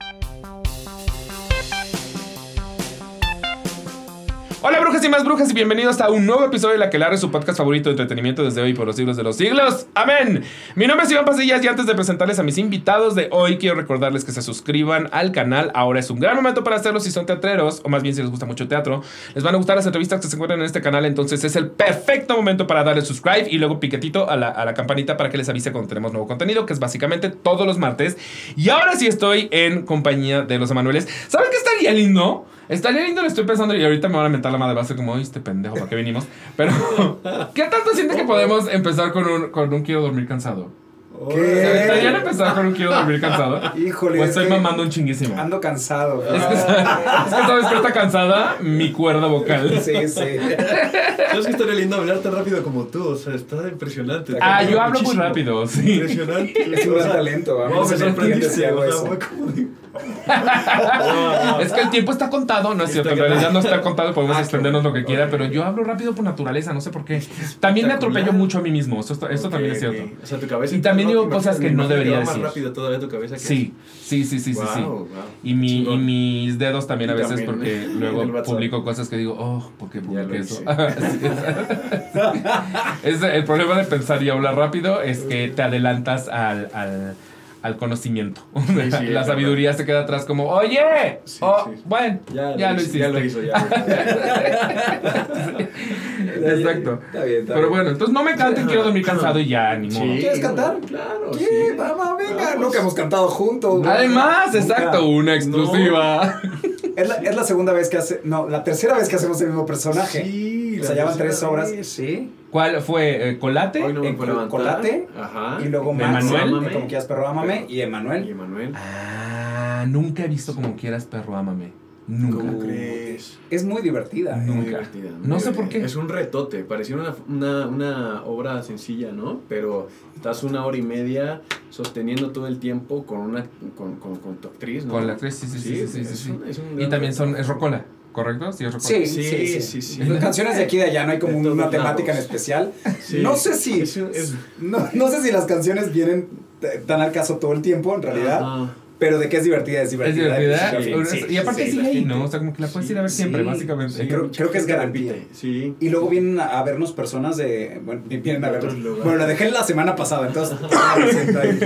Música Hola brujas y más brujas y bienvenidos a un nuevo episodio de La Quelarre, su podcast favorito de entretenimiento desde hoy por los siglos de los siglos. Amén. Mi nombre es Iván Pasillas y antes de presentarles a mis invitados de hoy, quiero recordarles que se suscriban al canal. Ahora es un gran momento para hacerlo si son teatreros, o más bien si les gusta mucho teatro. Les van a gustar las entrevistas que se encuentran en este canal, entonces es el perfecto momento para darle subscribe y luego piquetito a la, a la campanita para que les avise cuando tenemos nuevo contenido, que es básicamente todos los martes. Y ahora sí estoy en compañía de los Emanueles. ¿Saben qué estaría lindo? Estaría lindo, lo estoy pensando y ahorita me van a mentar la madre, va a ser como, "Ay, este pendejo, ¿para qué vinimos? Pero, ¿qué tanto sientes que podemos empezar con un, con un quiero dormir cansado? ¿Se ¿Estarían empezar con un quiero dormir cansado? Híjole. O es estoy mamando un chinguísimo. Ando cansado. Es que, es que sabes que está cansada mi cuerda vocal. Sí, sí. ¿Sabes que estaría lindo hablar tan rápido como tú? O sea, está impresionante. Ah, yo hablo muy rápido, sí. Impresionante. Es un gran talento. A mí No, se me me sorprende sorprendiste. si hago O sea, eso. fue como de- Es que el tiempo está contado, no es cierto, en realidad no está contado, podemos Ah, qué extendernos lo que quiera, pero yo hablo rápido por naturaleza, no sé por qué. También me atropello mucho a mí mismo, esto, esto también es cierto. O sea, tu cabeza. Y también digo cosas que no debería decir. más rápido todavía tu cabeza que. Sí, sí, sí, sí, sí, sí. Wow, wow. Y, mi, y Chingón. mis dedos también a veces también, porque luego publico cosas que digo, oh, ¿por qué publiqué eso? hice. es, el problema de pensar y hablar rápido es que te adelantas al, al, al conocimiento. sí, la verdad. sabiduría se queda atrás como, oye, Sí, oh, sí. bueno, ya, lo hiciste. Ya lo hizo, ya. Exacto. Está bien, está Pero bueno, entonces no me canten, quiero dormir cansado y ya, ni modo. Sí, ¿Quieres cantar? Claro. ¿Qué? sí. Vamos, venga. Vamos. Nunca hemos cantado juntos. Además, Nunca. exacto, una exclusiva. Es la, es la segunda vez que hace. No, la tercera vez que hacemos el mismo personaje. Sí, O sea, llevan tres obras. vez. Sí. ¿Cuál fue? Eh, ¿Colate? Hoy no me En puedo levantar. Chocolate, Ajá. Y luego ¿De Max. Manuel? de Como quieras, perro, ámame. Y Y Emanuel. Emanuel. Ah, nunca he visto como quieras, perro, ámame. Nunca. ¿Cómo crees? Es muy divertida. No. ¿eh? Nunca. Muy divertida, muy No sé por qué. Es un retote. Parecía una, una, una obra sencilla, ¿no? Pero estás una hora y media sosteniendo todo el tiempo con una con, con, con tu actriz, ¿no? Con la actriz, sí, sí, sí, sí, sí, sí. un- es un Y también son, es rocola, ¿correcto? Sí. Sí, Sí, sí, sí. sí, sí. Canciones de aquí y de allá, no hay como De una temática en especial. Sí. No sé si. Es un- es- No, no sé si las canciones vienen tan al caso todo el tiempo, en realidad. Ajá. Pero de que es divertida, es Es divertida. divertida. Sí, y aparte sí. sigue ahí, ¿no? O sea, como que la puedes ir a ver siempre, sí, básicamente. sí, Creo- creo que es garantía. Sí. Y luego vienen a, a vernos personas de. Bueno, vienen a vernos. Bueno, la dejé la semana pasada, entonces. me siento ahí.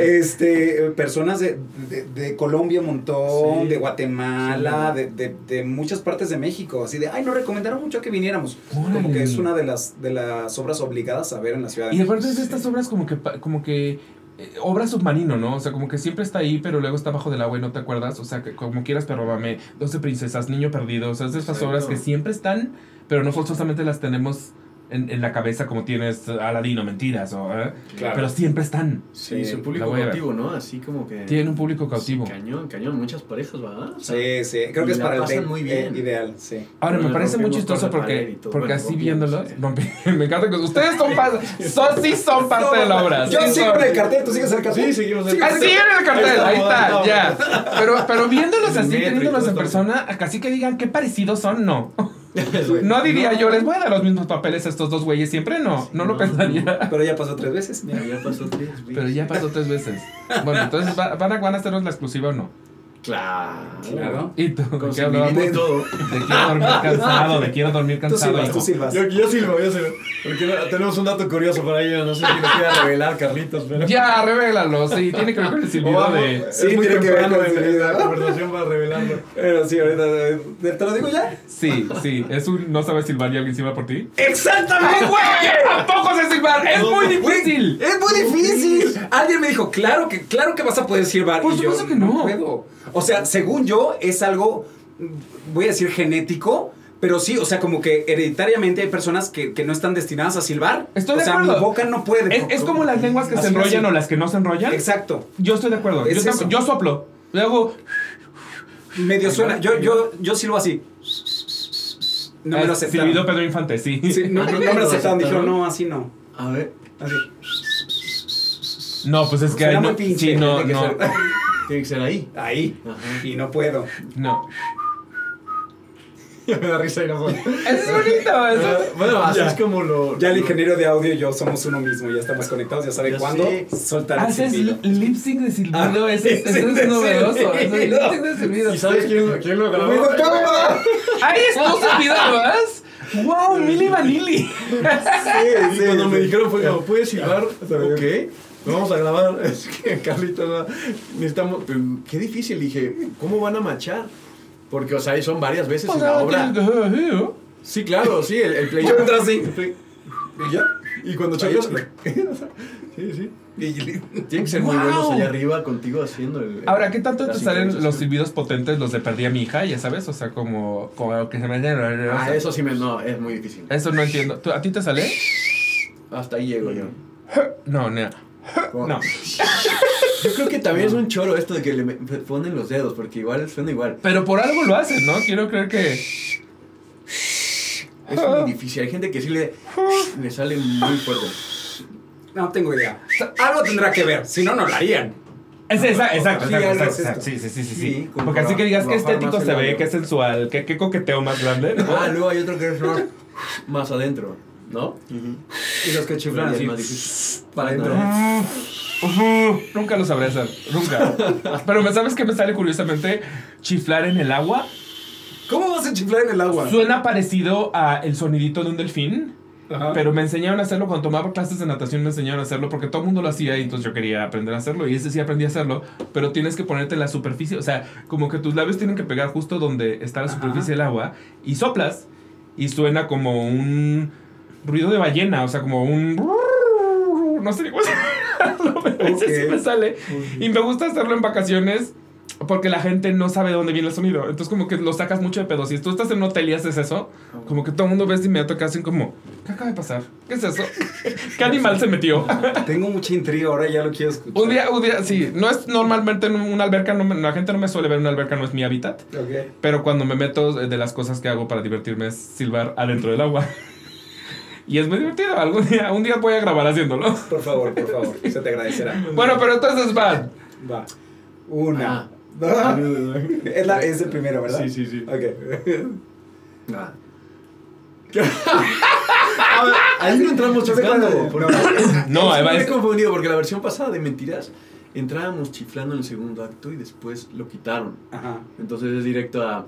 este, personas de, de, de Colombia un montón, Sí. de Guatemala, Sí. de, de, de muchas partes de México. Así de, ay, nos recomendaron mucho que viniéramos. Como que es una de las, de las obras obligadas a ver en la ciudad de Y aparte es de estas obras como que, pa- como que eh, obra submarino, ¿no? O sea, como que siempre está ahí, pero luego está bajo del agua y no te acuerdas. O sea, que como quieras, pero mame, 12 princesas, niño perdido. O sea, es de Exacto. obras que siempre están, pero no forzosamente las tenemos en, en la cabeza como tienes Aladino, mentiras, o, ¿eh? Claro. pero siempre están. Sí, su la público cautivo, ¿no? Así como que. Tienen un público cautivo. Sí, cañón, cañón. Muchas parejas, ¿verdad? O sea, Sí, sí, creo que es para el pasan muy bien. eh, ideal, sí. Ahora, me Bueno, parece muy chistoso porque, porque Bueno, así rompimos, viéndolos, sí. me encanta que ustedes son, pa- son sí son parte de la obra. Yo sí sigo en el cartel, tú sigues en el cartel. Sí, seguimos en el Así en el cartel, ahí está, ya. Pero, pero viéndolos así, teniéndolos en persona, casi que digan qué parecidos son, no. No diría yo, les voy a dar los mismos papeles a estos dos güeyes siempre, no, no lo pensaría. Pero ya pasó tres veces. mira. Ya pasó tres veces. Pero ya pasó tres veces. Bueno, entonces, ¿va- ¿van a, van a hacernos la exclusiva o no? Claro. Claro. ¿Y tú? ¿De Con qué y todo. De quiero dormir cansado, de quiero dormir Tú cansado. silbas, tú silbas. Yo, yo silbo, yo silbo. Porque tenemos un dato curioso por ahí. No sé si lo quiera revelar, Carlitos. Pero... Ya, revélalo, sí, tiene que ver con el silbido vamos, de... es Sí, muy tiene que ver con el silbido. la conversación para revelarlo. Pero sí, ahorita. eh, ¿Te lo digo ya? Sí, sí, es un no sabes silbar y alguien silba por ti. ¡Exactamente! ¡Güey! ¡Tampoco sé silbar! ¡Es No, muy difícil! Es muy difícil. Alguien me dijo, claro que, claro que vas a poder silbar. Por supuesto que no. puedo. O sea, según yo, es algo, mm, voy a decir genético. Pero sí, o sea, como que hereditariamente hay personas que, que no están destinadas a silbar. Estoy o de sea, acuerdo. mi boca no puede. Es, es como las lenguas que se enrollan así. o las que no se enrollan. Exacto. Yo estoy de acuerdo. Es Yo, eso. yo soplo. Luego, Medio suena. Yo, yo, yo silbo así. No me lo es aceptaron. silbido Pedro Infante, sí. Sí, no, no, no me lo aceptaron. Dijeron, no, así no. A ver. Así. No, pues es que Suena muy no, pinche, sí, no, no, Tiene que ser ahí. Ahí. Ajá. Y no puedo. no. Ya me da risa y no puedo. Es bonito eso. Bueno, así Ya. es como lo. Ya el ingeniero de audio y yo somos uno mismo, ya estamos conectados, ya sabe Ya cuándo sé. soltar el Haces silbido. lip sync de silbido, Ah, lip sync de es novedoso. silbido. ese es lip sync de silbido. ¿Y sabes quién, quién lo grabó? Bueno, toma. ¡Ay, es tu silbido, vas! ¡Wow, Milly Vanilli! Sí, Y sí, cuando me sí. dijeron fue como, ¿puedes silbar? Está bien. Lo vamos a grabar. Es que Carlitos, necesitamos. Qué difícil, dije, ¿cómo van a machar? Porque, o sea, ahí son varias veces en la obra. Sí, claro, sí, el, el play. Yo entro así. ¿Y ya? Y cuando chocas. sí, sí. Tienen que ser muy buenos allá arriba contigo haciendo el. Ahora, ¿qué tanto te salen los silbidos potentes, los de perdí a mi hija, ya sabes? O sea, como, como que se me Ah, eso sí me. No, es muy difícil. Eso no entiendo. ¿Tú- ¿A ti te sale? Hasta ahí llego yo. No, no. No. Yo creo que también es un choro esto de que le ponen los dedos, porque igual suena igual. Pero por algo lo hacen, ¿no? Quiero creer que. Es muy difícil. Hay gente que sí le, le sale muy fuerte. No tengo idea. Algo tendrá que ver, si no, no lo harían. Es esa, exacto, Sí, exacto, es. Sí, sí, sí, sí, Sí, Porque así que digas que estético se ve, que sensual, que, que coqueteo más grande. ¿no? Ah, luego hay otro que es más adentro, ¿no? Y los que chiflan Es así. más difícil. Para adentro. Nunca lo sabré hacer, nunca. Pero ¿me sabes qué me sale curiosamente? Chiflar en el agua. ¿Cómo vas a chiflar en el agua? Suena parecido a el sonidito de un delfín. Ajá. Pero me enseñaron a hacerlo cuando tomaba clases de natación, me enseñaron a hacerlo porque todo el mundo lo hacía y entonces yo quería aprender a hacerlo y ese sí aprendí a hacerlo, pero tienes que ponerte en la superficie, o sea, como que tus labios tienen que pegar justo donde está la Ajá. superficie del agua y soplas y suena como un ruido de ballena, o sea, como un... No sé cómo pero ese sí me sale y me gusta hacerlo en vacaciones porque la gente no sabe de dónde viene el sonido. Entonces como que lo sacas mucho de pedo. Si tú estás en un hotel y haces eso, como que todo el mundo ves de inmediato que hacen como, ¿qué acaba de pasar? ¿Qué es eso? ¿Qué animal se metió? Tengo mucha intriga, ahora ya lo quiero escuchar. un día, un día, sí, no es normalmente en una alberca, no me- la gente no me suele ver en una alberca, no es mi hábitat. Ok. Pero cuando me meto, de las cosas que hago para divertirme es silbar adentro del agua. Y es muy divertido. Algún día, un día voy a grabar haciéndolo. Por favor, por favor. Se te agradecerá. Bueno, pero entonces va. Va. Una. Ah. dos. Es, la, es el primero, ¿verdad? Sí, sí, sí. Ok. Ah. A ver, ahí no entramos No porque- No, ahí va. me he confundido porque la versión pasada de Mentiras entrábamos chiflando en el segundo acto y después lo quitaron. Ajá. Entonces es directo a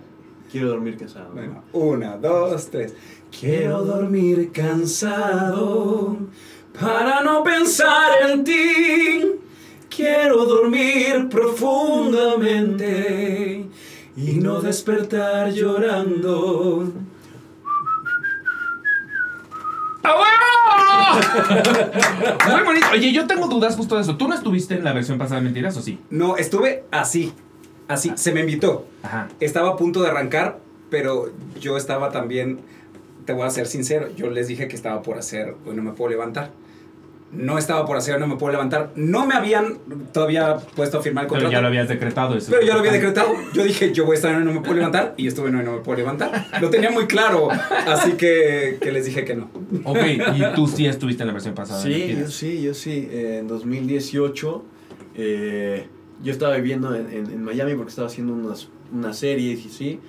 quiero dormir casado. Bueno, una, dos, tres. Quiero dormir cansado para no pensar en ti. Quiero dormir profundamente y no despertar llorando. Muy bonito. Oye, yo tengo dudas justo de eso. ¿Tú no estuviste en la versión pasada de Mentiras o sí? No, estuve así, así, se me invitó. Ajá. Estaba a punto de arrancar, pero yo estaba también, te voy a ser sincero, yo les dije que estaba por hacer, hoy no me puedo levantar. No estaba por hacer, hoy no me puedo levantar. No me habían todavía puesto a firmar el Pero contrato. ya lo habías decretado. Eso Pero ya lo había decretado. Yo dije, yo voy a estar en hoy no me puedo levantar. Y estuve en hoy no me puedo levantar. Lo tenía muy claro. Así que, que les dije que no. Ok, y tú sí estuviste en la versión pasada. Sí, yo sí, yo sí. Eh, en 2018 eh, yo estaba viviendo en, en- en Miami porque estaba haciendo unas, unas series y sí.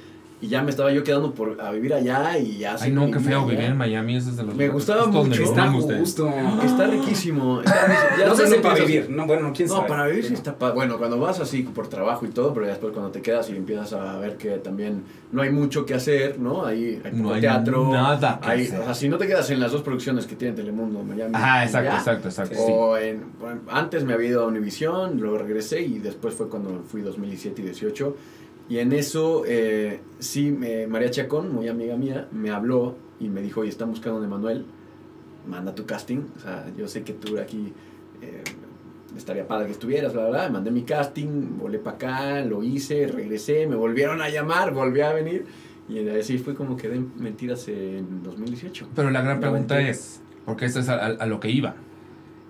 Y ya me estaba yo quedando por, a vivir allá y ya Ay, no, qué feo vivir en Miami. Ese es de los Me gustaba mucho. Está justo. Está riquísimo. Ya no sé si para vivir. No, bueno, quién sabe. No, para vivir sí está Bueno, cuando vas así por trabajo y todo, pero ya después cuando te quedas y empiezas a ver que también no hay mucho que hacer, ¿no? Hay, hay No poco hay teatro. nada hay- hacer. O sea, si no te quedas en las dos producciones que tiene Telemundo, Miami. Ajá, exacto, exacto, exacto. O en, antes me había ido a Univision, luego regresé y después fue cuando fui 2017 y 18. Y en eso, eh, sí, me- María Chacón, muy amiga mía, me habló y me dijo, oye, están buscando a Emanuel, manda tu casting. O sea, yo sé que tú aquí eh, estaría padre que estuvieras, bla, bla, bla. Mandé mi casting, volé para acá, lo hice, regresé, me volvieron a llamar, volví a venir. Y así fue como quedé en Mentiras en 2018. Pero la gran pregunta es, porque esto es a, a- a lo que iba.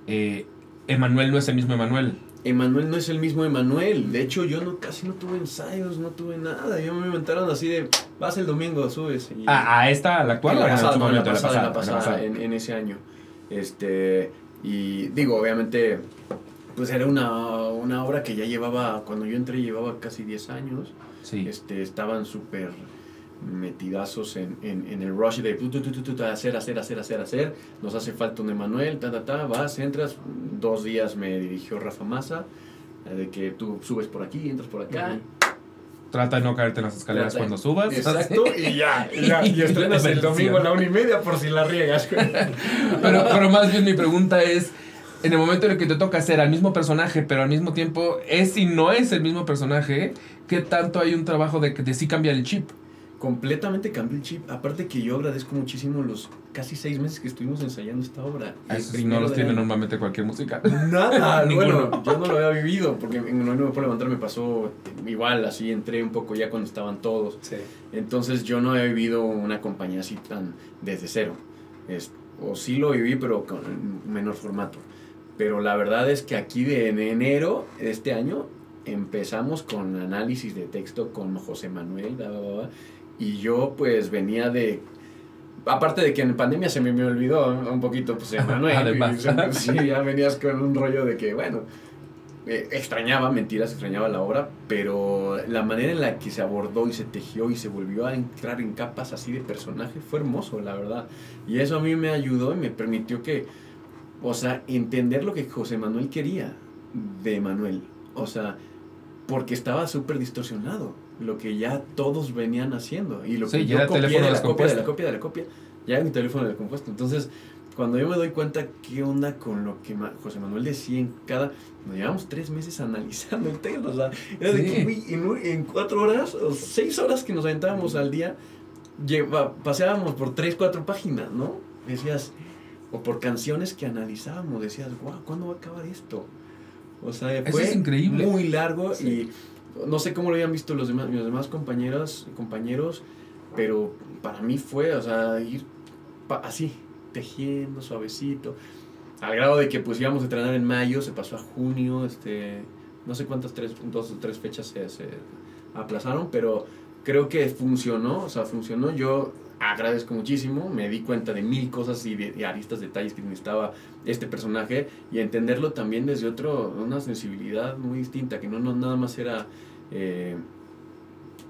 Eh, Emanuel no es el mismo Emanuel. Emanuel no es el mismo Emanuel. De hecho, yo no casi no tuve ensayos, no tuve nada. Yo me inventaron así de, vas el domingo, subes. Y, ¿A, a esta, a la actual? la no, pasada, la pasada. en, en ese año. Este, y digo, obviamente, pues era una, una obra que ya llevaba, cuando yo entré llevaba casi 10 años. Sí. Este, estaban súper metidazos en, en, en el rush de hacer, hacer, hacer, hacer, hacer. Nos hace falta un Emanuel, ta, ta, ta, vas, entras. Dos días me dirigió Rafa Massa, eh, de que tú subes por aquí, entras por acá. Trata de no caerte en las escaleras Trata- cuando subas. Exacto, y ya, y ya. Y estrenas el domingo a la una y media por si la riegas. Pero, pero más bien mi pregunta es, en el momento en el que te toca ser al mismo personaje, pero al mismo tiempo es y no es el mismo personaje, ¿qué tanto hay un trabajo de que de sí cambiar el chip? Completamente cambió el chip. Aparte que yo agradezco muchísimo los casi seis meses que estuvimos ensayando esta obra. El Esos no los tiene normalmente cualquier música. Nada, bueno, yo no lo había vivido, porque en No Me Puedo Levantar me pasó igual, así entré un poco ya cuando estaban todos. Sí. Entonces yo no he vivido una compañía así tan desde cero. Es, o sí lo viví, pero con menor formato. Pero la verdad es que aquí de en enero de este año empezamos con análisis de texto con José Manuel, bla, bla, bla, y yo pues venía de... Aparte de que en pandemia se me, me olvidó un poquito, pues Emanuel. Además. y se- sí, ya venías con un rollo de que, bueno, eh, extrañaba, mentiras, extrañaba la obra, pero la manera en la que se abordó y se tejió y se volvió a entrar en capas así de personaje fue hermoso, la verdad. Y eso a mí me ayudó y me permitió que, o sea, entender lo que José Manuel quería de Manuel. O sea, porque estaba súper distorsionado, lo que ya todos venían haciendo. Y lo Sí, que ya yo copié de la copia, de la copia, de la copia, ya mi teléfono descompuesto. Entonces, cuando yo me doy cuenta qué onda con lo que José Manuel decía en cada... Nos llevamos tres meses analizando el texto, o sea, era de que güey, en, cuatro horas o seis horas que nos aventábamos al día, lleva, paseábamos por tres, cuatro páginas, ¿no? Decías, o por canciones que analizábamos, decías, wow, ¿cuándo va a acabar esto? O sea, Eso fue es increíble. muy largo Sí. y no sé cómo lo habían visto los demás, mis demás compañeros, compañeros, pero para mí fue, o sea, ir así, tejiendo suavecito, al grado de que pues íbamos a entrenar en mayo, se pasó a junio, este, no sé cuántas, tres, dos o tres fechas se, se aplazaron, pero creo que funcionó, o sea, funcionó, yo agradezco muchísimo, me di cuenta de mil cosas y de, de aristas, detalles que necesitaba este personaje y entenderlo también desde otro, una sensibilidad muy distinta, que no, no nada más era... eh,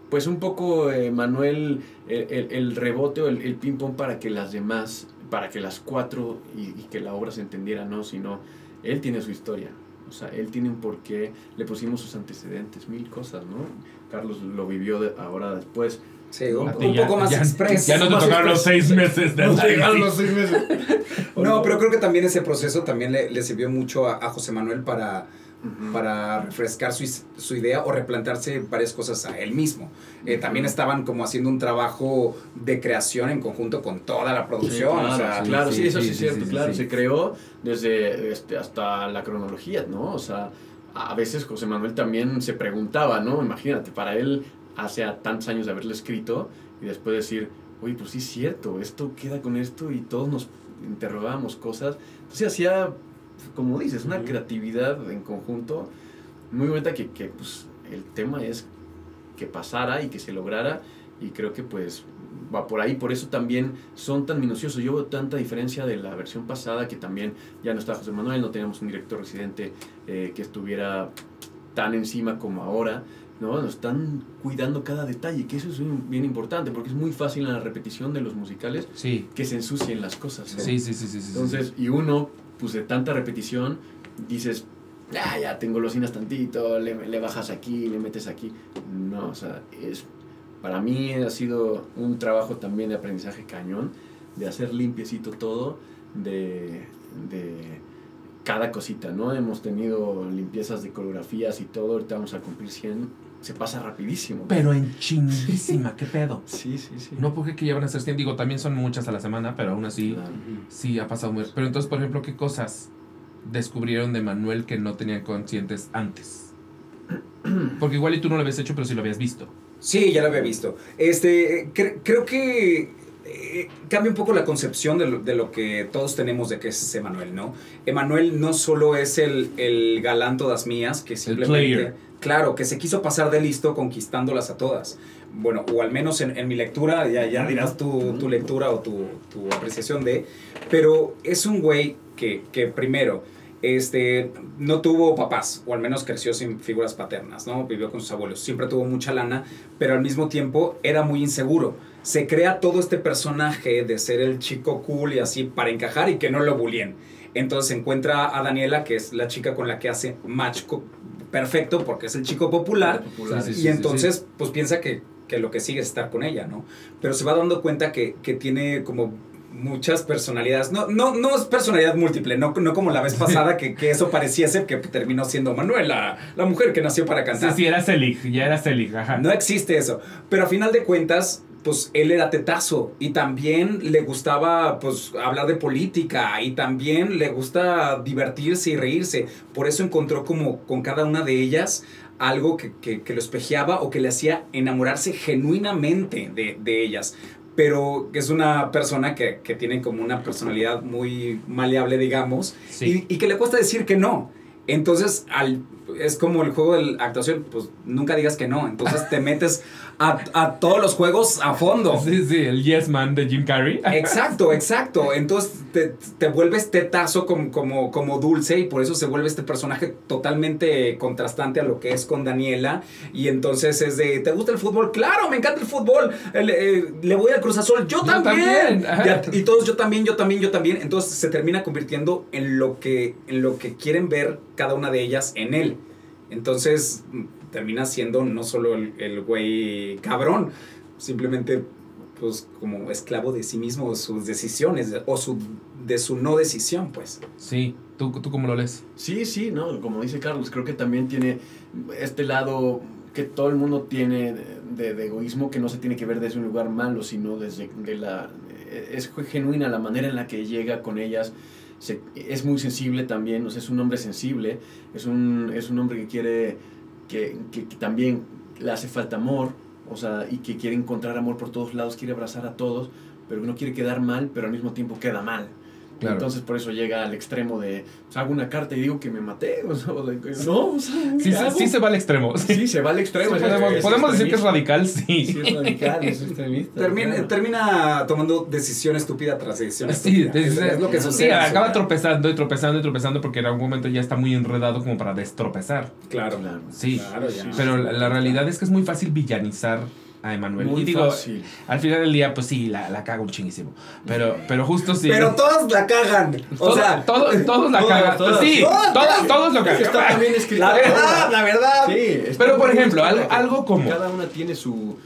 pues un poco eh, Manuel el, el- rebote o el, el ping pong para que las demás, para que las cuatro y, que la obra se entendiera, no, sino él tiene su historia, o sea, él tiene un porqué, le pusimos sus antecedentes, mil cosas, ¿no? Carlos lo vivió ahora después. Sí, un, ya- poco más ya- express. Ya no te tocaron los seis meses de llegaron los seis meses. No, pero creo que también ese proceso también le, le sirvió mucho a, a José Manuel para, para refrescar su, su idea o replantearse varias cosas a él mismo. Eh, también estaban como haciendo un trabajo de creación en conjunto con toda la Sí, producción. claro, o sea, sí, claro, sí, sí, eso sí, sí, es sí, cierto, sí, claro. sí. Se creó desde este, hasta la cronología, ¿no? O sea, a veces José Manuel también se preguntaba, ¿no? Imagínate, para él hace a tantos años de haberlo escrito y después decir, oye, pues sí es cierto, esto queda con esto y todos nos interrogábamos cosas. Entonces hacía, como dices, una creatividad en conjunto muy bonita que, que pues el tema es que pasara y que se lograra y creo que pues va por ahí, por eso también son tan minuciosos. Yo veo tanta diferencia de la versión pasada que también ya no está José Manuel, no teníamos un director residente eh, que estuviera tan encima como ahora, ¿no? Nos están cuidando cada detalle, que eso es un- bien importante, porque es muy fácil en la repetición de los musicales Sí, que se ensucien las cosas. ¿no? sí, sí, sí, sí, sí. Entonces, y uno, pues de tanta repetición, dices, ya, ya te engolosinas tantito, le, le bajas aquí, le metes aquí. No, o sea, es, para mí ha sido un trabajo también de aprendizaje cañón, de hacer limpiecito todo, de, de cada cosita, ¿no? Hemos tenido limpiezas de coreografías y todo, ahorita vamos a cumplir 100, se pasa rapidísimo. Pero en chinguísima, ¿qué pedo? Sí, sí, sí. No porque que ya van a ser 100, digo, también son muchas a la semana, pero aún así, Claro. sí ha pasado muy... Pero entonces, por ejemplo, ¿qué cosas descubrieron de Manuel que no tenían conscientes antes? Porque igual y tú no lo habías hecho, pero sí lo habías visto. Sí, ya lo había visto. Este, cre- creo que eh, cambia un poco la concepción de lo, de lo que todos tenemos de que es Emanuel, ¿no? Emanuel no solo es el, el galán todas mías, que simplemente... player. Claro, que se quiso pasar de listo conquistándolas a todas. Bueno, o al menos en, en mi lectura, ya, ya dirás tu, tu lectura o tu, tu apreciación de... Pero es un güey que, que primero este, no tuvo papás, o al menos creció sin figuras paternas, ¿no? Vivió con sus abuelos. Siempre tuvo mucha lana, pero al mismo tiempo era muy inseguro. Se crea todo este personaje de ser el chico cool y así para encajar y que no lo bullying. Entonces encuentra a Daniela, que es la chica con la que hace match perfecto porque es el chico popular. y entonces, pues piensa que, que, lo que sigue es estar con ella, ¿no? Pero se va dando cuenta que, que tiene como muchas personalidades. No, no, no es personalidad múltiple, no, no como la vez pasada que, que eso pareciese que terminó siendo Manuela, la mujer que nació para cantar. Sí, sí, era Selig, ya era Selig, ajá. No existe eso. Pero a final de cuentas, pues él era tetazo y también le gustaba pues hablar de política y también le gusta divertirse y reírse. Por eso encontró como con cada una de ellas algo que, que, que lo espejeaba o que le hacía enamorarse genuinamente de, de ellas pero es una persona que, que, tiene como una personalidad muy maleable, digamos, y, y, que le cuesta decir que no. Entonces, al, es como el juego de la actuación, pues nunca digas que no. Entonces te metes a, todos los juegos a fondo. Sí, sí, el Yes Man de Jim Carrey. Exacto, exacto. Entonces te, te vuelves tetazo como, como, como dulce y por eso se vuelve este personaje totalmente contrastante a lo que es con Daniela. Y entonces es de, ¿te gusta el fútbol? Claro, me encanta el fútbol. Eh, le voy al Cruz Azul. Yo, también. y todos, yo también, yo también, yo también. Entonces se termina convirtiendo en lo que, en lo que quieren ver cada una de ellas en él. Entonces termina siendo no solo el, güey cabrón, simplemente pues como esclavo de sí mismo, sus decisiones o su, de su no decisión, pues. Sí, ¿Tú, ¿tú cómo lo lees? Sí, sí, ¿no? Como dice Carlos, creo que también tiene este lado que todo el mundo tiene de, de, egoísmo que no se tiene que ver desde un lugar malo, sino desde de la... Es genuina la manera en la que llega con ellas, es muy sensible también, o sea, es un hombre sensible, es un, es un hombre que quiere que, que, también le hace falta amor, o sea, y que quiere encontrar amor por todos lados, quiere abrazar a todos, pero no quiere quedar mal, pero al mismo tiempo queda mal. Entonces por eso llega al extremo de, pues, hago una carta y digo que me maté. O sea, no, o sea, sí, sí, se va al extremo. Sí, se va al extremo. podemos, decir que es radical, sí. Sí, es radical, es extremista. Termina, termina tomando decisión estúpida tras decisión Sí, es, lo que sucede. Sí, acaba tropezando y tropezando y tropezando porque en algún momento ya está muy enredado como para destropezar. Claro, claro. Sí, pero la realidad es que es muy fácil villanizar a Emanuel. y digo, al final del día, pues sí, la, la caga un chinguísimo. Pero, pero justo sí. Pero todos la cagan. O sea, todos la cagan. sí, todos, todos, lo cagan. Está también escrito. La verdad, la verdad. Sí, pero por ejemplo, algo, algo como. Cada una tiene su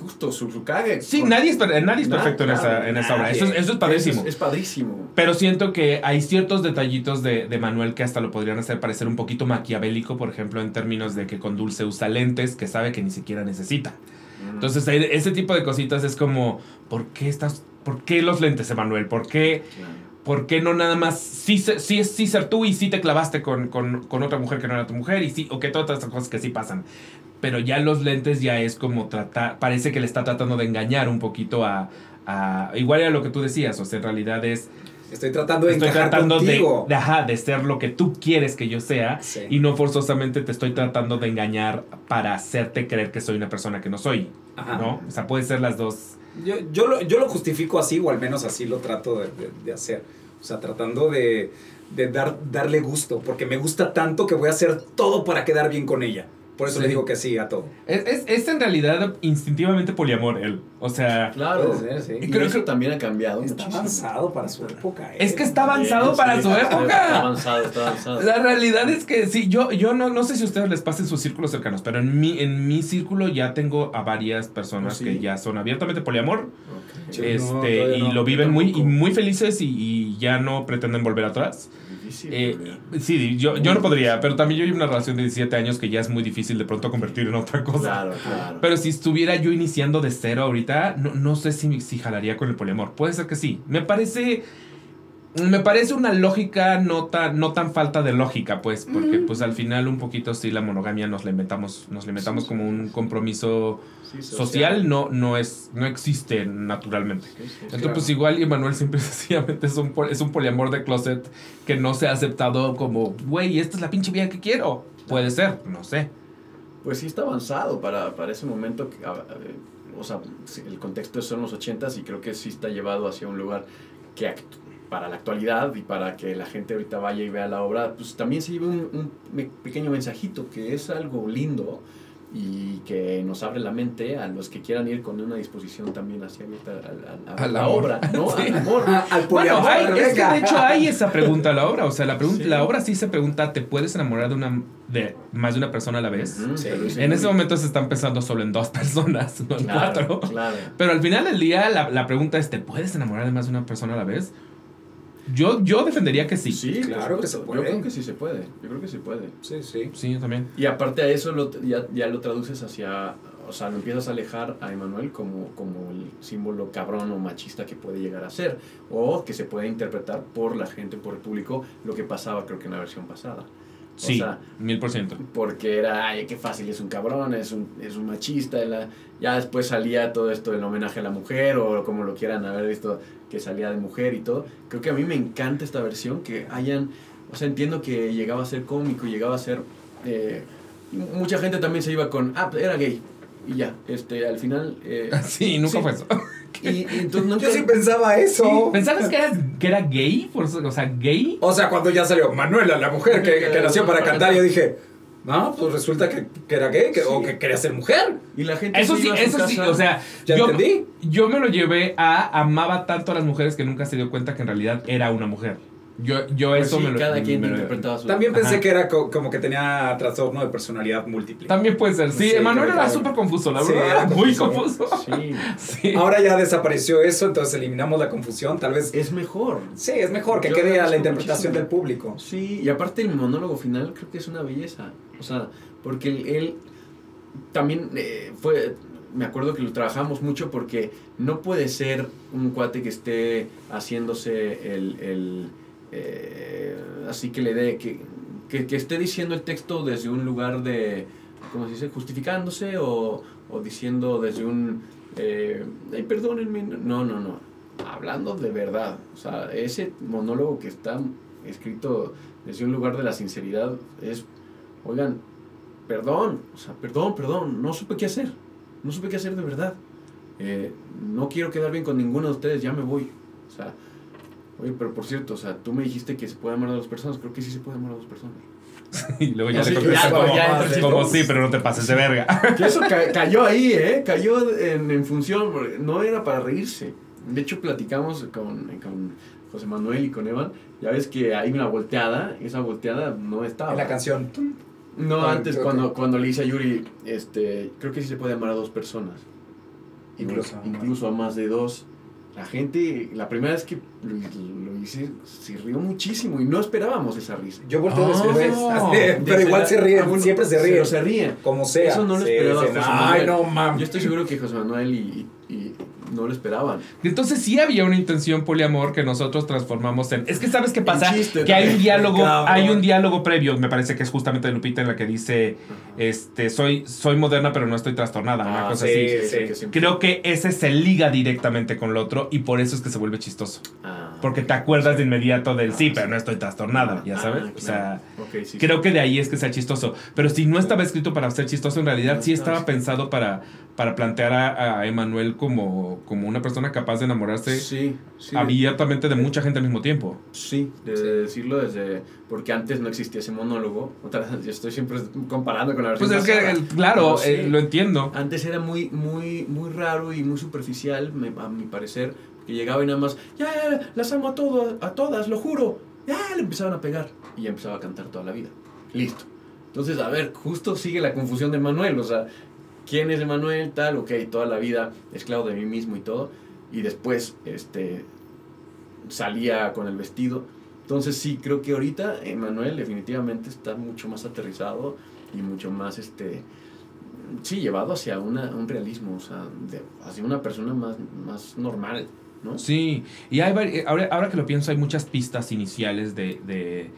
justo su, su cague. Sí, nadie es, nadie es perfecto en, esa, en esa obra. Eso, eso es padrísimo. Es, padrísimo. Pero siento que hay ciertos detallitos de, de, Manuel que hasta lo podrían hacer parecer un poquito maquiavélico, por ejemplo, en términos de que con Dulce usa lentes que sabe que ni siquiera necesita. Entonces, ese tipo de cositas es como, ¿por qué estás, por qué los lentes, Emanuel? ¿Por qué, ¿por qué no nada más sí, sí, sí ser tú y sí te clavaste con, con, con, otra mujer que no era tu mujer y sí, o que todas estas cosas que sí pasan? Pero ya los lentes ya es como tratar, parece que le está tratando de engañar un poquito a, a igual a lo que tú decías, o sea, en realidad es Estoy tratando de estoy tratando De, de, ser lo que tú quieres que yo sea y no forzosamente te estoy tratando de engañar para hacerte creer que soy una persona que no soy. ¿No? O sea, puede ser las dos. Yo, yo, lo, yo lo justifico así, o al menos así lo trato de, de, hacer. O sea, tratando de, de dar, darle gusto, porque me gusta tanto que voy a hacer todo para quedar bien con ella. Por eso le digo que sí a todo. Es, es, en realidad instintivamente poliamor él. O sea. Claro. sí. Y creo que también ha cambiado. Está avanzado para su época. Es que está avanzado para su época. Está avanzado, está avanzado. La realidad es que sí, yo, yo no, no sé si a ustedes les pasa en sus círculos cercanos, pero en mi, en mi círculo ya tengo a varias personas ¿Oh, que ya son abiertamente poliamor. Este, y lo viven muy, y muy felices y, y ya no pretenden volver atrás. Eh, sí, yo, yo no podría, pero también yo hay una relación de 17 años que ya es muy difícil de pronto convertir en otra cosa. Claro, claro. Pero si estuviera yo iniciando de cero ahorita, no, no sé si, si jalaría con el poliamor. Puede ser que sí. Me parece me parece una lógica no tan, no tan falta de lógica, pues, porque pues al final un poquito sí la monogamia nos la inventamos, nos la inventamos como un compromiso social, no, no es, no existe naturalmente. Entonces, pues igual y Manuel simple sencillamente es un, es un poliamor de closet que no se ha aceptado como, güey, esta es la pinche vida que quiero. Puede ser, no sé. Pues sí está avanzado para, para ese momento, que, o sea, el contexto son los ochentas y creo que sí está llevado hacia un lugar que para la actualidad y para que la gente ahorita vaya y vea la obra, pues también se lleve un, un pequeño mensajito que es algo lindo y que nos abre la mente a los que quieran ir con una disposición también hacia a, a- a la amor. obra, ¿no? Sí. Al amor. Ah, al Bueno, hay- es que de hecho hay esa pregunta a la obra. O sea, la, pregunta, Sí. la obra sí se pregunta: ¿te puedes enamorar de una de más de una persona a la vez? Sí. te lo dice En ese momento se están pensando solo en dos personas, no en Claro, cuatro. claro. Pero al final del día, la, la pregunta es: ¿te puedes enamorar de más de una persona a la vez? Yo, yo defendería que sí. Sí, Claro que se puede. Yo creo que sí se puede. Yo creo que sí puede. Sí, sí. Sí, yo también. Y aparte a eso lo, ya, ya lo traduces hacia, o sea, lo empiezas a alejar a Emanuel como, como el símbolo cabrón o machista que puede llegar a ser, o que se puede interpretar por la gente, por el público, lo que pasaba creo que en la versión pasada. O Sí, sea, mil por ciento. porque era, ay, qué fácil, es un cabrón, es un, es un machista. la- ya después salía todo esto del homenaje a la mujer, o como lo quieran haber visto, que salía de mujer y todo. Creo que a mí me encanta esta versión, que hayan, o sea, entiendo que llegaba a ser cómico, llegaba a ser... eh, mucha gente también se iba con, ah, era gay. Y ya, este, al final... eh, Sí, nunca Sí. fue eso. y, y entonces nunca... Yo sí pensaba eso. ¿Pensabas que era, que era gay? Por o sea, gay. O sea, cuando ya salió Manuela, la mujer que, que nació para cantar, yo dije, no, pues resulta que, que era gay que- o que quería ser mujer. Y la gente Eso sí, iba a su eso sí, o sea, Ya yo, entendí. yo me lo llevé a amaba tanto a las mujeres que nunca se dio cuenta que en realidad era una mujer. Yo, yo Pues eso sí, me lo cada quien me lo- interpretaba su... También pensé Ajá. que era co- como que tenía trastorno de personalidad múltiple. También puede ser. Sí, Sí, Emanuel era súper confuso, la Sí, verdad. era era muy confuso. confuso. Sí, Sí. Ahora ya desapareció eso, entonces eliminamos la confusión. Tal vez. es mejor. Sí, es mejor que Yo quede a la interpretación muchísimo. del público. Sí, y aparte el monólogo final creo que es una belleza. O sea, porque él, él también eh, fue, me acuerdo que lo trabajamos mucho porque no puede ser un cuate que esté haciéndose el, el, eh, así que le dé, que, que, que esté diciendo el texto desde un lugar de, ¿cómo se dice? Justificándose o, o diciendo desde un, eh, ay, perdónenme, no, no, no, hablando de verdad. O sea, ese monólogo que está escrito desde un lugar de la sinceridad es, oigan, perdón, o sea, perdón, perdón, no supe qué hacer, no supe qué hacer de verdad. Eh, no quiero quedar bien con ninguno de ustedes, ya me voy. O sea, oye, pero por cierto, o sea, tú me dijiste que se puede amar a dos personas, creo que sí se puede amar a dos personas. Y luego ya le ya, contestas ya, como, ya, como, sí, como ¿no? sí, pero no te pases de verga. Que eso ca- cayó ahí, ¿eh? Cayó en, en función, porque no era para reírse. De hecho, platicamos con, con José Manuel y con Evan. Ya ves que hay una volteada, esa volteada no estaba. En la canción. No, Ah, antes cuando, cuando le hice a Yuri, este, creo que sí se puede amar a dos personas. Incluso. Incluso a más de dos. La gente, la primera vez que lo, lo hice, se rió muchísimo y no esperábamos esa risa. Yo volteo Oh. después, así, pero igual se ríe, siempre se ríe. Pero se ríe. Como sea. Eso no lo Sí, esperaba José Ay, no mames. Yo estoy seguro que José Manuel y, y- y no lo esperaban. Entonces sí había una intención poliamor que nosotros transformamos en. Es que sabes qué pasa, chiste que hay un diálogo, hay un diálogo previo. Me parece que es justamente de Lupita en la que dice, este, soy, soy moderna pero no estoy trastornada, una Ah, cosa sí, así. sí. Creo que ese se liga directamente con lo otro y por eso es que se vuelve chistoso. Ah, Porque te acuerdas de inmediato del sí, pero no estoy trastornada, ya Ah, sabes. O sea, creo que de ahí es que sea chistoso. Pero si no estaba escrito para ser chistoso, en realidad sí estaba pensado para, para plantear a, a Emanuel como, como una persona capaz de enamorarse Sí, sí. abiertamente de mucha gente al mismo tiempo. Sí, de decirlo desde. Porque antes no existía ese monólogo. Otra vez, yo estoy siempre comparando con la versión Pues es que, el- claro, sí. eh, lo entiendo. Antes era muy, muy, muy raro y muy superficial, me- a mi parecer, que llegaba y nada más, ya, ya, las amo a todas, a todas, lo juro. Ya, le empezaban a pegar y empezaba a cantar toda la vida. Listo. Entonces, a ver, justo sigue la confusión de Manuel, o sea, ¿quién es Manuel? Tal, ok, toda la vida esclavo de mí mismo y todo. Y después, este, salía con el vestido. Entonces sí, creo que ahorita Emanuel definitivamente está mucho más aterrizado y mucho más, este, sí, llevado hacia una, un realismo, o sea, hacia una persona más, más normal, ¿no? Sí, y hay eh, ahora, ahora que lo pienso, hay muchas pistas iniciales de, de,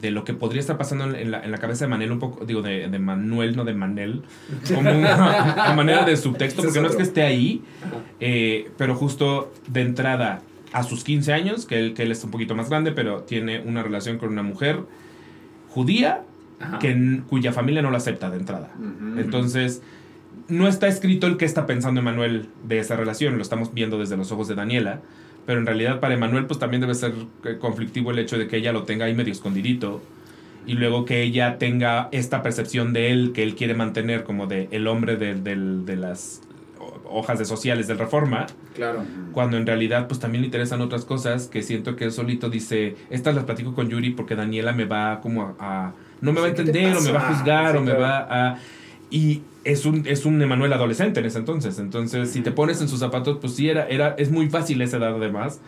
de lo que podría estar pasando en, la, en la cabeza de Manuel, un poco, digo, de, de Manuel, no de Manel, como una, manera de subtexto, porque no es que esté ahí, eh, pero justo de entrada a sus 15 años, que él, que él es un poquito más grande, pero tiene una relación con una mujer judía Ajá. que, cuya familia no lo acepta de entrada. Entonces, no está escrito el que está pensando Emanuel de esa relación, lo estamos viendo desde los ojos de Daniela, pero en realidad para Emanuel pues también debe ser eh, conflictivo el hecho de que ella lo tenga ahí medio escondidito y luego que ella tenga esta percepción de él que él quiere mantener como de el hombre de, de las hojas de sociales del Reforma, Claro. cuando en realidad pues también le interesan otras cosas que siento que él solito dice, estas las platico con Yuri porque Daniela me va como a... a- no me va a Sí, ¿qué te entender o me va a juzgar o me va a... Y es un, es un Emanuel adolescente en ese entonces. Entonces, si te pones en sus zapatos, pues sí, era, era, es muy fácil esa edad además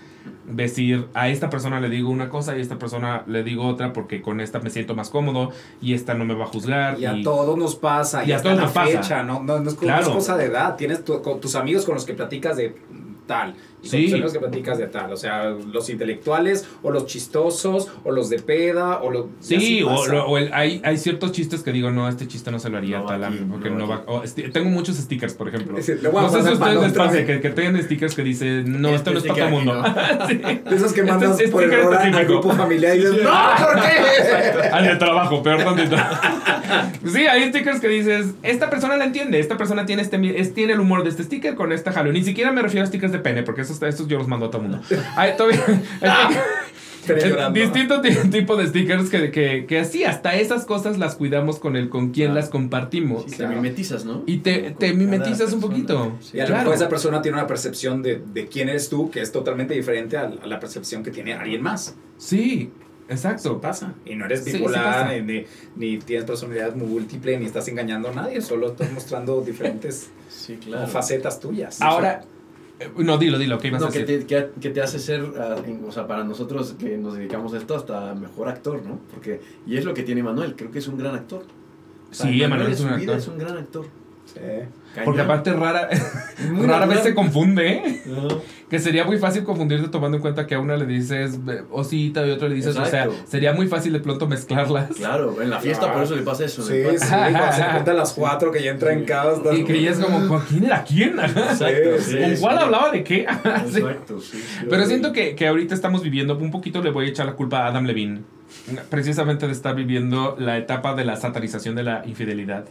decir a esta persona le digo una cosa y a esta persona le digo otra porque con esta me siento más cómodo y esta no me va a juzgar. Y a todos nos pasa, y y, a todos nos pasa. fecha, ¿no? No, no es, Claro. no es cosa de edad. Tienes tu- con tus amigos con los que platicas de tal. Sí. tus amigos que platicas de tal. O sea, los intelectuales, o los chistosos, o los de peda, o los. Sí, o, pasa. lo- o el- hay, hay ciertos chistes que digo, no, este chiste no se lo haría No tal, aquí, porque no no va esti- tengo muchos stickers, por ejemplo. Es voy a No sé si ustedes les vez. que, que tengan stickers que dicen, no, Este esto no es para todo mundo. Sí. De esos que mandas Este por error al grupo familiar y dices, ¡No! ¿Por qué? Al de trabajo, peor tantito. sí, hay stickers que dices, esta persona la entiende, esta persona tiene este es, tiene el humor de este sticker con esta jaleo. Ni siquiera me refiero a stickers de pene, porque esos, estos yo los mando a todo el mundo. Hay todavía- Pero es llorando. distinto ti- tipo de stickers que, que, que así, hasta esas cosas las cuidamos con el con quien Ah. las compartimos. Sí, te mimetizas, ¿no? Y te, te mimetizas un poquito. Sí. Y a lo Claro. mejor esa persona tiene una percepción de, de quién eres tú que es totalmente diferente a, a la percepción que tiene alguien más. Sí, Eso exacto. pasa. Y no eres Sí, sí bipolar, ni, tienes personalidad múltiple, ni estás engañando a nadie, solo estás mostrando diferentes Sí, claro. facetas tuyas. Ahora, no, dilo, dilo, ¿qué ibas a No, que decir? te, que, que te hace ser, ah, en- o sea, para nosotros que nos dedicamos a esto, hasta mejor actor, ¿no? Porque, y es lo que tiene Manuel, creo que es un gran actor. O sea, Sí, Emanuel en es su un vida actor. es un gran actor. Sí. Cañón. Porque aparte rara, rara vez se confunde, ¿eh? Que sería muy fácil confundirte tomando en cuenta que a una le dices eh, osita y a otra le dices, o sea, sería muy fácil de pronto mezclarlas. Claro, en la fiesta por eso le pasa eso. Sí, sí, cuando se cuenta a las cuatro que ya entra en estás- Y que ya es como, ¿con quién era quién? Exacto, Sí, sí, ¿Con sí. cuál hablaba de qué? Exacto, sí. Pero siento que, que ahorita estamos viviendo, un poquito le voy a echar la culpa a Adam Levine, precisamente de estar viviendo la etapa de la satanización de la infidelidad,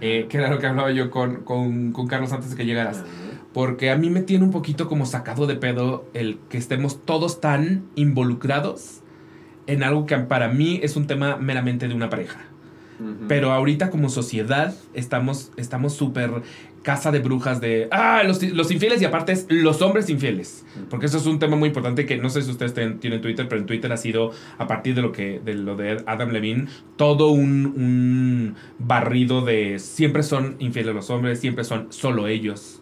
eh, que era lo que hablaba yo con, con, con Carlos antes de que llegaras. Porque a mí me tiene un poquito como sacado de pedo el que estemos todos tan involucrados en algo que para mí es un tema meramente de una pareja. Pero ahorita como sociedad estamos estamos súper casa de brujas de, ah, los, los infieles y aparte es los hombres infieles. Porque eso es un tema muy importante que no sé si ustedes tienen Twitter, pero en Twitter ha sido, a partir de lo, que, de, lo de Adam Levine, todo un, un barrido de siempre son infieles los hombres, siempre son solo ellos.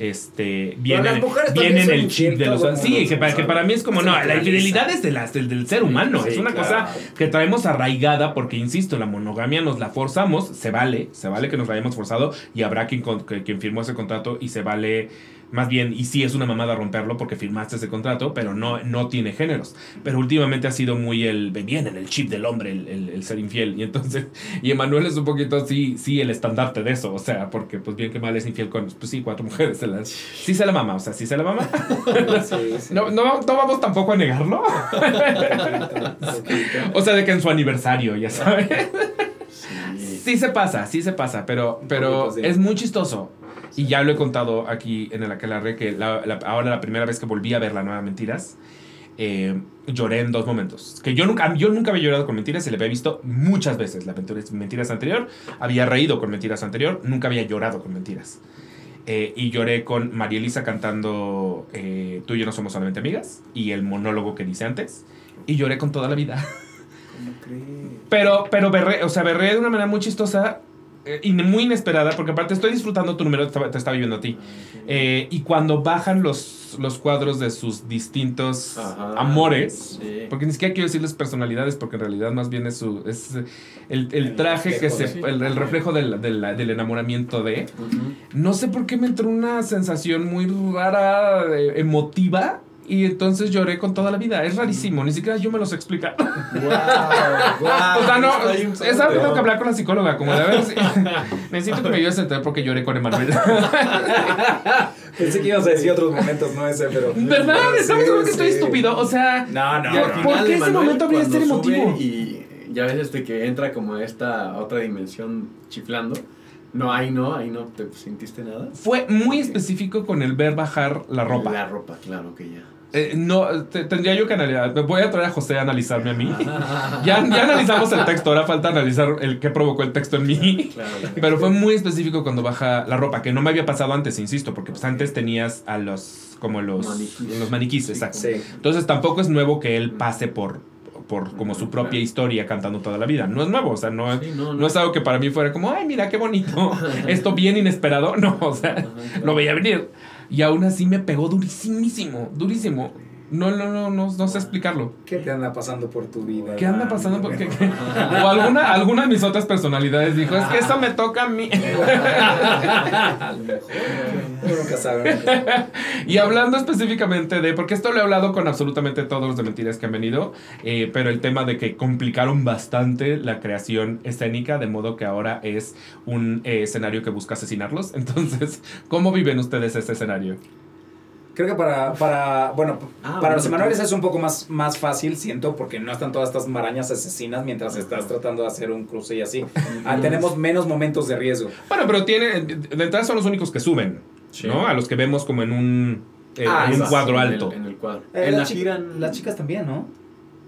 Este, vienen, vienen el chip de los... Sí, que para, que para mí es como, no, la infidelidad es de las- del, del ser humano, Sí, es una claro. cosa que traemos arraigada porque, insisto, la monogamia nos la forzamos, se vale, se vale que nos la hayamos forzado y habrá quien, quien firmó ese contrato y se vale, más bien, y sí es una mamada romperlo porque firmaste ese contrato, pero no, no tiene géneros. Pero últimamente ha sido muy el, viene en el chip del hombre el, el- el ser infiel. Y entonces, y Emanuel es un poquito, sí, sí, el estandarte de eso, o sea, porque pues bien que mal es infiel con, pues sí, cuatro mujeres, se sí se la mama, o sea, sí se la mama. Sí, sí. No, no, no vamos tampoco a negarlo. O sea, de que en su aniversario, ya sabes. Sí. Se pasa, sí se pasa, pero, pero es muy chistoso. Y ya lo he contado aquí en el Aquelarre que la- la- ahora la primera vez que volví a ver la nueva Mentiras, eh, lloré en dos momentos. Que yo nunca, yo nunca había llorado con Mentiras y le había visto muchas veces la mentiras anterior. Había reído con Mentiras anterior, nunca había llorado con Mentiras. Eh, y lloré con María Elisa cantando eh, Tú y yo no somos solamente amigas y el monólogo que dice antes. Y lloré con toda la vida. ¿Cómo crees? Pero, pero berré, o sea, berré de una manera muy chistosa eh, y muy inesperada, porque aparte estoy disfrutando tu número, te estaba, te estaba viendo a ti. Eh, y cuando bajan los, los cuadros de sus distintos Ajá. amores, Sí. porque ni siquiera quiero decirles personalidades, porque en realidad más bien es, su, es el, el El traje que se. sí. El, el reflejo del, del, del enamoramiento de. No sé por qué me entró una sensación muy rara, eh, emotiva. Y entonces lloré con toda la vida. Es rarísimo, ni siquiera yo me los explica. Guau, guau, O sea, no, es algo que tengo que hablar con la psicóloga, como de a ver si- Necesito que me ayudes a entender por qué lloré con Emanuel. Pensé que ibas a decir otros momentos, no ese, pero. ¿Verdad? pero ¿Estamos sí, seguro que sí. estoy estúpido? O sea, No, no, Ya, no. ¿por qué ese Manuel, momento habría de ser emotivo? Y ya ves este que entra como esta otra dimensión chiflando. No, ahí no, ahí no te sentiste nada. fue muy específico con el ver bajar la ropa. La ropa, claro que ya. Eh, no, te- tendría yo que analizar. Me voy a traer a José a analizarme a mí. ya, ya analizamos el texto, ahora falta analizar el que provocó el texto en mí. Claro, Pero fue muy específico cuando baja la ropa, que no me había pasado antes, insisto, porque pues antes tenías a los, como los Maniquíes. los maniquíes, exacto. Sí. Entonces tampoco es nuevo que él pase por, por como su propia historia cantando toda la vida. No es nuevo, o sea, no, Sí, no, no no. es algo que para mí fuera como, ay, mira qué bonito, esto bien inesperado. No, o sea, lo veía venir. Y aún así me pegó durísimo, durísimo. No, no, no, no, no sé explicarlo. ¿Qué te anda pasando por tu vida? ¿Qué anda pasando? Porque, o alguna, alguna de mis otras personalidades dijo, es que eso me toca a mí. A lo mejor. Nunca sabe. nunca sabe. Y hablando específicamente de, porque esto lo he hablado con absolutamente todos los de mentiras que han venido, eh, pero el tema de que complicaron bastante la creación escénica, de modo que ahora es un eh, escenario que busca asesinarlos. Entonces, ¿cómo viven ustedes ese escenario? Creo que para, para bueno, Ah, para bueno, los Emanueles tú- es un poco más, más fácil, siento, porque no están todas estas marañas asesinas mientras estás tratando de hacer un cruce y así. Ah, tenemos menos momentos de riesgo. Bueno, pero tiene, de entrada son los únicos que suben, Sí. ¿no? A los que vemos como en un, eh, Ah, en un sí, cuadro en el- alto. En el cuadro. Eh, en la gira. Las chicas también, ¿no?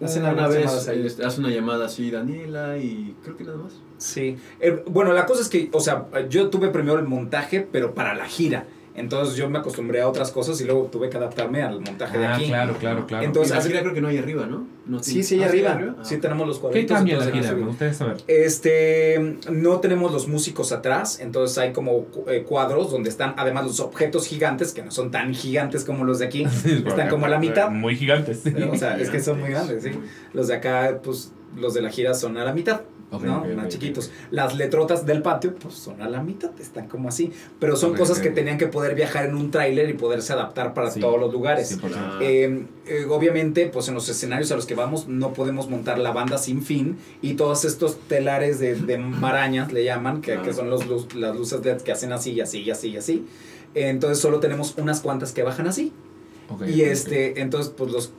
Hacen una vez este, hace una llamada así Daniela y creo que nada más. Sí. Eh, bueno, la cosa es que, o sea, yo tuve primero el montaje, pero para la gira. Entonces yo me acostumbré a otras cosas y luego tuve que adaptarme al montaje de Ah, aquí. claro, claro, claro. Entonces, y la así- gira creo que no hay arriba, ¿no? no Sí, sí, ¿Ah, arriba. Ah, Sí, tenemos los ¿Qué cuadritos. cambia en la no Me gustaría saber. Este, no tenemos los músicos atrás, entonces hay como eh, cuadros donde están además los objetos gigantes, que no son tan gigantes como los de aquí, están como a la mitad. Muy gigantes. O sea, es que son muy grandes, sí. Los de acá, pues, los de la gira son a la mitad, ¿no? Más chiquitos. Las letrotas del patio, pues, son a la mitad, están como así. Pero son cosas que tenían que poder viajar en un tráiler y poderse adaptar para Sí. todos los lugares. 100%. Ah. Eh, eh, obviamente, pues en los escenarios a los que vamos no podemos montar la banda sin fin y todos estos telares de, de marañas le llaman, que, Ah. que son los, las luces LED que hacen así y así y así y así. Entonces solo tenemos unas cuantas que bajan así. Y este, entonces pues los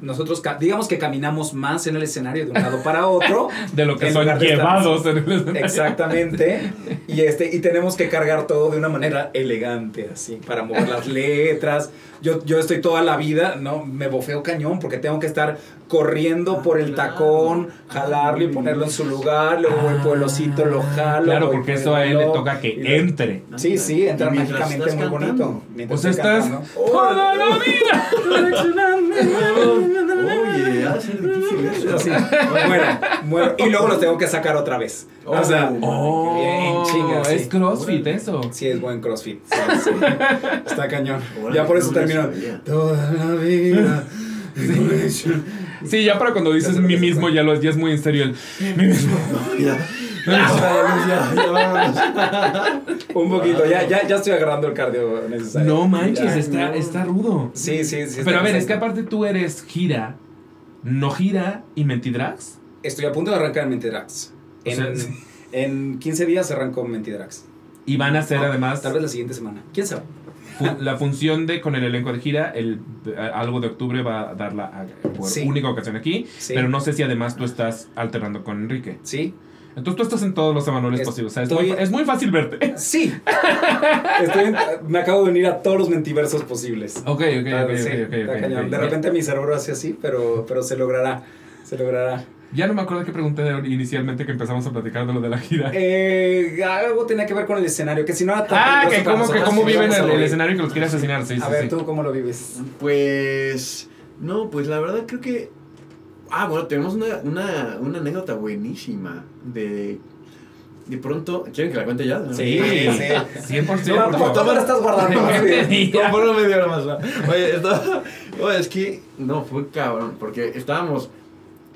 nosotros digamos que caminamos más en el escenario de un lado para otro. De lo que son llevados en el escenario. Exactamente. Y este y tenemos que cargar todo de una manera elegante así para mover las letras. Yo, yo estoy toda la vida, ¿no? Me bofeo cañón porque tengo que estar corriendo Ah, por el claro. tacón, Ah, jalarlo y muy ponerlo en bien. su lugar, luego voy por el osito, lo jalo. Claro, porque por eso a él le toca que entre. Sí, sí, entra mágicamente muy cantando. bonito. O mientras sea, estoy estás cantando. toda la vida. Oye, ha de ser difícil eso. Así, muero, muero. Y luego los tengo que sacar otra vez. O sea, Oh. Oh, En chinga, sí. es CrossFit eso. sí es buen CrossFit. sí, sí. Está cañón. Ya por eso no Toda la vida. Sí, ya para cuando dices mí mismo ya, lo, ya es muy en serio el mí mismo. Ya. Ya, ya, ya, vámonos. Un poquito, ya, ya, ya estoy agarrando el cardio necesario. No manches, está, no. está rudo. Sí, sí, sí. Pero a ver, es que aparte tú eres gira, no gira y mentidrags. Estoy a punto de arrancar Mentidrax. O En, sea, en 15 días arranco Mentidrax. Y van a hacer No, además Tal vez la siguiente semana. ¿Quién sabe? La función de con el elenco de gira, el algo de octubre va a darla por Sí. única ocasión aquí. Sí. Pero no sé si además tú estás alternando con Enrique. Sí. Entonces tú estás en todos los emanuales Estoy- posibles. O sea, es, muy, es muy fácil verte. Sí. Estoy en- me acabo de unir a todos los mentiversos posibles. Ok, ok, Ah, ok, sí, ok, ok, está ok, cañón. ok. De repente mi cerebro hace así, pero, pero se logrará. Se logrará. Ya no me acuerdo qué pregunté inicialmente que empezamos a platicar de lo de la gira. Eh, algo tenía que ver con el escenario, que si no era tan ah, que cómo, que cómo viven el, escenario que los quiere asesinar. Sí, A sí, ver, sí. ¿tú cómo lo vives? Pues. No, pues la verdad creo que. Ah, bueno, tenemos una, una, una anécdota buenísima de. De pronto. ¿Quieren que la cuente ya? Sí, sí. 100%. No, ¿Por la estás guardando? Por una media hora más. Oye, estaba, oye, es que no, fue cabrón, porque estábamos,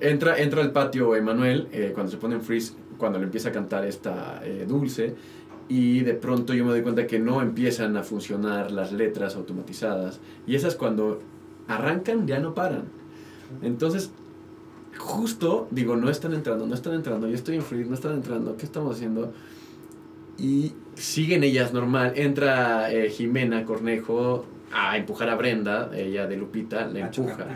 entra, entra al patio Emanuel, eh, cuando se pone en freeze, cuando le empieza a cantar esta eh, dulce, y de pronto yo me doy cuenta que no empiezan a funcionar las letras automatizadas, y esas cuando arrancan ya no paran. Entonces, justo, digo, no están entrando, no están entrando, yo estoy en freeze, no están entrando, ¿qué estamos haciendo? Y siguen ellas normal. Entra eh, Jimena Cornejo a empujar a Brenda, ella de Lupita, la empuja.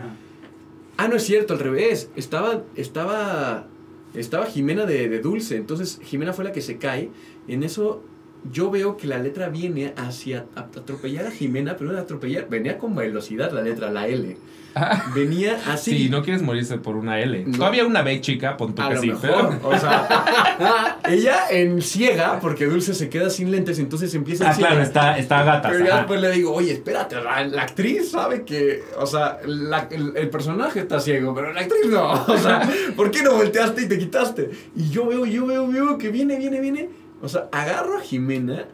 Ah, no es cierto, al revés. Estaba, estaba, estaba Jimena de, de Dulce. Entonces Jimena fue la que se cae. En eso yo veo que la letra viene hacia atropellar a Jimena, pero no atropellar, venía con velocidad la letra, la L. Venía así. Si no quieres morirse por una L. No. Todavía una B chica, pon tú a que lo sí. mejor, o sea, ella en ciega, porque Dulce se queda sin lentes, entonces empieza Ah, en ciega. claro, está, está gata. Pero ya después le digo, oye, espérate, la, la actriz sabe que, o sea, la- el, el personaje está ciego, pero la actriz no. O sea, ¿por qué no volteaste y te quitaste? Y yo veo, yo veo, veo que viene, viene, viene. O sea, agarro a Jimena,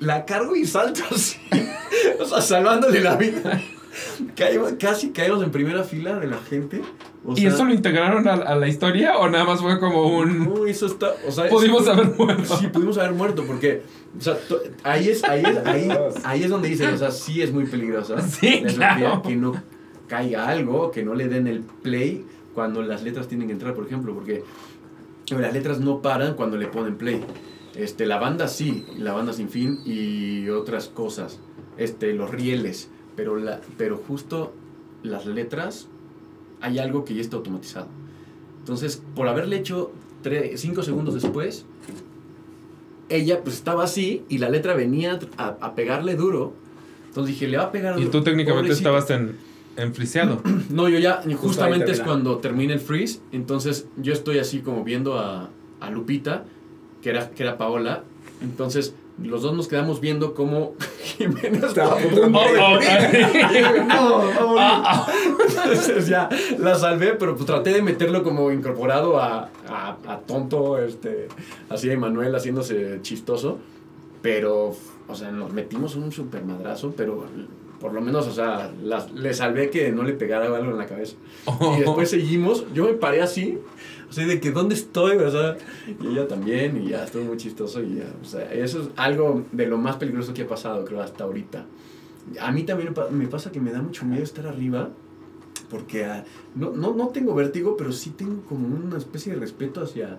la cargo y salto así. O sea, salvándole la vida. Caigo- casi caemos en primera fila de la gente. O ¿Y sea, eso lo integraron a, a la historia o nada más fue como un... No, eso está, o sea, Pudimos sí, haber muerto. Sí, pudimos haber muerto porque, o sea, to- ahí es, ahí es, ahí, ahí es donde dicen, o sea, sí es muy peligrosa. Sí, La claro. Que no caiga algo, que no le den el play cuando las letras tienen que entrar, por ejemplo, porque las letras no paran cuando le ponen play. Este, la banda sí, la banda sin fin y otras cosas, este, los rieles, pero, la, pero justo las letras hay algo que ya está automatizado. Entonces, por haberle hecho 5 segundos después, ella pues estaba así y la letra venía a, a pegarle duro. Entonces dije, le va a pegar Y duro. tú técnicamente estabas en, en friseado. No, yo ya, ahí justamente es termina. cuando termina el freeze, entonces yo estoy así como viendo a, a Lupita, que era, que era Paola, entonces los dos nos quedamos viendo cómo Jimena estaba a punto de morir. oh, Y yo, no, va a morir". Ah, Entonces ya la salvé, pero pues traté de meterlo como incorporado a, a, a tonto, este, así a Emanuel haciéndose chistoso, pero, o sea, nos metimos un super madrazo, pero por lo menos, o sea, las- le salvé que no le pegara algo en la cabeza. oh. Y después seguimos, yo me paré así, o sea, de que ¿dónde estoy? O sea, y ella también, y ya estuvo muy chistoso, y ya, o sea, eso es algo de lo más peligroso que ha pasado, creo, hasta ahorita. A mí también me pa- me pasa que me da mucho miedo estar arriba, porque ah, no, no, no tengo vértigo, pero sí tengo como una especie de respeto hacia...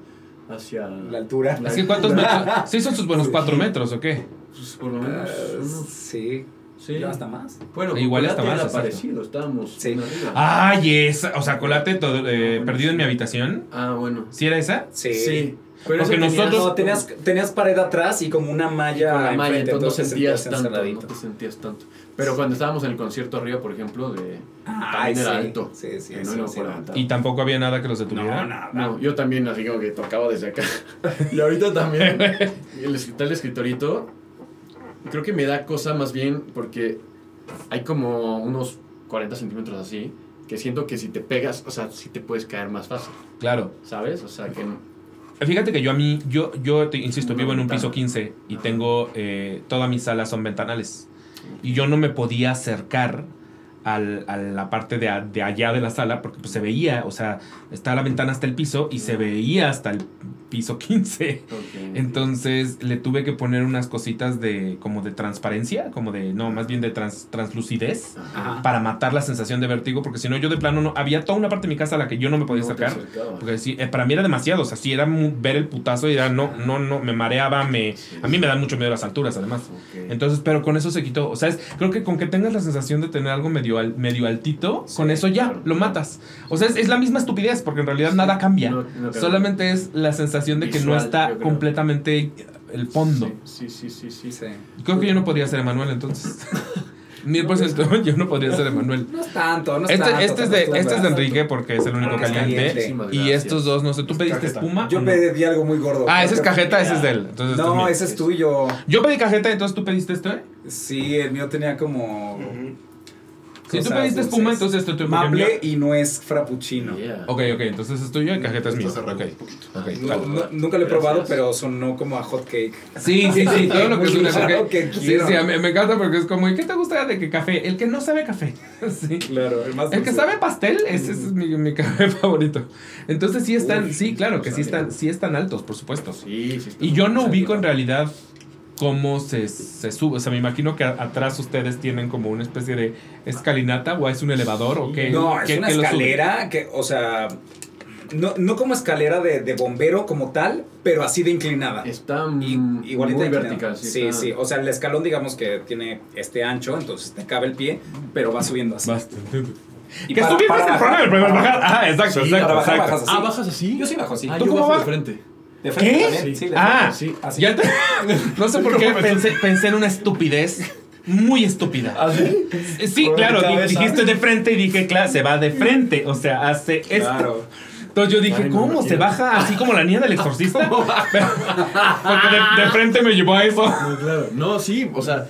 hacia La altura. la que ¿cuántos altura. metros? ¿Sí son sus buenos cuatro metros o qué? Pues, por lo menos Ah, unos- sí. Sí. Yo hasta más. Bueno, Igual con hasta más, era parecido, estábamos Sí. Ay, esa. O sea, colate todo, eh, perdido en mi habitación. Ah, bueno. ¿Sí era esa? Sí. Sí. Pero Porque eso tenías- nosotros- No, tenías, tenías pared atrás y como una malla, la malla, enfrente, entonces no te sentías tanto, encerradito. no te sentías tanto. Pero cuando estábamos en el concierto arriba, por ejemplo, de Ay, también era sí. alto. Sí, sí, no sí, sí, no. levantar. Y tampoco había nada que los detuviera. No, nada. No, yo también así como que tocaba desde acá. y ahorita también el escritor el escritorito creo que me da cosa más bien porque hay como unos 40 centímetros así que siento que si te pegas, o sea, sí te puedes caer más fácil, Claro. ¿sabes? O sea, que Fíjate que yo a mí, yo, yo te insisto, vivo en un ventana. piso 15 y tengo, eh, todas mis salas son ventanales. Y yo no me podía acercar al- a la parte de, de allá de la sala porque pues, se veía, o sea, está la ventana hasta el piso y se veía hasta el piso 15. ok. Entonces le tuve que poner unas cositas de como de transparencia, como de, no, más bien de trans- translucidez Ajá. para matar la sensación de vértigo porque si no yo de plano no, había toda una parte de mi casa a la que yo no me podía No acercabas. Porque sí, eh, para mí era demasiado, o sea, sí era ver el putazo y era, no, no, no, me mareaba, me... A mí me dan mucho miedo las alturas, además. Entonces, pero con eso se quitó. O sea, es- creo que con que tengas la sensación de tener algo medio, al- medio altito, Sí, con eso ya, claro. lo matas. O sea, es, es la misma estupidez, porque en realidad nada cambia. No- no cambia. Solamente es la sensación de que no está completamente el fondo. Sí, sí, sí, sí. Sí. Creo que yo no podría ser Emanuel entonces. Mil por ciento yo no podría ser Emanuel. No es tanto, no es Este, tanto. este es de, este es de. Enrique porque es el único caliente. Y estos dos, no sé, ¿tú pediste Cajeta. espuma? Yo pedí algo muy gordo. Ah, ese es cajeta, ese es de él. Entonces, este es No, mío. ese es tuyo. Yo pedí cajeta, entonces tú pediste esto, ¿eh? Sí, el mío tenía como. Si tú pediste espuma, entonces esto es tuyo. Maple y no es frappuccino. Yeah. Ok, ok, entonces es tuyo y cajeta es mío. Esto se Ok, regó un poquito. ok, No, claro. no- nunca lo he probado, Gracias. pero sonó como a hot cake. Sí, sí, sí, todo lo que es una que Sí, sí, a mí me encanta porque es como, ¿y qué te gusta de que café? El que no sabe café. Sí. Claro, el más El que dulce. sabe pastel, ese, ese es mi, mi café favorito. Entonces sí están, Uy, sí, claro, que sí están, sí están altos, por supuesto. Sí, sí. Y yo no ubico en realidad cómo se, se sube. O sea, me imagino que a- atrás ustedes tienen como una especie de escalinata o es un elevador o qué. No, es qué- una qué escalera que, o sea, no, no como escalera de, de bombero como tal, pero así de inclinada. Está Y- igualita muy inclinada. vertical. Sí, está- sí, O sea, el escalón, digamos que tiene este ancho, entonces te cabe el pie, pero va subiendo así. Bastante. Y que para- subir no para es el problema, el es bajar. Ah, exacto, Sí, exacto. para bajar, exacto. bajas así. Ah, ¿bajas así? Yo sí bajo así. Ah, ¿Tú yo cómo bajo de vas? frente. De frente ¿Qué? también, sí, de ah, sí. Así. ya te- no sé por qué pensé, pensé en una estupidez muy estúpida. ¿Así? Sí, Por claro, dijiste de frente y dije, claro, se va de frente, o sea, hace esto. Entonces yo dije, Ay, no, ¿cómo? no ¿Se baja así como la niña del exorcista? Porque de, de frente me llevó a eso. No, claro. No, sí, o sea,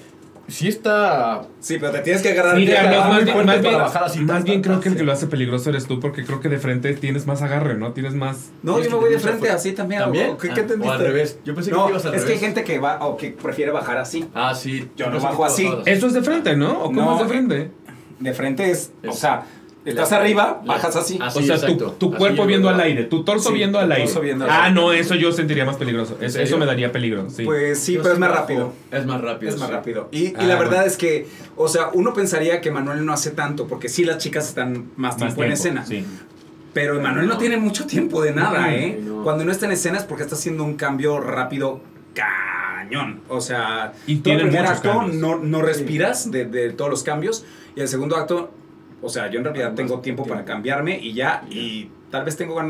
sí está. Sí, pero te tienes que agarrar. Más bien, fuerte más para bien- bajar así, más tan, bien tan, creo que el que lo hace peligroso eres tú, porque creo que de frente tienes más agarre, ¿no? Tienes más... No, yo me que voy de frente así también. ¿También? ¿o ¿Qué, Ah, qué o entendiste? al revés. Yo pensé que no, ibas al es que hay gente que va o que prefiere bajar así. Ah, sí. Yo no pensé bajo así. Eso es de frente, ¿no? ¿O cómo No, es de frente? De frente es, o Es- sea, estás la- arriba, la- bajas así. así. o sea, tu, exacto. tu Así cuerpo viendo al aire, tu torso Sí, viendo al aire. torso viendo al ah, aire. no, eso yo sentiría más peligroso. ¿En Eso, me daría peligro, sí. Pues sí, Yo pero es más rápido. Es más rápido. Es más sí. rápido. Y, y Ah, la verdad bueno. es que, o sea, uno pensaría que Manuel no hace tanto, porque sí las chicas están más tiempo, Más en escena. Sí. Pero Manuel no. No. tiene mucho tiempo de nada, No, ¿eh? no. Cuando no está en escena es porque está haciendo un cambio rápido cañón. O sea, Y todo el primer acto no, no respiras de, de todos los cambios. Y el segundo acto, o sea, yo en realidad tengo tiempo para cambiarme y ya. Y tal vez tengo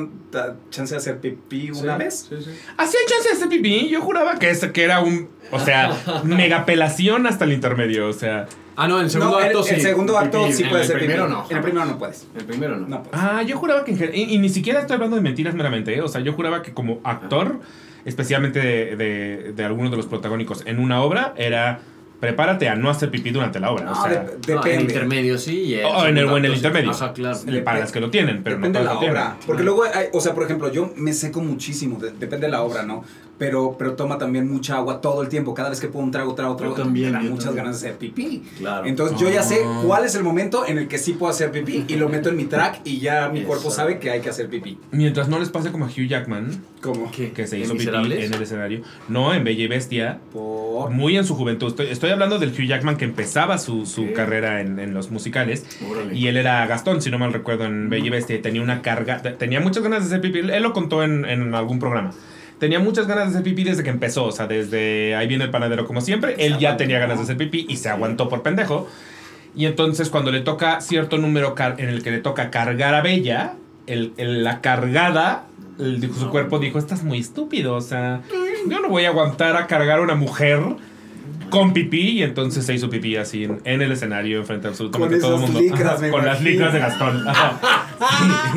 chance de hacer pipí una Sí, vez. Sí, sí. ¿Así hay chance de hacer pipí? Yo juraba que, ese, que era un... O sea, megapelación hasta el intermedio, o sea... Ah, no, en el segundo No, el- acto el, sí. segundo acto Pipí. sí puede el ser primero pipí. no. En el primero no puedes. El primero no. No puedes. Ah, yo juraba que y, y ni siquiera estoy hablando de mentiras meramente, ¿eh? O sea, yo juraba que como actor, especialmente de, de, de algunos de los protagónicos en una obra, era prepárate a no hacer pipí durante la obra. No, o sea, de- No, en el depende. intermedio sí. O Oh, en el- en el intermedio. Ajá, claro. Para las que lo tienen, pero depende no de la obra. tienen. Porque luego, hay- o sea, por ejemplo, yo me seco muchísimo, de- depende de la obra, ¿no? Pero, pero toma también mucha agua todo el tiempo. Cada vez que pongo un trago, trago, trago, también, me dan muchas también. ganas de hacer pipí. Claro. Entonces yo ya sé Ah. cuál es el momento en el que sí puedo hacer pipí y lo meto en mi track y ya mi cuerpo sabe que hay que hacer pipí. Mientras no les pase como a Hugh Jackman, ¿Cómo? ¿Qué? que se ¿En hizo pipí en el escenario. No, en Bella y Bestia. Por... Muy en su juventud. Estoy, estoy hablando del Hugh Jackman que empezaba su, su carrera en, en los musicales. Órale. Y él era Gastón, si no mal recuerdo, en Bella y Bestia. y Tenía una carga, te- tenía muchas ganas de hacer pipí. Él lo contó en, en algún programa. Tenía muchas ganas de hacer pipí desde que empezó. O sea, desde ahí viene el panadero como siempre. Él ya tenía ganas de hacer pipí y se aguantó por pendejo. Y entonces cuando le toca cierto número en el que le toca cargar a Bella, el, el- la cargada, el- su cuerpo dijo, estás muy estúpido. O sea, yo no voy a aguantar a cargar a una mujer con pipí y entonces se hizo pipí así en, en el escenario enfrente absolutamente todo el mundo. licras, Ajá, con las licras de Gastón. Ajá.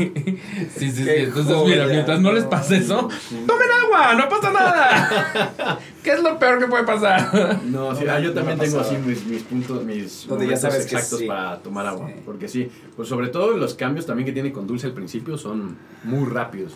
Sí, sí, sí. Qué Entonces, joya, mira, mientras no les pase eso, tomen agua, no pasa nada. ¿Qué es lo peor que puede pasar? No, sí, No, ah, yo también tengo así mis, mis puntos, mis Donde ya sabes que exactos sí. para tomar agua. Sí. Porque sí, pues sobre todo los cambios también que tiene con Dulce al principio son muy rápidos.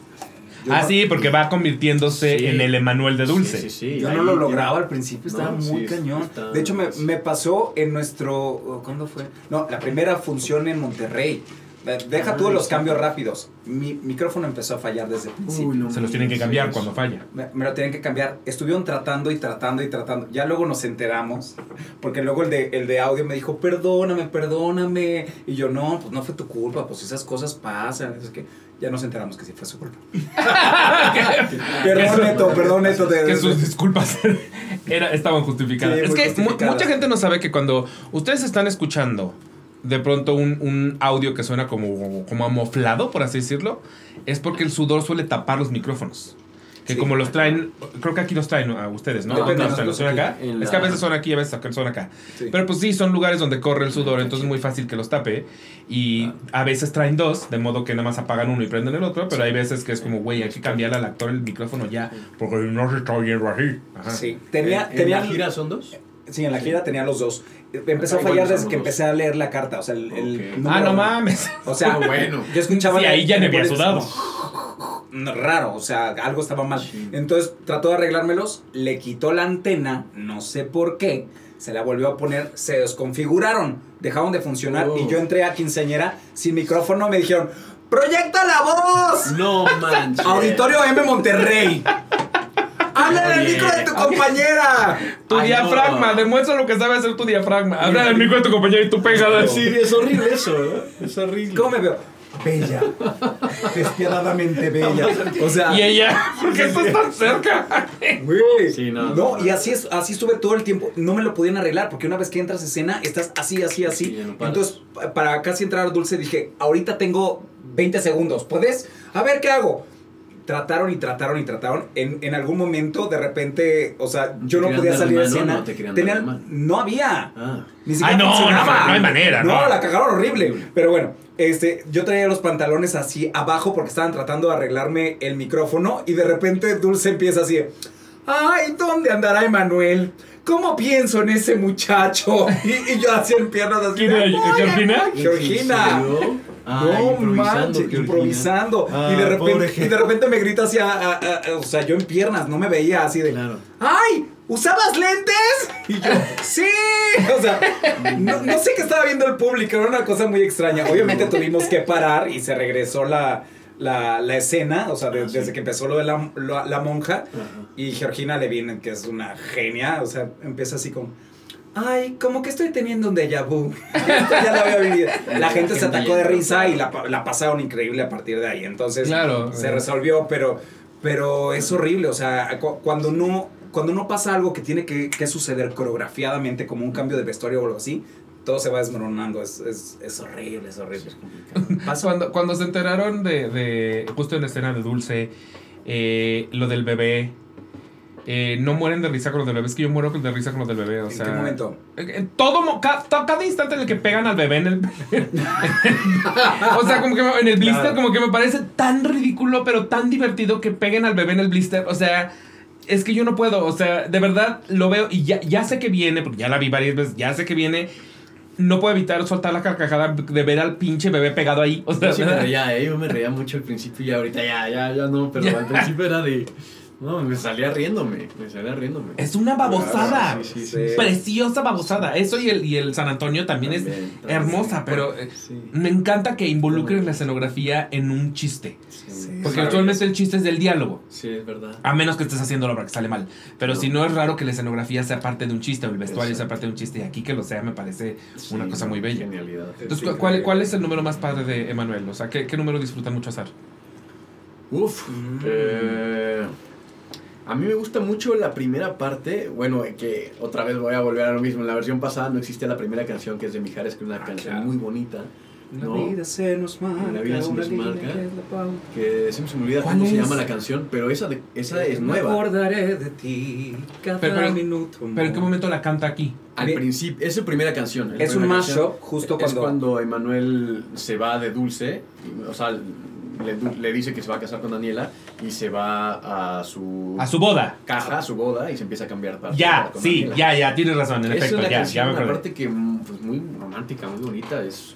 Yo ah, no- sí, porque va convirtiéndose Sí. en el Emanuel de Dulce. Sí, sí, sí. Yo Ahí no lo lograba al principio, estaba No, muy sí, cañón. está- De hecho, me, me pasó en nuestro. ¿Cuándo fue? No, la primera función en Monterrey. Eh, Deja Ah, tú los cambios rápidos. Mi micrófono empezó a fallar desde el principio. Uy, no Se los tienen que cambiar sí. cuando falla. Me, me lo tienen que cambiar. Estuvieron tratando y tratando y tratando. Ya luego nos enteramos. Porque luego el de, el de audio me dijo, perdóname, perdóname. Y yo, no, pues no fue tu culpa. Pues esas cosas pasan. Es que ya nos enteramos que sí fue su culpa. perdón, Que Neto, perdón, Neto. de- que de- sus disculpas era, estaban justificadas. Sí, es que justificadas. mucha gente no sabe que cuando ustedes están escuchando de pronto un, un audio que suena como, como amoflado, por así decirlo, es porque el sudor suele tapar los micrófonos. Que Sí. como los traen, creo que aquí los traen a ustedes, ¿no? Depende, ¿Dónde están? ¿Los nosotros traen acá? en Es que a veces son aquí, a veces son acá. Sí. Pero pues sí, son lugares donde corre el sudor, entonces es muy fácil que los tape. Y a veces traen dos, de modo que nada más apagan uno y prenden el otro, pero hay veces que es como, güey, hay que cambiarle al actor el micrófono ya, porque no se está oyendo así. Ajá. Sí. Tenía, ¿En, en tenía la gira son dos? Sí, en la gira tenía los dos. Empezó a Ahí fallar desde que empecé a leer la carta. O sea, el, el Ah, no mames. O sea, Ah, bueno. yo escuchaba. Sí, la- ahí ya en me había sudado. Raro, o sea, algo estaba mal. Sí. Entonces trató de arreglármelos, le quitó la antena, no sé por qué, se la volvió a poner, se desconfiguraron, dejaron de funcionar Oh. y yo entré a quinceañera sin micrófono, me dijeron, ¡Proyecta la voz! No manches. Auditorio M Monterrey. ¡Habla en el Oye. micro de tu compañera! Tu Ay, diafragma, no. demuestra lo que sabe hacer tu diafragma. Habla del micro de tu compañero y tú pegada Sí, es horrible eso, ¿eh? Es horrible. ¿Cómo me veo? Bella. Despiadadamente bella. O sea. Y ella, ¿por qué estás tan cerca? Güey. Sí, no, no, no. y así es, así estuve todo el tiempo. No me lo podían arreglar porque una vez que entras a escena estás así, así, así. Sí, no. Entonces, pa- para casi entrar a dulce dije, ahorita tengo 20 segundos. ¿Puedes? A ver qué hago. Trataron y trataron y trataron. En, en algún momento, de repente, o sea, yo no ¿Querían podía salir de escena. no te Tenían- no había. Ah. Ni siquiera Ah, no, funcionaba. no, no hay manera, No, no. la cagaron horrible. Pero bueno, este, yo traía los pantalones así abajo porque estaban tratando de arreglarme el micrófono y de repente Dulce empieza así. Ay, ¿dónde andará Emanuel? ¿Cómo pienso en ese muchacho? Y, y yo hacía en piernas así. ¿Quién era? "Ay, ¿Georgina? Georgina. Ah, no improvisando, manches, improvisando. Ah, y, de pobre repente, y de repente me grita así, a- a- a- o sea, yo en piernas, no me veía así de. Claro. ¡Ay! ¿Usabas lentes? Y yo, ¡sí! O sea, no, no sé qué estaba viendo el público, era una cosa muy extraña. Obviamente tuvimos que parar y se regresó la, la, la escena, o sea, de- Ah, sí. desde que empezó lo de la, la, monja. Y Georgina Levine, que es una genia, o sea, empieza así como. Ay, como que estoy teniendo un déjà vu. Esto ya lo había vivido. La gente se atacó de risa y la, la pasaron increíble a partir de ahí. Entonces Claro. se resolvió, pero, pero es horrible. O sea, cu- cuando no, cuando no pasa algo que tiene que, que suceder coreografiadamente, como un cambio de vestuario o algo así, todo se va desmoronando. Es, es, es horrible, es horrible. Pasó Cuando, cuando se enteraron de, de justo en la escena de Dulce, eh, lo del bebé, eh, no mueren de risa con lo del bebé, es que yo muero de risa con lo del bebé, o ¿En sea... qué momento? En todo, mo- ca- to- cada, instante en el que pegan al bebé en el... o sea, como que me- en el blister, Claro. como que me parece tan ridículo, pero tan divertido que peguen al bebé en el blister, o sea... Es que yo no puedo, o sea, de verdad lo veo y ya, ya sé que viene, porque ya la vi varias veces, ya sé que viene. No puedo evitar soltar la carcajada de ver al pinche bebé pegado ahí. O sea, Yo sí me reía, ¿eh? Yo me reía mucho al principio y ahorita ya, ya, ya no, pero al principio era de... No, me salía riéndome, me salía riéndome. Es una babosada. Sí, sí, sí. Sí. Preciosa babosada. Eso y el, y el San Antonio también, También, es también. hermosa, pero eh, Sí. me encanta que involucren la escenografía en un chiste. Sí, Porque Sí. actualmente el chiste es del diálogo. sí, es verdad. A menos que estés haciendo la obra que sale mal. Pero No. si no es raro que la escenografía sea parte de un chiste o el vestuario sea Exacto. parte de un chiste. Y aquí que lo sea me parece una cosa muy bella. Genialidad. Entonces, Sí, ¿cu- ¿cuál, increíble. ¿cuál es el número más padre de Emanuel? O sea, ¿qué, qué número disfrutan mucho hacer? Uf. Mm. eh, a mí me gusta mucho la primera parte. Bueno, eh, que otra vez voy a volver a lo mismo. En la versión pasada no existía la primera canción que es de Mijares, que es una Ah, canción claro. muy bonita. La No. vida se nos marca. La vida se una nos marca. que es la siempre se me olvida ¿Cuál cómo se es? llama la canción, pero esa, de, esa es Me nueva. acordaré de ti cada Pero- pero- minuto. ¿Pero en qué momento la canta aquí? Al principio, es su primera canción. la Es un primera canción. mashup justo Es cuando... cuando Emanuel se va de Dulce, y, o sea, le, le dice que se va a casar con Daniela y se va a su, A su boda. caja, a su boda y se empieza a cambiar para Ya, sí, Daniela. ya, ya, tienes razón, en Es efecto, una ya, canción, ya me acordé. aparte que mm, pues, muy romántica, muy bonita, es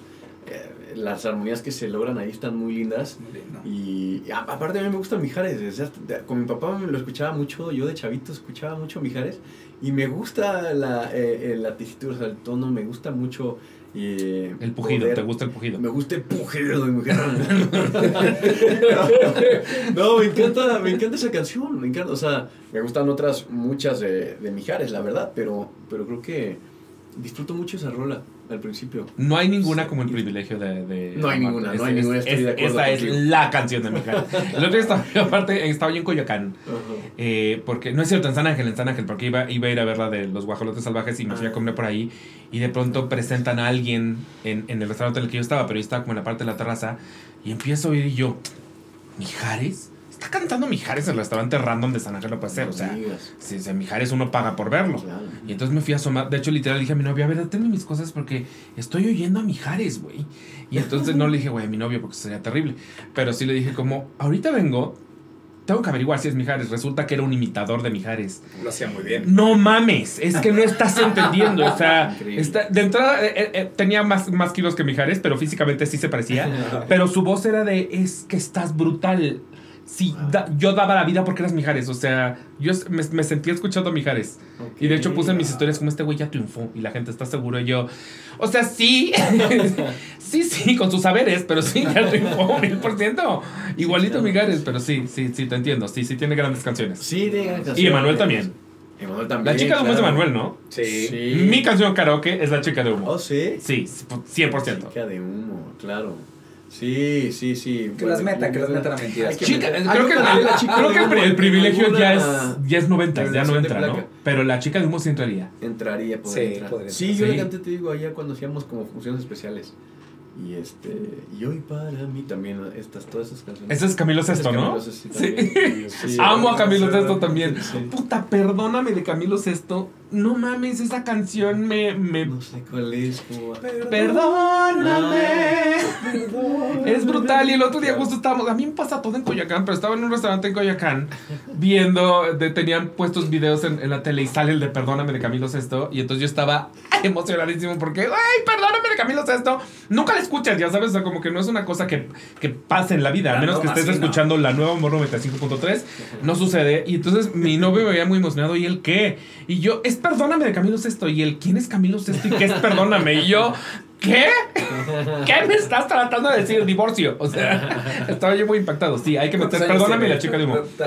las armonías que se logran ahí están muy lindas. Muy lindo. Y a- aparte a mí me gusta Mijares, con mi papá me lo escuchaba mucho, yo de chavito escuchaba mucho Mijares y me gusta la, eh, la tesitura, o sea, el tono, me gusta mucho eh, El pujido, poder- ¿te gusta el pujido? Me gusta el pujido de mujer. no, me encanta, me encanta esa canción, me encanta, o sea, me gustan otras muchas de, de Mijares, la verdad, pero, pero creo que disfruto mucho esa rola al principio. No hay ninguna como el privilegio de. de No hay ninguna, no Es- hay es- ninguna, estoy es- de acuerdo es la canción de Mijares. El otro día estaba, aparte, estaba yo en Coyoacán. eh, porque no es cierto, en San Ángel, en San Ángel, porque iba, iba a ir a ver la de los guajolotes salvajes y me fui a Ah. comer por ahí. Y de pronto presentan a alguien en, en el restaurante en el que yo estaba, pero yo estaba como en la parte de la terraza. Y empiezo a oír y yo, ¿Mijares? Está cantando Mijares en el restaurante random de San Ángel, no puede ser. O sea, No si de Mijares uno paga por verlo. Claro. Y entonces me fui a asomar. De hecho, literal, dije a mi novia, a ver, tenme mis cosas porque estoy oyendo a Mijares, güey. Y entonces no le dije, güey, a mi novio porque sería terrible. Pero sí le dije, como, ahorita vengo, tengo que averiguar si es Mijares. Resulta que era un imitador de Mijares. Lo hacía muy bien. No mames, es que no estás entendiendo. O sea, está- de entrada eh, eh, eh, tenía más, más kilos que Mijares, pero físicamente sí se parecía. Pero su voz era de, es que estás brutal. Sí, da- yo daba la vida porque eras Mijares. O sea, yo me, me sentía escuchando a Mijares. Y de hecho puse en mis historias como este güey ya triunfó y la gente está seguro. Y yo, o sea, sí, sí, sí, con sus saberes, pero sí, ya triunfó mil por ciento. Igualito claro. Mijares, pero sí, sí, sí, te entiendo. Sí, sí, tiene grandes canciones. Sí, gran canción. Y Emanuel también. Emanuel también. La chica de humo es de. Manuel, ¿no? Sí. Sí. Mi canción karaoke es la chica de humo. Oh, sí. Sí, 100%. Chica de humo, claro. Sí, sí, sí. Que las metan, que las metan a mentiras. Que Chica, meter- creo que, la chica creo que el, privilegio ya es, ya es 90, ya no entra, ¿no? Pero la chica de humo sí entraría. Entraría, podría Sí, entrar. podría Sí, entrar. yo Sí. le canté, te digo, allá cuando hacíamos como funciones especiales. Y este, y hoy para mí también, estas, todas esas canciones. Ese es Camilo Sesto, ¿no? Camilo Sesto, Sí. Amo a Camilo Sesto también. Sí. Puta, perdóname de Camilo Sesto. No mames, esa canción me. me... No sé cuál es. Perdóname. Perdón. Es brutal. Y el otro día justo estábamos. A mí me pasa todo en Coyoacán, pero estaba en un restaurante en Coyoacán viendo. de- tenían puestos videos en, en la tele y sale el de Perdóname de Camilo Sesto. Y entonces yo estaba emocionadísimo porque, ¡ay, perdóname de Camilo Sesto! Nunca la escuchas, ya sabes. O sea, como que no es una cosa que, que pase en la vida. A menos no, que estés no. escuchando la nueva Morro 95.3. No sucede. Y entonces mi novio me veía muy emocionado. ¿Y él qué? Y yo, es Perdóname de Camilo Sesto. Y él, ¿quién es Camilo Sesto y qué es Perdóname? Y yo, ¿qué? ¿Qué me estás tratando de decir? Divorcio. O sea, estaba yo muy impactado. Sí, hay que meter. ¿Cuántos años Perdóname la chica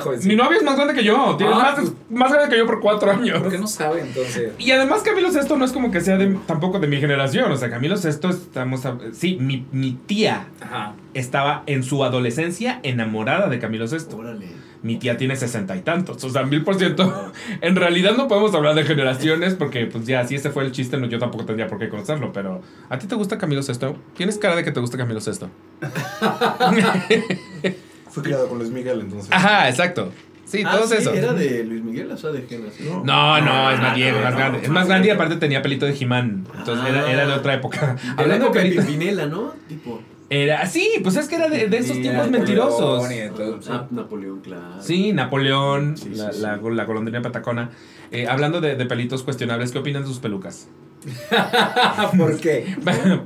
jovencito. Mi novio es más grande que yo. Tiene Ah, más, más grande que yo por cuatro años. ¿Por qué no sabe entonces? Y además Camilo Sesto no es como que sea de, tampoco de mi generación. O sea, Camilo Sesto estamos... a- sí, mi, mi tía Ajá. Estaba en su adolescencia enamorada de Camilo Sesto. Órale. Mi tía tiene sesenta y tantos, o sea, mil por ciento. En realidad no podemos hablar de generaciones porque, pues ya, si ese fue el chiste, no, yo tampoco tendría por qué conocerlo. Pero, ¿a ti te gusta Camilo Sesto? ¿Tienes cara de que te gusta Camilo Sesto? Fui criado con Luis Miguel, entonces. Ajá, exacto. Sí, Ah, todos sí, esos. ¿Era de Luis Miguel o sea, de quién? así? No. No, no, es más Ah, viejo, más no, grande. no, Es más grande y aparte tenía pelito de Jimán. Entonces era, era de otra época. Hablando de pelito. Pimpinela, ¿no? Tipo. Era, sí, pues es que era de, de esos Sí, tiempos mentirosos. entonces, Ah, Napoleón, claro. Sí, Napoleón, Sí, la, sí, la, la golondrina patacona. Eh, hablando de, de pelitos cuestionables, ¿qué opinan de sus pelucas? ¿Por qué?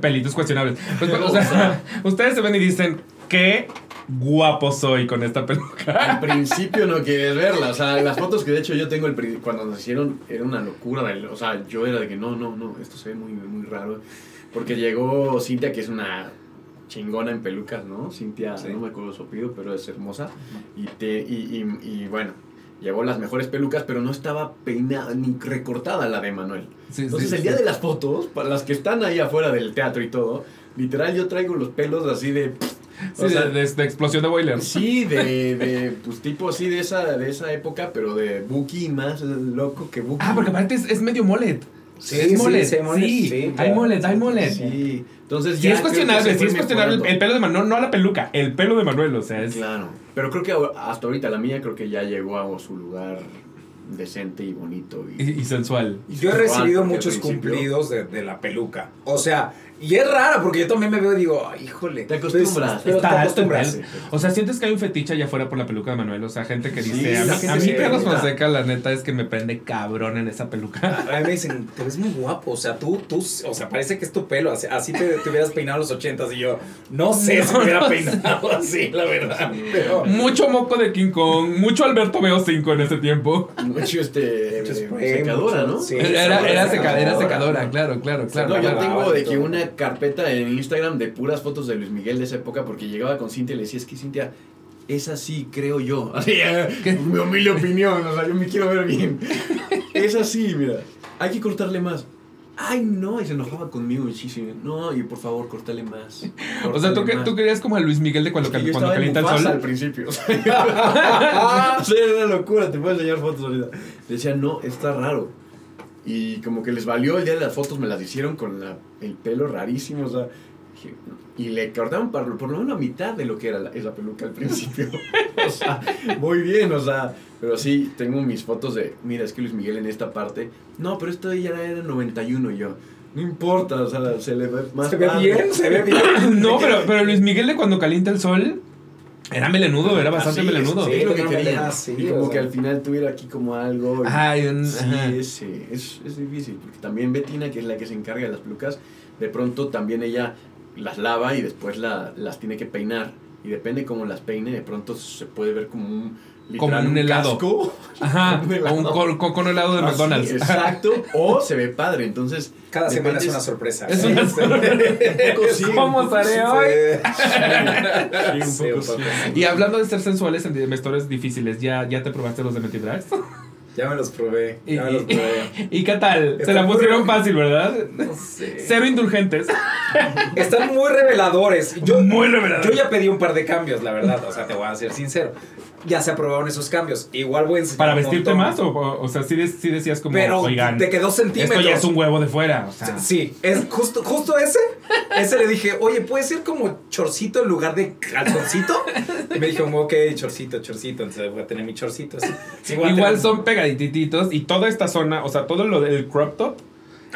Pelitos cuestionables. Pues, o sea, ustedes se ven y dicen, qué guapo soy con esta peluca. Al principio no quieres verla, o sea, las fotos que de hecho yo tengo el cuando nos hicieron era una locura, o sea, yo era de que no, no, no, esto se ve muy, muy raro, porque llegó Cintia, que es una chingona en pelucas, ¿no? Cintia, Sí. no me acuerdo su apellido, pero es hermosa, y, te, y, y, y bueno, llevó las mejores pelucas, pero no estaba peinada ni recortada la de Manuel. Sí, Entonces sí, el día de las fotos, para las que están ahí afuera del teatro y todo, literal yo traigo los pelos así de... O sea, de, de- de explosión de boiler. Sí, de, de pues tipo así de esa, de esa época, pero de Buki más loco que Buki. Ah, porque aparte es, es medio mullet. Sí, sí, sí, Sí, mullet, sí, hay mullet, hay mullet. Sí, entonces Sí ya es cuestionable, sí es cuestionable el, pelo de Manuel, no, no la peluca, el pelo de Manuel, o sea, es... Claro, pero creo que hasta ahorita la mía creo que ya llegó a su lugar decente y bonito. Y, Y, y sensual. y Yo he recibido muchos principio- cumplidos de, de la peluca. O sea, y es rara porque yo también me veo y digo, "Ay, híjole. Te acostumbras. Pero te acostumbras. O sea, sientes que hay un fetiche allá afuera por la peluca de Manuel. O sea, gente que dice, Sí, a mí, gente a mí Carlos. Fonseca, la neta, es que me prende cabrón en esa peluca. A mí me dicen, te ves muy guapo, o sea, tú, tú, o sea, parece que es tu pelo, así, así te, te hubieras peinado a los ochentas y yo, no sé si No, me hubiera no peinado así, la verdad, pero... Mucho moco de King Kong, mucho Alberto Veo 5 en ese tiempo. Mucho este Mucho eh, spray, secadora, mucho- ¿no? sí. Era, era, seca- era secadora. secadora, claro, claro, claro. no, yo tengo de que todo. Una carpeta en Instagram de puras fotos de Luis Miguel de esa época porque llegaba con Cintia y le decía, es que Cintia, es así, creo yo. Así, eh, ¿Qué? mi humilde opinión, o sea, yo me quiero ver bien. Es así, mira, hay que cortarle más. Ay, no, y se enojaba conmigo muchísimo. No, y por favor, cortale más. O sea, ¿tú, que, tú querías como a Luis Miguel de cuando, Es que cuando calienta el Mufasa al sol. principio. O sea, era una locura, te puedo enseñar fotos ahorita. Decía, no, está raro. Y como que les valió el día de las fotos, me las hicieron con la- el pelo rarísimo, o sea. Y le cortaron por, por lo menos la mitad de lo que era la- esa peluca al principio. o sea, muy bien, o sea. Pero sí, tengo mis fotos de, mira, es que Luis Miguel en esta parte. No, pero esto ya era 91 y yo. No importa, o sea, se le ve más Se ve padre". bien, se ve bien. No, pero, pero Luis Miguel de cuando calienta el sol era melenudo, era bastante Ah, sí, melenudo. Sí, lo que Una quería. así, y como que al final tuviera aquí como algo. y- Ay, un- sí, es, sí, es, es difícil. Porque también Betina, que es la que se encarga de las pelucas, de pronto también ella las lava y después la, las tiene que peinar. Y depende cómo las peine, de pronto se puede ver como un. Como un helado. casco. Ajá, Un helado. o un col- con, con helado de Así, McDonald's. exacto. O se ve padre. Entonces. Cada semana es una sorpresa. Es una un ¿Cómo estaré hoy? Sí, un poco. Y hablando de ser sensuales en vestuarios difíciles, ¿ya, ¿ya te probaste los de Mentidrags? Ya me los probé, ¿Y, ya me los probé. ¿y qué tal? Se la pusieron fácil, ¿verdad? No sé. Cero indulgentes. Están muy reveladores. Yo, Muy reveladores. Yo ya pedí un par de cambios, la verdad. O sea, te voy a ser sincero. Ya se aprobaron esos cambios. Igual voy a enseñar ¿Para vestirte montón. más? O, o, sea, sí, de- sí decías como, Pero oigan, te quedó esto centímetros. ya es un huevo de fuera. O sea, Sí, es justo, justo ese. ese le dije, oye, ¿puede ser como chorcito en lugar de calzoncito? Y me dijo, ok, chorcito, chorcito. Entonces voy a tener mi chorcito. así. Igual tener- son pegadititos y toda esta zona, o sea, todo lo del crop top.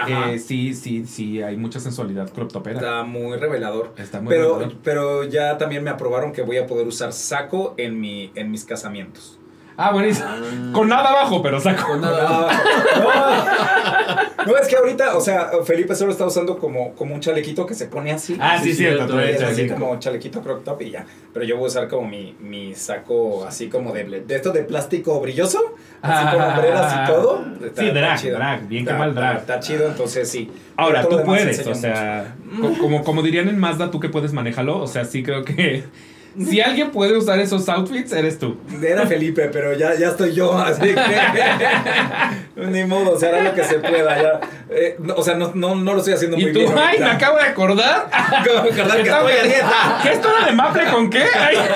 Eh, sí, sí, sí, hay mucha sensualidad crop topera. Está muy revelador. Está muy pero, revelador. pero ya también me aprobaron que voy a poder usar saco en, mi, en mis casamientos. Ah, buenísimo. Con nada abajo, pero saco. Con nada. No, no, es que ahorita, o sea, Felipe solo está usando como, como un chalequito que se pone así. Ah, sí, Sí, cierto. así como chalequito crop top y ya. Pero yo voy a usar como mi, mi saco así como de, de esto de plástico brilloso. Así con Ah. hombreras y todo. Sí, drag, drag, bien que mal drag. Está chido, entonces sí. Ahora, tú puedes, o sea, co- como, como dirían en Mazda, tú que puedes manejarlo, o sea, sí creo que si alguien puede usar esos outfits, eres tú. Era Felipe, pero ya, ya estoy yo, así que. Ni modo, o sea, hará lo que se pueda. Ya. Eh, no, o sea, no, no, no lo estoy haciendo Y muy tú, bien. ay, me acabo de acordar. Acabo de acordar que Estaba- estoy a dieta. ¿Qué esto era de Maple con qué? Ay.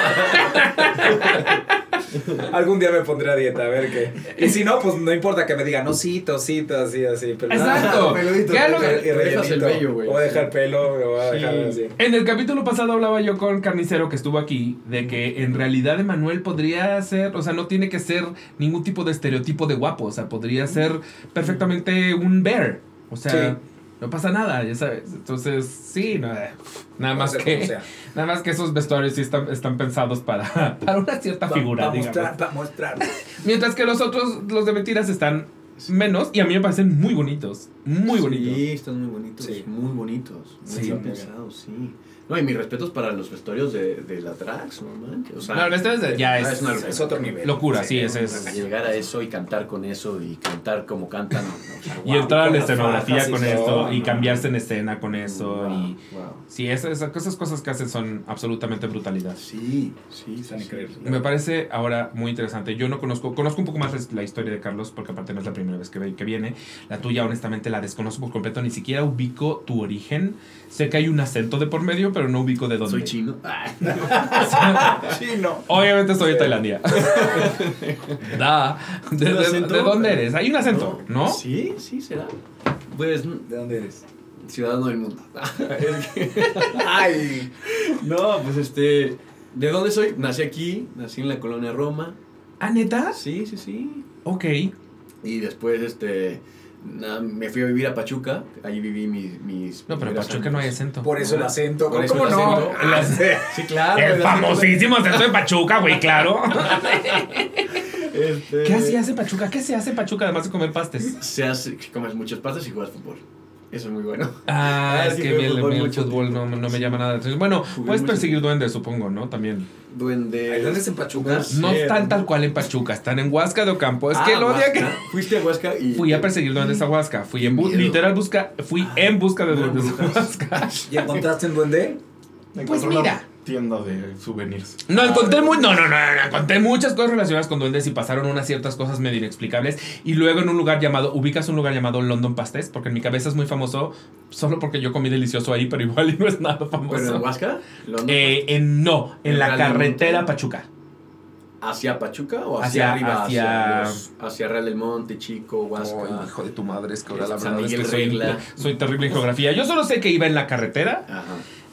Algún día me pondré a dieta, a ver qué. Y si no, pues no importa que me digan, no, cito, así, así. Pero Exacto. peludito, ¿Qué es lo Y el rellenito. güey. Voy a dejar pelo, me voy a dejar así. En el capítulo pasado hablaba yo con Carnicero que estuvo aquí de que en realidad Emanuel podría ser, o sea, no tiene que ser ningún tipo de estereotipo de guapo, o sea, podría ser perfectamente un bear, o sea, Sí. no pasa nada, ya sabes. Entonces, sí, no, eh, nada más Puede ser que sea. nada más que esos vestuarios sí están, están pensados para, para una cierta figura, Para digamos. mostrar, para mostrar. Mientras que los otros, los de mentiras están menos y a mí me parecen muy bonitos, muy bonitos. Sí, están muy bonitos. Sí. Muy bonitos. Muy Sí. bien pensados, sí. No, y mis respetos para los vestuarios de, de la drags, no manches. O sea, No, este es- ya ah, es- una Es otro nivel. Locura, sí, ese es. Llegar a eso y cantar con eso y cantar como cantan. o sea, Y wow. entrar a la escenografía y con esto y ¿no? cambiarse en escena con eso. Wow, Y wow. sí, esas, esas cosas que hacen son absolutamente brutalidad. Sí, sí, Están sí, increíbles. sí. Me parece ahora muy interesante. Yo no conozco, conozco un poco más la historia de Carlos, porque aparte no es la primera vez que, ve- que viene. La tuya, honestamente, la desconozco por completo. Ni siquiera ubico tu origen. Sé que hay un acento de por medio, pero no ubico de dónde. Soy chino. Chino. Obviamente soy de. Tailandia. da. ¿De, ¿Un de- acento? de dónde eres? Hay un acento, ¿no? Sí, sí, será. Pues, ¿De dónde eres? ciudadano del mundo. Ay. no, pues este. ¿De dónde soy? Nací aquí, nací en la colonia Roma. ¿Ah, neta? Sí, sí, sí. Ok. Y después, este. Na- me fui a vivir a Pachuca. Ahí viví mis. mis No, pero en Pachuca años. no hay acento. Por eso el acento. Por eso ¿Cómo el no? acento. Ah, sí. Claro. El famosísimo acento de Pachuca, güey, claro. Este, ¿Qué se hace en Pachuca? ¿Qué se hace en Pachuca además de comer pastes? Se hace. Comes muchos pastas y juegas fútbol. Eso es muy bueno. Ah, Ah, es sí, que el, fútbol el mucho fútbol no, no me llama nada. la atención. Bueno, Jugué puedes mucho. perseguir duendes, supongo, ¿no? También. Duende. ¿Hay duendes en Pachuca? No Sí, están tal cual en Pachuca, están en Huasca de Ocampo. Es Ah, que lo día que. Fuiste a Huasca y. fui a perseguir duendes a Huasca. Fui en bu- literal busca, fui en busca de no, duendes a. Huasca. ¿Y encontraste un duende? Pues mira. Tienda de souvenirs. No, encontré muy, no, no, no, no, encontré muchas cosas relacionadas con duendes y pasaron unas ciertas cosas medio inexplicables. Y luego en un lugar llamado, ubicas un lugar llamado London Pastes, porque en mi cabeza es muy famoso, solo porque yo comí delicioso ahí, pero igual y no es nada ¿Pero en famoso. Huasca? Eh, en, no, en ¿En la carretera Monte? Pachuca. ¿Hacia Pachuca o Hacia- hacia, arriba? hacia- los- hacia Real del Monte, Chico, Huasca. Ay, hijo de tu madre, es que ahora la verdad es que soy, soy terrible en geografía. Yo solo sé que iba en la carretera Ajá.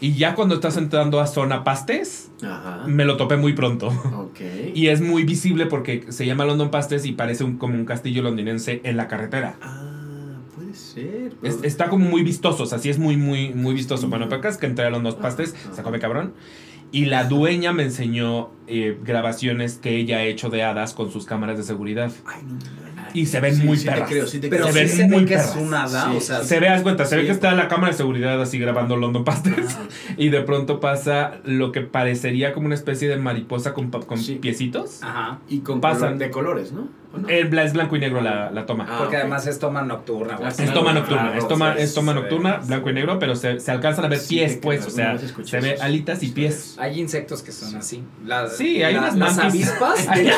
Y ya cuando estás entrando a zona Pastes, Ajá. me lo topé muy pronto. Y es muy visible porque se llama London Pastes y parece un- como un castillo londinense en la carretera. Ah, puede ser. Es- está como muy vistoso, o sea, sí es muy, muy, muy vistoso. Bueno, pero acá es que entré a London Pastes, Ajá. se come cabrón. Y la dueña me enseñó eh, grabaciones que ella ha hecho de hadas con sus cámaras de seguridad. Ay, no. Y se ven Sí, muy sí te perras. creo, sí te Pero Se sí ven se muy ve que es perras. un hada, o sea... Se ve, haz cuenta, se ve que está la cámara de seguridad así grabando London Pastes. Ajá. Y de pronto pasa lo que parecería como una especie de mariposa con, con piecitos. Ajá. Y con Pasan. de colores, ¿no? El bla- es blanco y negro la, la toma. Ah, Porque además es toma nocturna. güey. Es toma nocturna, claro, es toma, o sea, es toma nocturna, blanco y negro, pero se, se alcanzan a ver Sí, pies, pues, o sea, se ve alitas y pies. Hay insectos que son así. La- Sí, hay la- unas Las mantis. avispas, de hecho,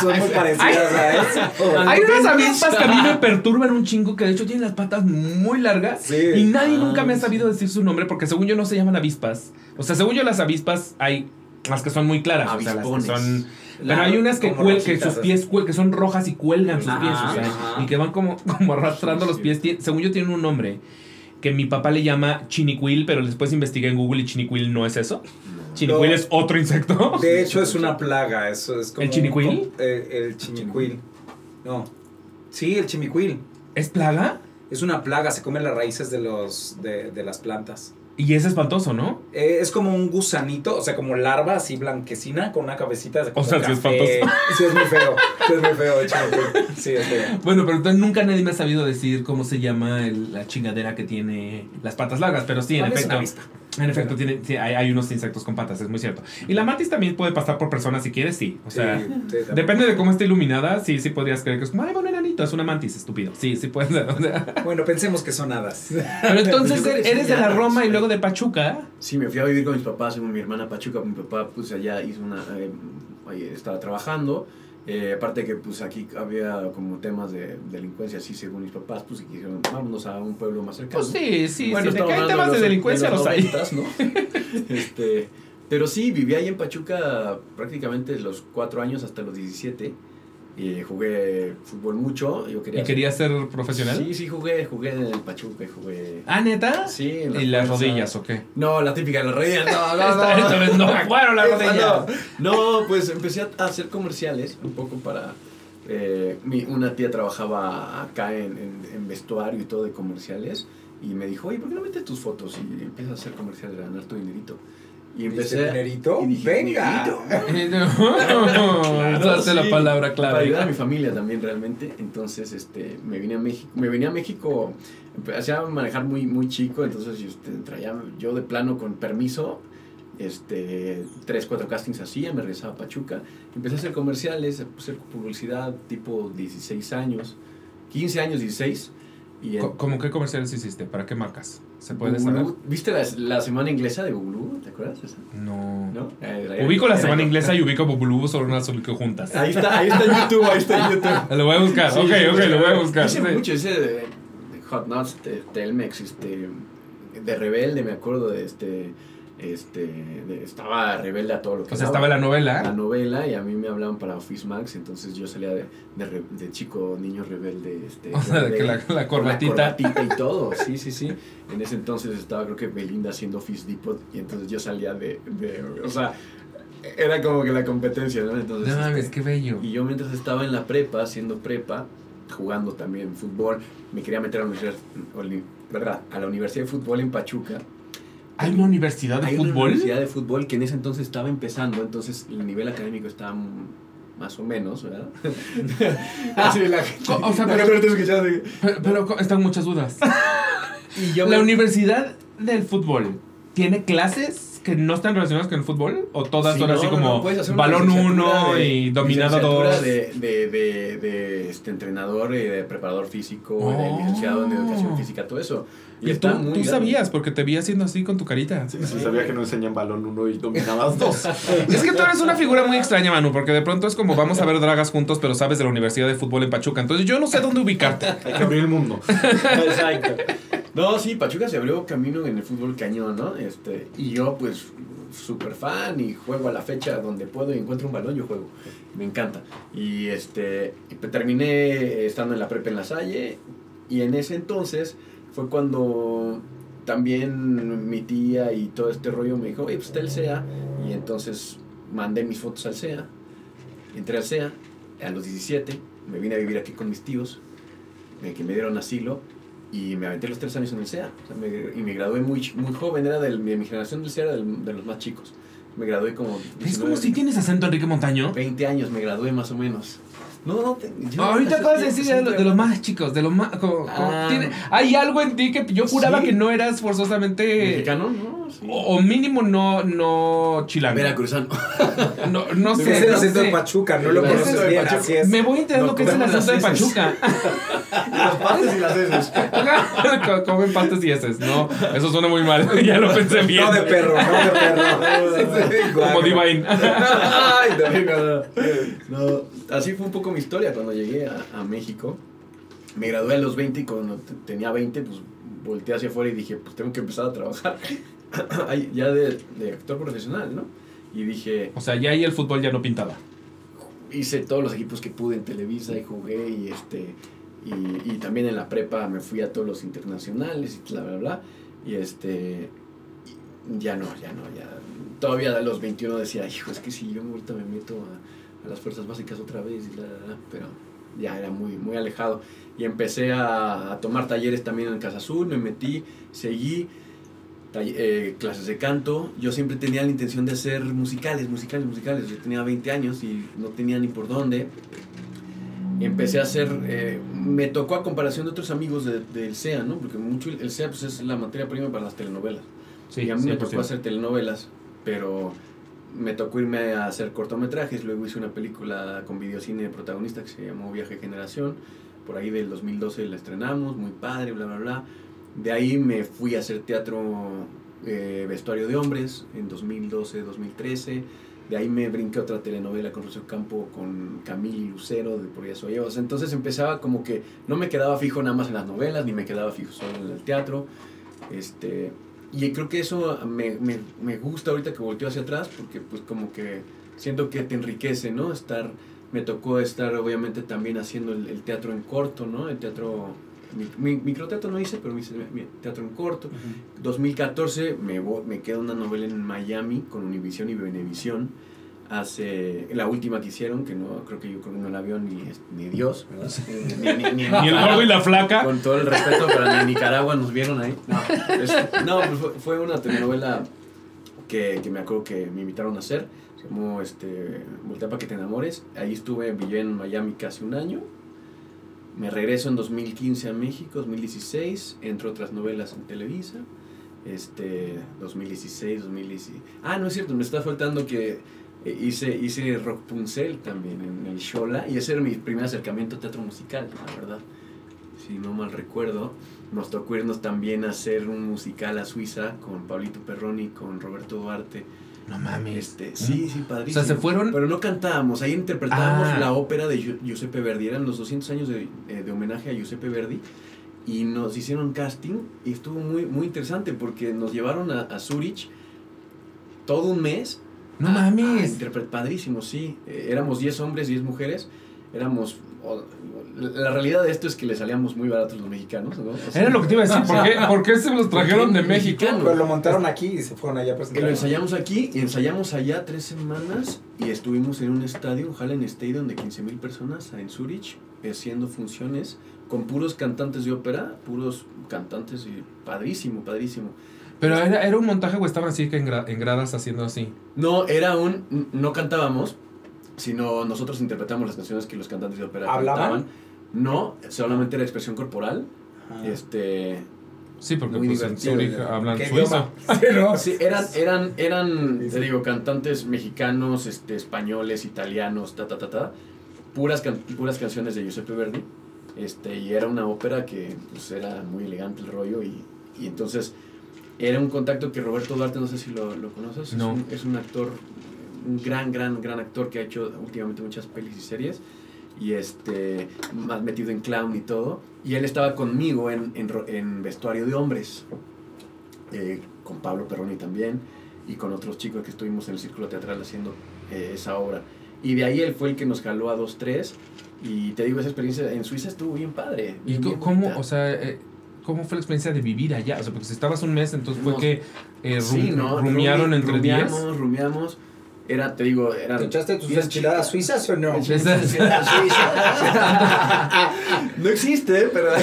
son muy parecidas a eso. Hay unas avispas que a mí me perturban un chingo, que de hecho tienen las patas muy largas. Sí. Y nadie Ah, nunca me ha sabido decir su nombre, porque según yo no se llaman avispas. O sea, según yo las avispas hay las que son muy claras, o sea, las que Avispones. son... Pero hay unas que, cuel- que sus pies cuel- que son rojas y cuelgan sus pies, o sea, ajá. y que van como, como arrastrando Sí, los pies. Según yo tienen un nombre. que mi papá le llama chinicuil, pero después investigué en Google y chinicuil no es eso. Chinicuil No. es otro insecto. De hecho, es una plaga. Eso es como ¿El chinicuil? un- eh, el chimicuil. No. Sí, el chimicuil. ¿Es plaga? Es una plaga, se come las raíces de, los, de, de las plantas. Y es espantoso, ¿no? Eh, es como un gusanito, o sea, como larva así blanquecina con una cabecita de O sea, sí es espantoso. Sí, es muy feo. Sí, es muy feo chimicuil. Sí, es feo. Bueno, pero entonces nunca nadie me ha sabido decir cómo se llama el- la chingadera que tiene las patas largas, pero sí, en efecto. En efecto, tiene, sí, hay, hay unos insectos con patas, es muy cierto. Y la mantis también puede pasar por personas si quieres, sí. O sea, Sí, sí, también. depende de cómo esté iluminada, sí, sí podrías creer que es como, ay, bueno, enanito, es una mantis, estúpido. Sí, sí puede ser. o sea. Bueno, pensemos que son hadas. Pero entonces eres sí, de la Roma y luego de Pachuca. Sí, me fui a vivir con mis papás, con mi hermana Pachuca. Mi papá, pues allá hizo una. eh, estaba trabajando. Eh, aparte que, pues aquí había como temas de delincuencia, así según mis papás, pues y dijeron, vámonos a un pueblo más cercano. Pues sí, sí, Bueno. De que hay hablando temas de los- delincuencia los los hay. 90s, ¿no? este, pero sí, viví ahí en Pachuca prácticamente los cuatro años hasta los 17. Y jugué fútbol mucho. Yo quería ¿Y querías ser profesional? Sí, sí, jugué, jugué en el Pachuca jugué. Ah, neta. Sí, en ¿Y las rodillas o qué? No, la típica las rodillas. No, no, no. esta vez no fueron las rodillas. No, No, pues empecé a hacer comerciales un poco para... eh, mi, una tía trabajaba acá en, en, en vestuario y todo de comerciales y me dijo, oye, ¿por qué no metes tus fotos y empiezas a hacer comerciales, a ganar tu dinerito? Y empecé... ¿Dice dinerito? y dije, Venga. "Dinerito". No, la sí, palabra Para ayudar a clave. mi familia también realmente. Entonces, este, me vine a México, me venía a México, empecé a manejar muy, muy chico, entonces este, traía yo de plano con permiso, este, tres, cuatro castings así, me regresaba a Pachuca, empecé a hacer comerciales, a hacer publicidad tipo 16 años, 15 años, 16. Y ¿Cómo qué comerciales hiciste? ¿Para qué marcas? ¿Se puede saber? Bubulú- ¿Viste la, la semana inglesa de Google? ¿Te acuerdas? esa? No. ¿No? Eh, Ubico la semana inglesa y ubico Bubulú, solo no las ubico juntas. Ahí está, ahí está en YouTube, ahí está en YouTube. Lo voy a buscar. Sí, ok, sí, ok, lo voy a buscar. Hice Sí. mucho ese de Hot Nuts, de Telmex, este, de Rebelde, me acuerdo de este, este, estaba Rebelde a todo lo que O sea, estaba la la novela. y a mí me hablaban para Office Max, entonces yo salía de, de, re- de chico, niño rebelde, este, O sea, de que la, la corbatita. corbatita y todo, sí, sí, sí. En ese entonces estaba creo que Belinda haciendo Office Depot y entonces yo salía de, de o sea, era como que la competencia, ¿no? Entonces, No mames, este, qué bello. y yo mientras estaba en la prepa, haciendo prepa, jugando también fútbol, me quería meter a la universidad. A la Universidad de Fútbol en Pachuca. ¿Hay una universidad de Hay una fútbol? universidad de fútbol que en ese entonces estaba empezando, entonces el nivel académico estaba más o menos, ¿verdad? Así la gente- O sea, la pero- así. Pero, pero están muchas dudas. Y yo ¿La me- universidad del fútbol tiene clases que no están relacionadas con el fútbol? ¿O todas Sí, son no, así como no, balón 1 de- y dominado 2? De, de, de, de, este, entrenador y de preparador físico, Oh. de licenciado en educación física, todo eso. Y tú, está muy tú sabías, porque te vi haciendo así con tu carita. Sí, sí, sabía que no enseñan balón uno y dominabas dos. Es que tú eres una figura muy extraña, Manu, porque de pronto es como vamos a ver dragas juntos, pero sabes de la Universidad de Fútbol en Pachuca. Entonces yo no sé dónde ubicarte. Hay que abrir el mundo. Exacto. No, sí, Pachuca se abrió camino en el fútbol cañón, ¿no? Este, y yo, pues, súper fan y juego a la fecha donde puedo y encuentro un balón, yo juego. Me encanta. Y este, pues, terminé estando en la prepa en la Salle y en ese entonces fue cuando también mi tía y todo este rollo me dijo, oye, pues está el CEA. Y entonces mandé mis fotos al CEA. Entré al CEA a los 17, me vine a vivir aquí con mis tíos, que me dieron asilo y me aventé los tres años en el CEA. O sea, me- y me gradué muy, muy joven, era del- de mi generación del CEA, era del- de los más chicos. Me gradué como... Es como 19, si tienes acento Enrique Montaño. 20 años me gradué más o menos. No, no, te- yo- Ahorita acabas de decir de, lo- siempre- de los más chicos, de los más... como- como- Ah. tiene- hay algo en ti que yo juraba Sí. que no eras forzosamente... ¿Mexicano? No, sí. O, o mínimo no, no chilango. Veracruzano. No, no Es sé. el no acento sé. de Pachuca, no lo es conoces bien, así es. Me voy enterando que es el acento de. Pachuca. Las partes y las heces. Co- Comen pastas y heces. No, eso suena muy mal. ya lo pensé bien. No de perro, no de perro. Como Divine. Ay, no, no, no. No, así fue un poco mi historia cuando llegué a, a México. Me gradué a los 20 y cuando tenía 20, pues volteé hacia afuera y dije, pues tengo que empezar a trabajar ya de, de actor profesional, ¿no? Y dije, O sea, ya ahí el fútbol ya no pintaba. hice todos los equipos que pude en Televisa y jugué y este Y, y también en la prepa me fui a todos los internacionales y bla, bla, bla. Y este. y Ya no, ya no, ya. Todavía a los 21 decía, hijo, es que si yo ahorita me meto a, a las fuerzas básicas otra vez, y bla, bla, bla", pero ya era muy, muy alejado. Y empecé a, a tomar talleres también en Casa Azul, me metí, seguí eh, clases de canto. Yo siempre tenía la intención de hacer musicales, musicales, musicales. Yo tenía 20 años y no tenía ni por dónde. Empecé a hacer, eh, me tocó a comparación de otros amigos de- del CEA, ¿no? Porque mucho el CEA pues, es la materia prima para las telenovelas. Sí, y a mí me 100%. tocó hacer telenovelas, pero me tocó irme a hacer cortometrajes. Luego hice una película con videocine de protagonista que se llamó Viaje Generación. Por ahí del 2012 la estrenamos, muy padre, bla, bla, bla. De ahí me fui a hacer teatro eh, vestuario de hombres en 2012, 2013. De ahí me brinqué otra telenovela con Rocío Campo, con Camille Lucero, de Por ella soy entonces empezaba como que no me quedaba fijo nada más en las novelas, ni me quedaba fijo solo en el teatro. Este, y creo que eso me, me, me gusta ahorita que volteo hacia atrás, porque pues como que siento que te enriquece, ¿no? Estar, me tocó estar obviamente también haciendo el, el teatro en corto, ¿no? El teatro, mi, mi- microteatro no hice, pero hice mi- teatro en corto. 2014 me, me queda una novela en Miami con Univision y Venevisión. Hace la última que hicieron, que no creo que yo creo que no la vio ni, ni Dios, ¿verdad? Ni, ni- ni- el gordo y la flaca. con todo el respeto, pero ni en Nicaragua nos vieron ahí. No, es- no, pues fue, una telenovela que, que me acuerdo que me invitaron a hacer. Llamó este, Voltea para que te enamores. Ahí estuve, viví en Miami casi un año. Me regreso en 2015 a México, 2016. Entre otras novelas en Televisa. Este, 2016, 2016. Ah, no es cierto, me está faltando que eh, hice, hice Rock Puncel también en el Shola. Y ese era mi primer acercamiento a teatro musical, la verdad si no mal recuerdo, nos tocó irnos también a hacer un musical a Suiza con Pablito Perroni, con Roberto Duarte. No mames. Este, sí, sí, O padrísimo. sea, se fueron. Pero no cantábamos, ahí interpretábamos Ah. la ópera de Giu- Giuseppe Verdi, eran los 200 años de, eh, de homenaje a Giuseppe Verdi y nos hicieron casting y estuvo muy, muy interesante porque nos llevaron a, a Zurich todo un mes. No a- a mames. interpret- padrísimo, sí. Eh, éramos 10 hombres, 10 mujeres, éramos... la realidad de esto es que le salíamos muy baratos los mexicanos, ¿no? O sea, Era lo que te iba a decir. ¿Por qué, ¿por qué se los trajeron de ¿Por qué México? mexicano? Pero lo montaron aquí y se fueron allá a presentar. lo ensayamos aquí y ensayamos allá tres semanas y estuvimos en un estadio, un Hallen Stadium de 15 mil personas en Zurich, haciendo funciones con puros cantantes de ópera, puros cantantes y padrísimo, padrísimo. Pero era, era un montaje o estaban así que en, gra- en gradas haciendo así. No, era un, no cantábamos, sino nosotros interpretamos las canciones que los cantantes de ópera ¿Hablaban? cantaban. No, solamente era expresión corporal. Ah. Este, Sí, porque Muy pues en divertido. Zurich hablan ¿Qué suizo. Sí, eran, eran, eran, Sí, sí. te digo, cantantes mexicanos, este, españoles, italianos, ta, ta, ta, ta. Puras, can- puras canciones de Giuseppe Verdi. Este, y era una ópera que pues, era muy elegante el rollo. Y, y entonces era un contacto que Roberto Duarte, no sé si lo, lo conoces, No. es, un, es un actor, un gran, gran, gran actor que ha hecho últimamente muchas pelis y series. Y este, más metido en clown y todo. Y él estaba conmigo en, en, en vestuario de hombres eh, con Pablo Perroni también y con otros chicos que estuvimos en el círculo teatral haciendo eh, esa obra. Y de ahí él fue el que nos jaló a dos, tres. Y te digo, esa experiencia en Suiza estuvo bien padre. ¿Y bien, co- bien cómo, bonita. o sea, eh, cómo fue la experiencia de vivir allá? O sea, porque si estabas un mes, entonces fue que eh, rum- Sí, ¿no? rumiaron Rumi- entre 10. rumiamos, rumiamos. Era, te digo, era... ¿Te echaste tus enchiladas suizas o no? no existe, pero...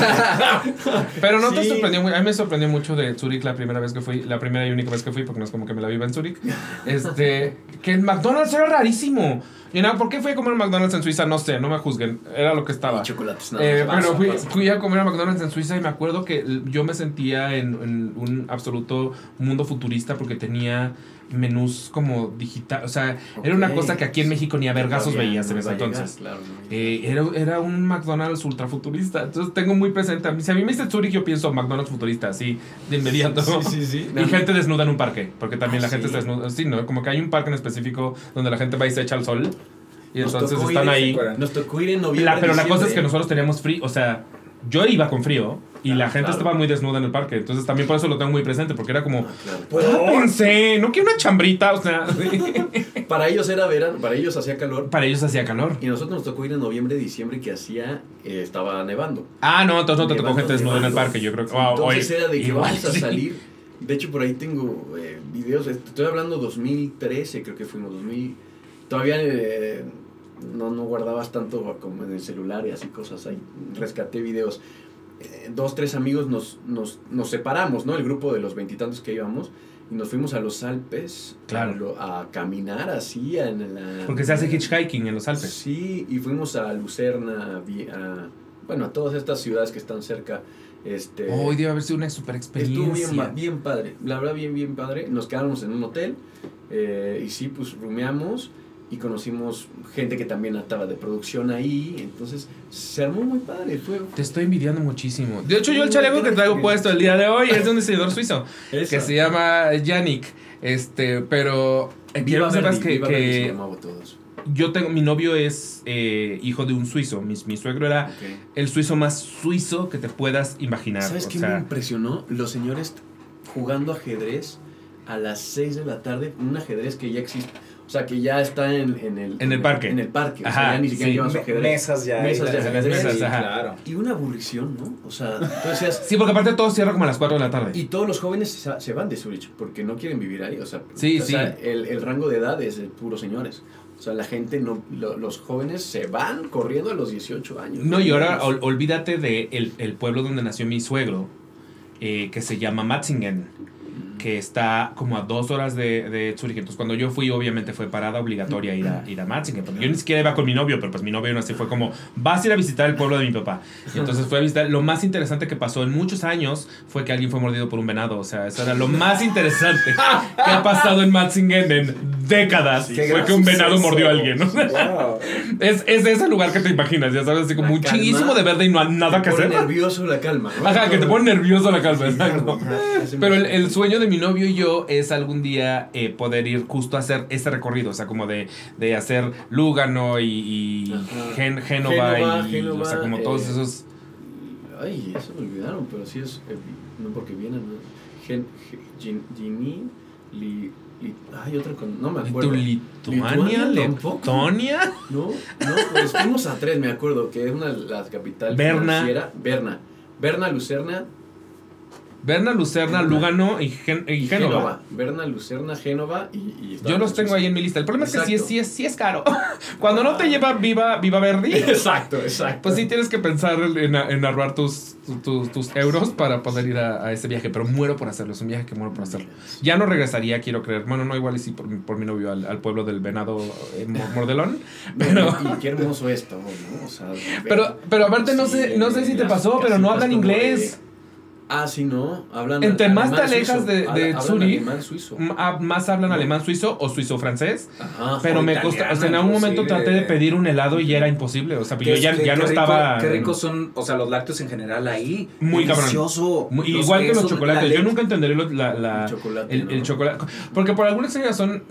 Pero no te sorprendió muy. A mí me sorprendió mucho de Zurich la primera vez que fui, la primera y única vez que fui, porque no es como que me la viva en Zurich. Este, que el McDonald's era rarísimo. Y nada, ¿por qué fui a comer McDonald's en Suiza? No sé, no me juzguen. Era lo que estaba. Y chocolates, nada Eh, más. pero fui, fui a comer a McDonald's en Suiza y me acuerdo que yo me sentía en, en un absoluto mundo futurista porque tenía menús como digital. O sea, era una cosa que aquí en México ni a vergazos veías en ese a llegar, entonces. claro, no Eh, era, era un McDonald's ultra futurista. Entonces tengo muy presente. a mí- Si a mí me dice Zurich, yo pienso McDonald's futurista, así, de inmediato. Sí, sí, sí. Y gente desnuda en un parque, porque también Ah, la gente ¿sí? está desnuda. Sí, ¿no? Como que hay un parque en específico donde la gente va y se echa al sol. Y Nos entonces están ahí. Nos tocó ir en noviembre. La- pero la cosa es que nosotros teníamos frío, o sea, yo iba con frío y la gente claro. estaba muy desnuda en el parque. Entonces también por eso lo tengo muy presente, porque era como, Ah, claro. pensé, no quiero una chambrita, o sea, Para ellos era verano, para ellos hacía calor. para ellos hacía calor. Y a nosotros nos tocó ir en noviembre, diciembre, que hacía, eh, estaba nevando. Ah, no, entonces no te tocó gente desnuda en el parque, yo creo que... Wow, Entonces oye, era de que igual, vamos a sí. salir. De hecho, por ahí tengo eh, videos. Estoy hablando 2013, creo que fuimos 2000. Todavía eh, no, no guardabas tanto como en el celular y así cosas. Ahí rescaté videos. Eh, dos, tres amigos nos, nos, nos separamos, ¿no? El grupo de los veintitantos que íbamos. Y nos fuimos a los Alpes Claro. a, lo- a caminar así en la... Porque se hace hitchhiking en los Alpes. Sí, y fuimos a Lucerna, a, bueno, a todas estas ciudades que están cerca. Este, Hoy debe haber sido una super Estuvo experiencia. bien, ba- bien padre, la verdad bien, bien padre. Nos quedamos en un hotel eh, y sí, pues rumeamos y conocimos gente que también estaba de producción ahí. Entonces se armó muy padre. Fue, Te estoy envidiando muchísimo. De hecho, yo el chaleco que traigo puesto el día de hoy es de un diseñador suizo que se llama Yannick. Este, pero eh, quiero Viva que sepas que, Viva que llamaba todos. yo tengo, mi novio es eh, hijo de un suizo. Mi, mi suegro era el suizo más suizo que te puedas imaginar. ¿Sabes qué sea, me impresionó? Los señores jugando ajedrez a las 6 de la tarde, un ajedrez que ya existe, sea, que ya está en, en el, En el parque. En el parque, o Ajá, sea, ya ni siquiera sí. llevan su Me- ajedrez. mesas ya. Mesas y sí, ajá. claro. Y una aburrición, ¿no? O sea, tú decías, Sí, porque aparte todo cierra como a las 4 de la tarde. y todos los jóvenes se, se van de Zurich porque no quieren vivir ahí, o sea, Sí, o sea, sí. el, el rango de edad es de puros señores. O sea, la gente, no, lo- los jóvenes se van corriendo a los 18 años. No, y ahora ol- olvídate de el, el pueblo donde nació mi suegro, eh, que se llama Matzingen, que está como a dos horas de, de Zurich. Entonces, cuando yo fui, obviamente fue parada obligatoria ir a, ir a Matzingen. Porque yo ni siquiera iba con mi novio, pero pues mi novio aún así fue como, vas a ir a visitar el pueblo de mi papá. Y entonces fue a visitar. Lo más interesante que pasó en muchos años fue que alguien fue mordido por un venado. O sea, eso era lo más interesante que ha pasado en Matzingen en décadas. Qué fue que un venado mordió a alguien. ¿no? Wow. Es, es ese lugar que te imaginas, ya sabes, así como chinguísimo de verde y no hay nada que Te pone hacer. nervioso la calma, ¿no? Ajá, que te pone nervioso la calma, exacto. Pero el, el sueño de mi novio y yo es algún día eh, poder ir justo a hacer ese recorrido, o sea, como de, de hacer Lúgano y, y. Gen- Génova, Génova, y, Génova, o sea, como todos eh, esos... Ay, eso me olvidaron, pero sí es. eh, no porque vienen. ¿no? Gen, Ge- Gin- Gini, li, Ay, otra con. No me acuerdo. ¿Tu Lituania? ¿Letonia? No, no, pues fuimos a tres, me acuerdo, que es una de las capitales. Berna. Berna. Berna, Lucerna, Berna, Lucerna, Lúgano y, Gen- y y Génova. Génova. Berna, Lucerna, Génova y. y Yo los tengo ahí en mi lista. El problema es que sí es, sí es, sí es caro. Cuando no te lleva Viva, Viva Verdi, Exacto, exacto. Pues sí, tienes que pensar en, en ahorrar tus, tus, tus euros para poder ir a, a ese viaje, pero muero por hacerlo, es un viaje que muero por hacerlo. Ya no regresaría, quiero creer. Bueno, no igual y sí por, mi- por mi novio al, al pueblo del venado eh, Mor- Mordelón. Pero, Y qué hermoso esto, ¿no? O sea, pero, pero aparte no sé, no sé si te pasó, pero no hablan inglés. de- Ah, sí, no. Hablan Entre más te alejas suizo. de- de Zurich, alemán suizo. M- ah, Más hablan alemán suizo o suizo francés. Ajá. Pero me costó, o sea, en algún momento traté de pedir un helado y ya era imposible. O sea, Qué- yo ya, qué- ya no rico- estaba. Qué ricos son, o sea, los lácteos en general ahí. Muy cabrón. Delicioso. Muy- Los igual que los chocolates. la Yo nunca entenderé lo- la, la- El chocolate, el, ¿no? el chocolate. Porque por alguna extraña razón,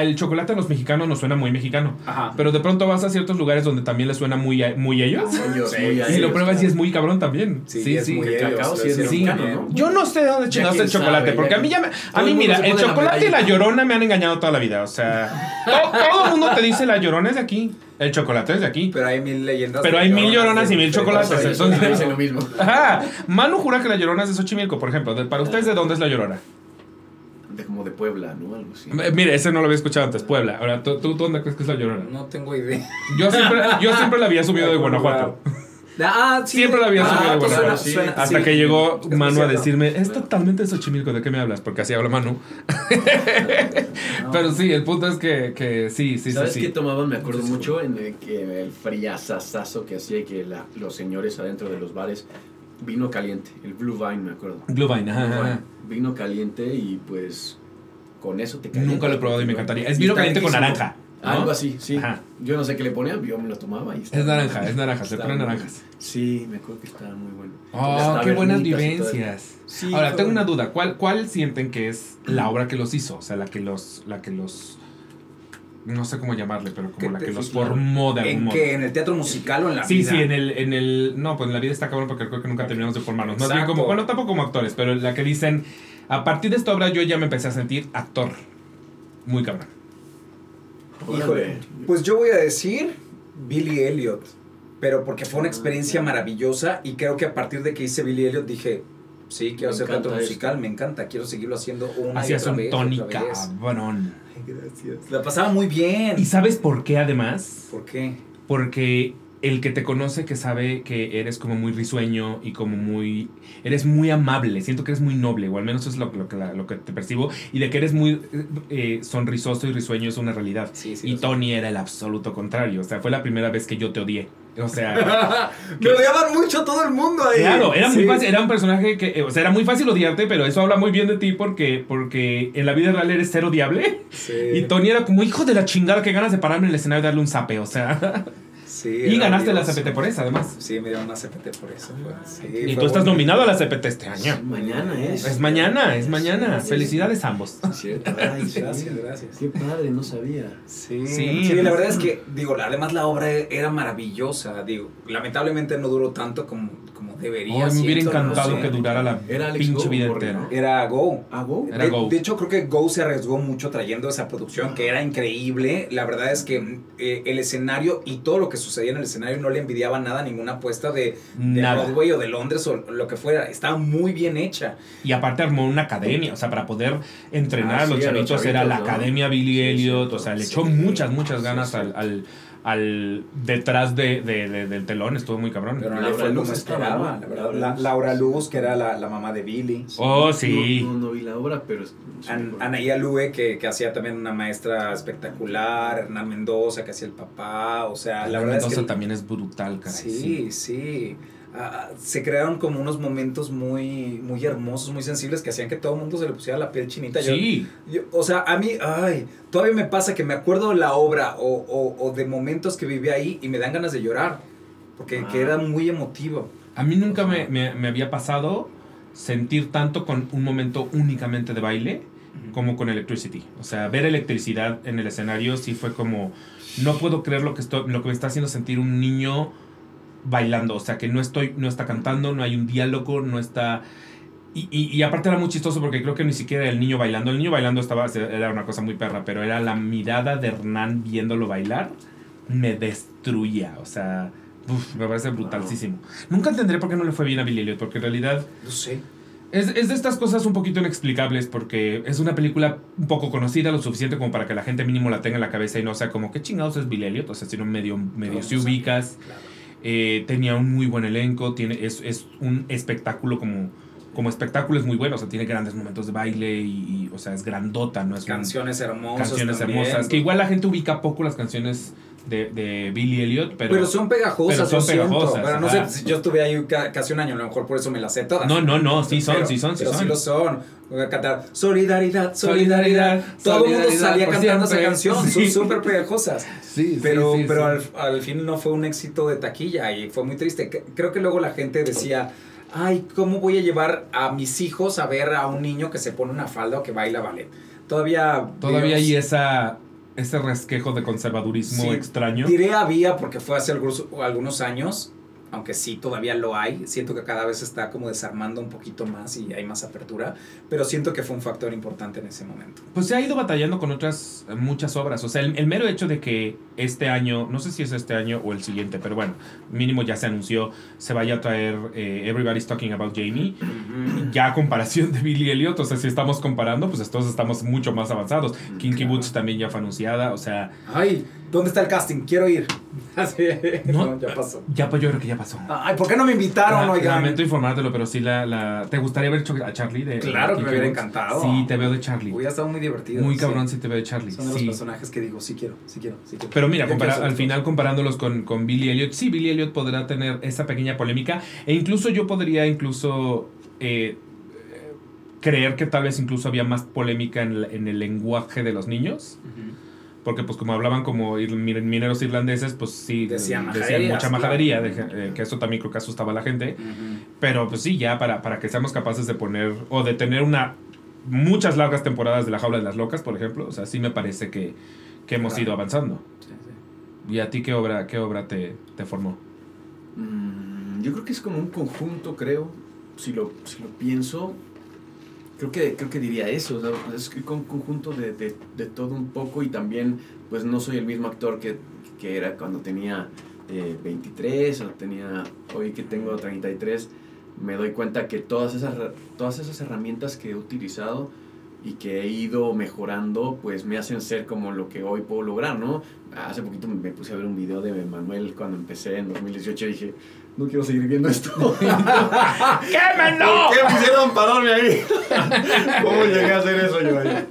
el chocolate a los mexicanos nos suena muy mexicano. Ajá. Pero de pronto vas a ciertos lugares donde también les suena muy a, muy ellos. Ellos, Sí, muy sí, a Y lo pruebas y claro. es muy cabrón también. Sí, Sí, es sí. muy El ellos, cacao sí es mexicano. ¿no? Yo no sé de dónde chingados quién el chocolate, sabe, porque ya a mí ya me, a mí mira, el chocolate y la llorona me han engañado toda la vida, o sea, to- todo el mundo te dice la llorona es de aquí, el chocolate es de aquí. Pero hay mil leyendas. Pero hay mil lloronas y mil chocolates, entonces- dicen lo mismo. Ajá, Manu jura que la llorona es de Xochimilco, por ejemplo. Para ustedes, ¿de dónde es la llorona? De, como de Puebla, ¿no? Algo así. Eh, Mire, ese no lo había escuchado antes, Puebla. Ahora, ¿tú, tú dónde crees que es la llorona? No tengo idea. Yo siempre, yo siempre la había subido de Guanajuato. Ah, sí. Siempre la había Ah, subido de pues Guanajuato. Hasta sí. que llegó Es Manu a decirme, es totalmente de Xochimilco, ¿de qué me hablas? Porque así habla Manu. No. Pero sí, el punto es que, que sí, sí, ¿Sabes sí. qué sí. tomaban? Me acuerdo mucho en el, que el friazazazo que hacía y que la- los señores adentro de los bares, vino caliente, el Blue Vine, me acuerdo. Blue Vine, ajá, Blue Vine. Vino caliente y pues con eso te calientas. Nunca lo he probado y me encantaría. Es vino caliente con naranja. ¿no? Algo así, sí. Ajá. Yo no sé qué le ponían, yo me lo tomaba y estaba- Es naranja, es naranja, se ponen naranjas. Sí, me acuerdo que estaba muy bueno. Oh, qué buenas vivencias. Sí, Ahora, tengo una duda. ¿Cuál, ¿Cuál sienten que es la obra que los hizo? O sea, la que los, la que los no sé cómo llamarle, pero ¿Qué como la que los formó de algún ¿En modo. qué? ¿En el teatro musical o en la Sí, vida? sí, en el, en el. No, pues en la vida está cabrón porque creo que nunca terminamos de formarnos. Más bien como. Bueno, tampoco como actores, pero la que dicen. A partir de esta obra yo ya me empecé a sentir actor. Muy cabrón. Híjole. Pues yo voy a decir Billy Elliot. Pero porque fue una experiencia maravillosa y creo que a partir de que hice Billy Elliot dije, sí, quiero Me hacer teatro musical, esto. me encanta, quiero seguirlo haciendo una y Hacías otra vez, vez. cabrón. Ay, gracias. La pasaba muy bien. ¿Y sabes por qué además? ¿Por qué? Porque el que te conoce, que sabe que eres como muy risueño y como muy... Eres muy amable, siento que eres muy noble, o al menos eso es lo, lo que, la- lo que te percibo, y de que eres muy eh, sonrisoso y risueño es una realidad. Sí, sí. Y lo sé. Tony era el absoluto contrario, o sea, fue la primera vez que yo te odié. O sea, Me odiaban mucho todo el mundo ahí. claro, era muy fácil, era un personaje que, eh, o sea, era muy fácil odiarte, pero eso habla muy bien de ti porque, porque en la vida real eres ser odiable. Sí. Y Tony era como, hijo de la chingada, que ganas de pararme en el escenario y darle un zape, o sea. Sí, y ganaste la. CPT por eso, además. Sí, me dieron una CPT por eso. sí, Y tú estás bonito. nominado a la CPT este año. Mañana es. Es mañana, es mañana. Felicidades a ambos. Cierto. Ay, sí. Gracias, gracias. Qué padre, no sabía. Sí, Sí. sí, la verdad es que, digo, además la obra era maravillosa, digo, lamentablemente no duró tanto como debería. Ay, me hubiera no encantado sé. que durara la Era Alex pinche Go, vida entera. ¿no? Era Go. ¿Hago? Era de, Go. de hecho, creo que Go se arriesgó mucho trayendo esa producción que era increíble. La verdad es que eh, el escenario y todo lo que sucedía en el escenario no le envidiaba nada a ninguna apuesta de. Broadway o de Londres o lo que fuera. Estaba muy bien hecha. Y aparte armó una academia, o sea, para poder entrenar Ah, a los sí, chavitos era la academia Billy Sí, Elliot, o sea, le Sí. echó muchas, muchas Sí, ganas sí. al, al, al detrás de, de- de- del telón, estuvo muy cabrón. Pero no Laura fue Luz estaba, esperaba. ¿no? la verdad. Laura La- Luz. Laura Luz, que era la, la mamá de Billy. Oh, sí. No, no, no vi la obra, pero. An-. Anaía Lue, que, que hacía también una maestra espectacular, Hernán Mendoza, que hacía el papá, o sea, la verdad es Mendoza que... también es brutal, caray. Sí, sí. Ah, se crearon como unos momentos muy, muy hermosos, muy sensibles, que hacían que todo el mundo se le pusiera la piel chinita. Yo- Sí. yo- o sea, a mí, ay, todavía me pasa que me acuerdo de la obra o, o- o de momentos que viví ahí y me dan ganas de llorar, porque Ah. que era muy emotivo. A mí nunca me, me- me había pasado sentir tanto con un momento únicamente de baile como con Electricity. O sea, ver electricidad en el escenario sí fue como, no puedo creer lo que, estoy, lo que me está haciendo sentir un niño bailando. O sea, que no, estoy, no está cantando, no hay un diálogo, no está... Y, y, y aparte era muy chistoso porque creo que ni siquiera el niño bailando. El niño bailando estaba, era una cosa muy perra, pero era la mirada de Hernán viéndolo bailar, me destruía. O sea, uf, me parece brutalísimo. Nunca entenderé por qué no le fue bien a Billy Elliot, porque en realidad No sé. es, es de estas cosas un poquito inexplicables, porque es una película un poco conocida, lo suficiente como para que la gente mínimo la tenga en la cabeza y no sea como, ¿qué chingados es Billy Elliot? O sea, si no medio, medio No, si ubicas. claro. Eh, tenía un muy buen elenco, tiene, es, es un espectáculo como, como espectáculo es muy bueno, o sea, tiene grandes momentos de baile y, y, o sea, es grandota, ¿no? Es un- Canciones hermosas. canciones también. hermosas. Que igual la gente ubica poco las canciones de, de Billy Elliot, pero... Pero, son pegajosas, pero son yo siento. pegajosas, Pero no ajá. sé, yo estuve ahí ca- casi un año, a lo mejor por eso me las sé todas. No, no, no, sí son, Pero- sí son, sí pero son. sí lo son. Voy a cantar Solidaridad, Solidaridad, Solidaridad. Todo el mundo salía cantando siempre. esa canción. Sí. Son súper pegajosas. Sí, Pero, sí, pero. Al, al fin no fue un éxito de taquilla y fue muy triste. Creo que luego la gente decía, ay, ¿cómo voy a llevar a mis hijos a ver a un niño que se pone una falda o que baila ballet? Todavía... Todavía vemos- hay esa, ese resquejo de conservadurismo Sí, extraño. Diré había porque fue hace algunos, algunos años, aunque sí todavía lo hay. Siento que cada vez está como desarmando un poquito más y hay más apertura, pero siento que fue un factor importante en ese momento. Pues se ha ido batallando con otras eh, muchas obras. O sea, el, el mero hecho de que este año, no sé si es este año o el siguiente, pero bueno, mínimo ya se anunció, se vaya a traer eh, Everybody's Talking About Jamie. Ya a comparación de Billy Elliot, o sea, si estamos comparando, pues todos estamos mucho más avanzados. Kinky Claro. Boots también ya fue anunciada, o sea, Ay, ¿dónde está el casting? Quiero ir. Así, No. no, ya pasó. ya pues yo creo que ya pasó. Ay, ¿por qué no me invitaron, La- oigan? lamento informártelo, pero sí la, la... ¿Te gustaría haber hecho a Charlie de Claro de que me hubiera encantado. Sí, te veo de Charlie. Hubiera estado muy divertido. Muy cabrón sí te veo de Charlie. Son de los sí. personajes que digo, sí quiero, sí quiero, sí quiero. Pero mira, compara- al final comparándolos con, con Billy Elliot, sí, Billy Elliot podrá tener esa pequeña polémica e incluso yo podría incluso eh, creer que tal vez incluso había más polémica en, en el lenguaje de los niños, Ujú. Porque pues como hablaban como mineros irlandeses, pues sí, Decían decían mucha claro. majadería, de- eh, que eso también creo que asustaba a la gente, pero pues sí, ya para, para que seamos capaces de poner o de tener una muchas largas temporadas de la jaula de las locas, por ejemplo, o sea, sí me parece que, que hemos Claro. ido avanzando. Sí, sí. ¿Y a ti qué obra, qué obra te, te formó? Mm, yo creo que es como un conjunto, creo. Si lo, si lo pienso, creo que, creo que diría eso. sea, es con conjunto de, de, de todo un poco y también, pues no soy el mismo actor que, que era cuando tenía eh, 23 o tenía hoy que tengo 33. Me doy cuenta que todas esas, todas esas herramientas que he utilizado y que he ido mejorando, pues me hacen ser como lo que hoy puedo lograr, ¿no? Hace poquito me puse a ver un video de Manuel cuando empecé en 2018 y dije, no quiero seguir viendo esto. ¡Quémenlo! ¿Por qué me hicieron pararme ahí? ¿Cómo llegué a hacer eso yo ahí?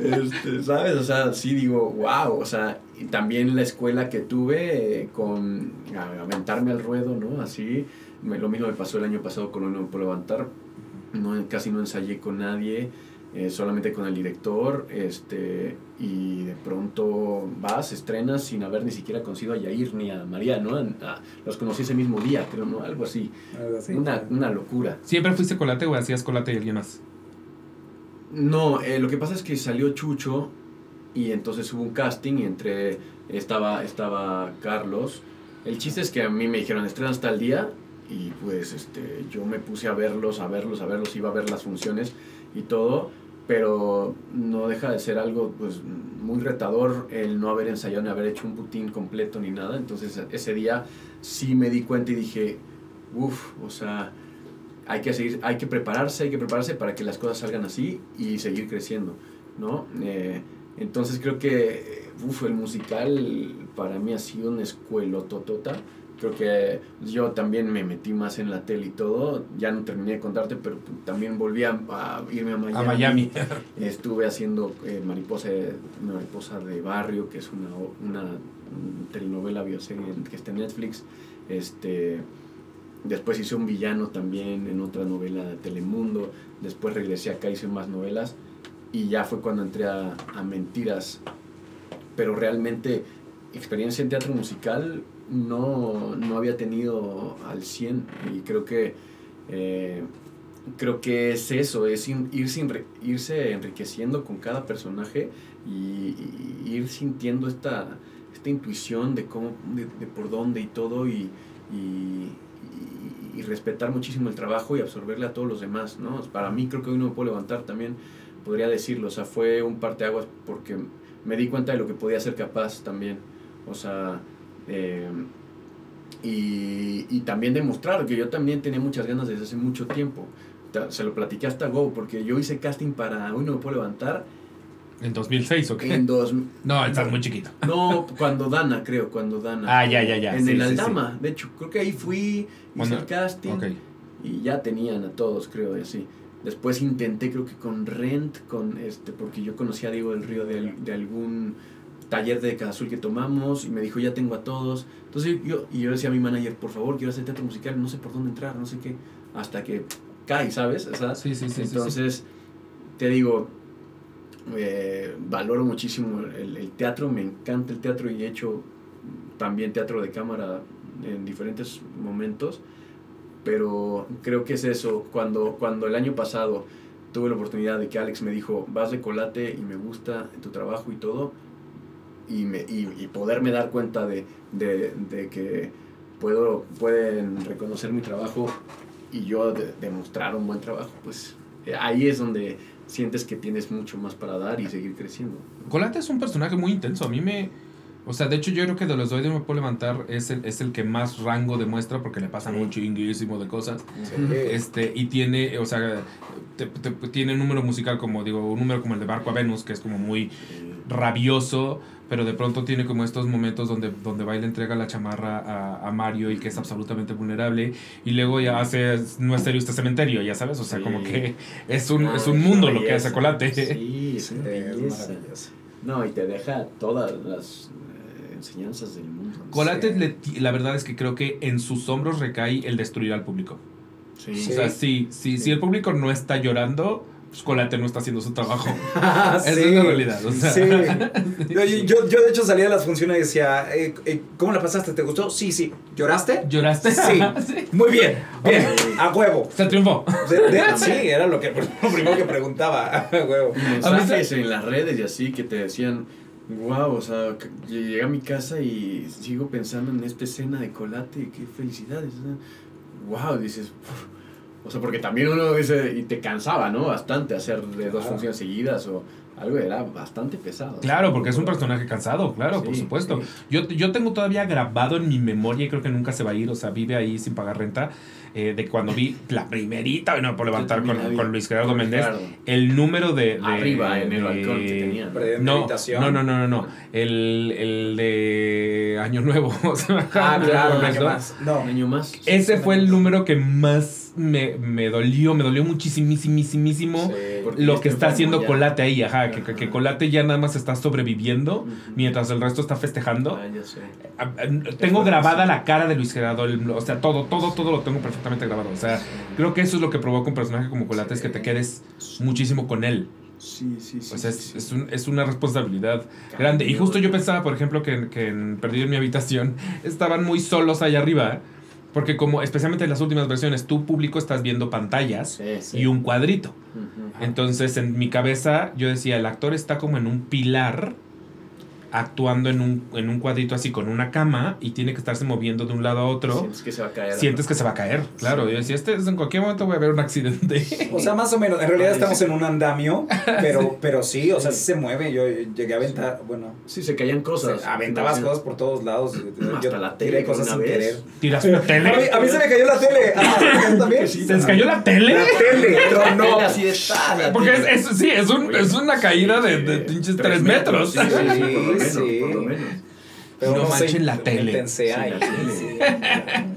Este, ¿Sabes? O sea, sí digo, wow. O sea, y también la escuela que tuve eh, con aventarme al ruedo, ¿no? Así. Me- lo mismo me pasó el año pasado con Uno por Levantar. No, casi no ensayé con nadie. Eh, solamente con el director, este, y de pronto vas, estrenas sin haber ni siquiera conocido a Yair ni a María, ¿no? A- los conocí ese mismo día, creo, ¿no? Algo así. Algo así. Una, una locura. ¿Siempre fuiste colate o hacías colate y alguien más? No, eh, lo que pasa es que salió Chucho y entonces hubo un casting y entre estaba, estaba Carlos. El chiste es que a mí me dijeron estrenas tal día y pues este, yo me puse a verlos, a verlos, a verlos, iba a ver las funciones y todo, pero no deja de ser algo pues muy retador el no haber ensayado ni haber hecho un putín completo ni nada. Entonces ese día sí me di cuenta y dije, uff, o sea, hay que seguir, hay que prepararse, hay que prepararse para que las cosas salgan así y seguir creciendo, ¿no? Eh, entonces creo que, uf, el musical para mí ha sido una escuela totota. Creo que yo también me metí más en la tele y todo. Ya no terminé de contarte, pero también volví a, a irme a Miami. A Miami. Estuve haciendo eh, Mariposa, Mariposa de Barrio, que es una, una telenovela bioserie que está en Netflix. Este, después hice un villano también en otra novela de Telemundo. Después regresé acá, hice más novelas. Y ya fue cuando entré a, a Mentiras. Pero realmente experiencia en teatro musical no, no había tenido al 100. Y creo que... eh, creo que es eso, es irse, irse enriqueciendo con cada personaje y, ir sintiendo esta, esta intuición de cómo, de, de por dónde y todo y- y respetar muchísimo el trabajo y absorberle a todos los demás, ¿no? Para mí creo que hoy no me puedo levantar también, podría decirlo, o sea, fue un parteaguas porque me di cuenta de lo que podía ser capaz también, o sea, eh, y, y también demostrar que yo también tenía muchas ganas desde hace mucho tiempo. Se lo platiqué hasta Go, porque yo hice casting para Hoy no me puedo levantar ¿En 2006 o qué? en dos... No, estás muy chiquito. No, cuando Dana, creo, cuando Dana. Ah, ya, ya, ya. En sí, el sí, sí. Aldama, de hecho, creo que ahí fui, hice el casting Ok. y ya tenían a todos, creo, y así. Después intenté, creo que con Rent, con este, porque yo conocí a Diego del Río de, de algún taller de Casa Azul que tomamos y me dijo, ya tengo a todos. Entonces yo, y yo decía a mi manager, por favor, quiero hacer teatro musical, no sé por dónde entrar, no sé qué, hasta que cae, ¿sabes? O sea, sí, sí, sí. entonces, te digo, eh, valoro muchísimo el, el teatro, me encanta el teatro y he hecho también teatro de cámara en diferentes momentos, pero creo que es eso, cuando, cuando el año pasado tuve la oportunidad de que Alex me dijo, vas de colate y me gusta tu trabajo y todo, y, me, y, y poderme dar cuenta de, de, de que puedo, pueden reconocer mi trabajo y yo de- demostrar un buen trabajo, pues eh, ahí es donde sientes que tienes mucho más para dar y seguir creciendo. Colate es un personaje muy intenso. A mí me. O sea, de hecho, yo creo que de los dos de Me Puedo Levantar es el, es el que más rango demuestra porque le pasan Sí. un chinguísimo de cosas. Este, y tiene, o sea, te- te- tiene un número musical como, digo, un número como el de Barco a Venus, que es como muy rabioso, pero de pronto tiene como estos momentos donde, donde va y le entrega la chamarra a, a Mario y que es absolutamente vulnerable, y luego ya hace No es serio este cementerio, ya sabes, o sea, Sí. como que es un, No, es un mundo lo que hace. Colate. Sí, es maravilloso. No, y te deja todas las eh, enseñanzas del mundo. Colate, Sí. le la verdad es que creo que en sus hombros recae el destruir al público. Sí. Sí. O sea, si, si, si el público no está llorando, pues Colate no está haciendo su trabajo. Ah, Esa es la realidad, o sea. Sí. Yo, yo, yo, de hecho salía de las funciones y decía, eh, eh, ¿cómo la pasaste? ¿Te gustó? Sí, sí. ¿Lloraste? ¿Lloraste? Sí. Sí. Muy bien, bien, a huevo. Se triunfó. De- de- sí, era lo, que, lo primero que preguntaba. A huevo. Mensajes en las redes y así que te decían, Wow, o sea, llegué a mi casa y sigo pensando en esta escena de Colate, qué felicidades. Wow, dices, o sea, porque también uno dice, y te cansaba, ¿no? Bastante hacer de dos Claro. funciones seguidas o algo, era bastante pesado. Claro, porque es un personaje cansado, claro, por supuesto. sí. Yo, yo tengo todavía grabado en mi memoria y creo que nunca se va a ir, o sea, vive ahí sin pagar renta, eh, de cuando vi la primerita, bueno, por levantar con, con Luis Gerardo Méndez, el número de... de- Arriba, en el balcón que tenían. Pre- No, no, no, no, no, no. El, el de Año Nuevo. Ah, claro, un año ¿no? más. No. Un año más. Ese fue el número que más me, me dolió, me dolió muchísimísimo Sí. Lo que está haciendo ya. Colate ahí, ajá, que, que- Colate ya nada más está sobreviviendo mientras el resto está festejando. Ah, ya sé. Ah, ah, Tengo grabada la cara de Luis Gerardo, el- o sea, todo, todo, todo lo tengo perfectamente grabado. O sea, creo que eso es lo que provoca un personaje como Colate, es que te quedes muchísimo con él. Sí, sí, sí. O sea, sí, es, sí. es, un- es una responsabilidad grande. Y justo yo pensaba, por ejemplo, que, que en Perdido en mi habitación estaban muy solos allá arriba. Porque como, especialmente en las últimas versiones, tu público estás viendo pantallas Sí, sí. y un cuadrito. Entonces, en mi cabeza, yo decía, el actor está como en un pilar, actuando en un, en un cuadrito así con una cama y tiene que estarse moviendo de un lado a otro. Sientes que se va a caer. Sientes que se va a caer, claro. Sí. Yo decía, este, en cualquier momento voy a ver un accidente. O sea, más o menos. En realidad estamos en un andamio, pero, pero sí, o sea, sí se mueve. Yo llegué a aventar, bueno, Sí, se caían cosas. se- aventabas cosas por todos lados. Hasta Yo la tiré tele cosas una sin vez. querer. Tiras una A mí, tele. a mí se me cayó la tele. Ah, ¿tú también? ¿Se les cayó la tele? La tele, pero no. Tele así está. la Porque es, es- sí, es, un, es una caída de, Sí, de sí. pinches Tres 3 metros. Sí, sí, sí, por lo Sí, menos, sí. por lo menos. Pero No no, manchen la tele. Sí, la tele. sí.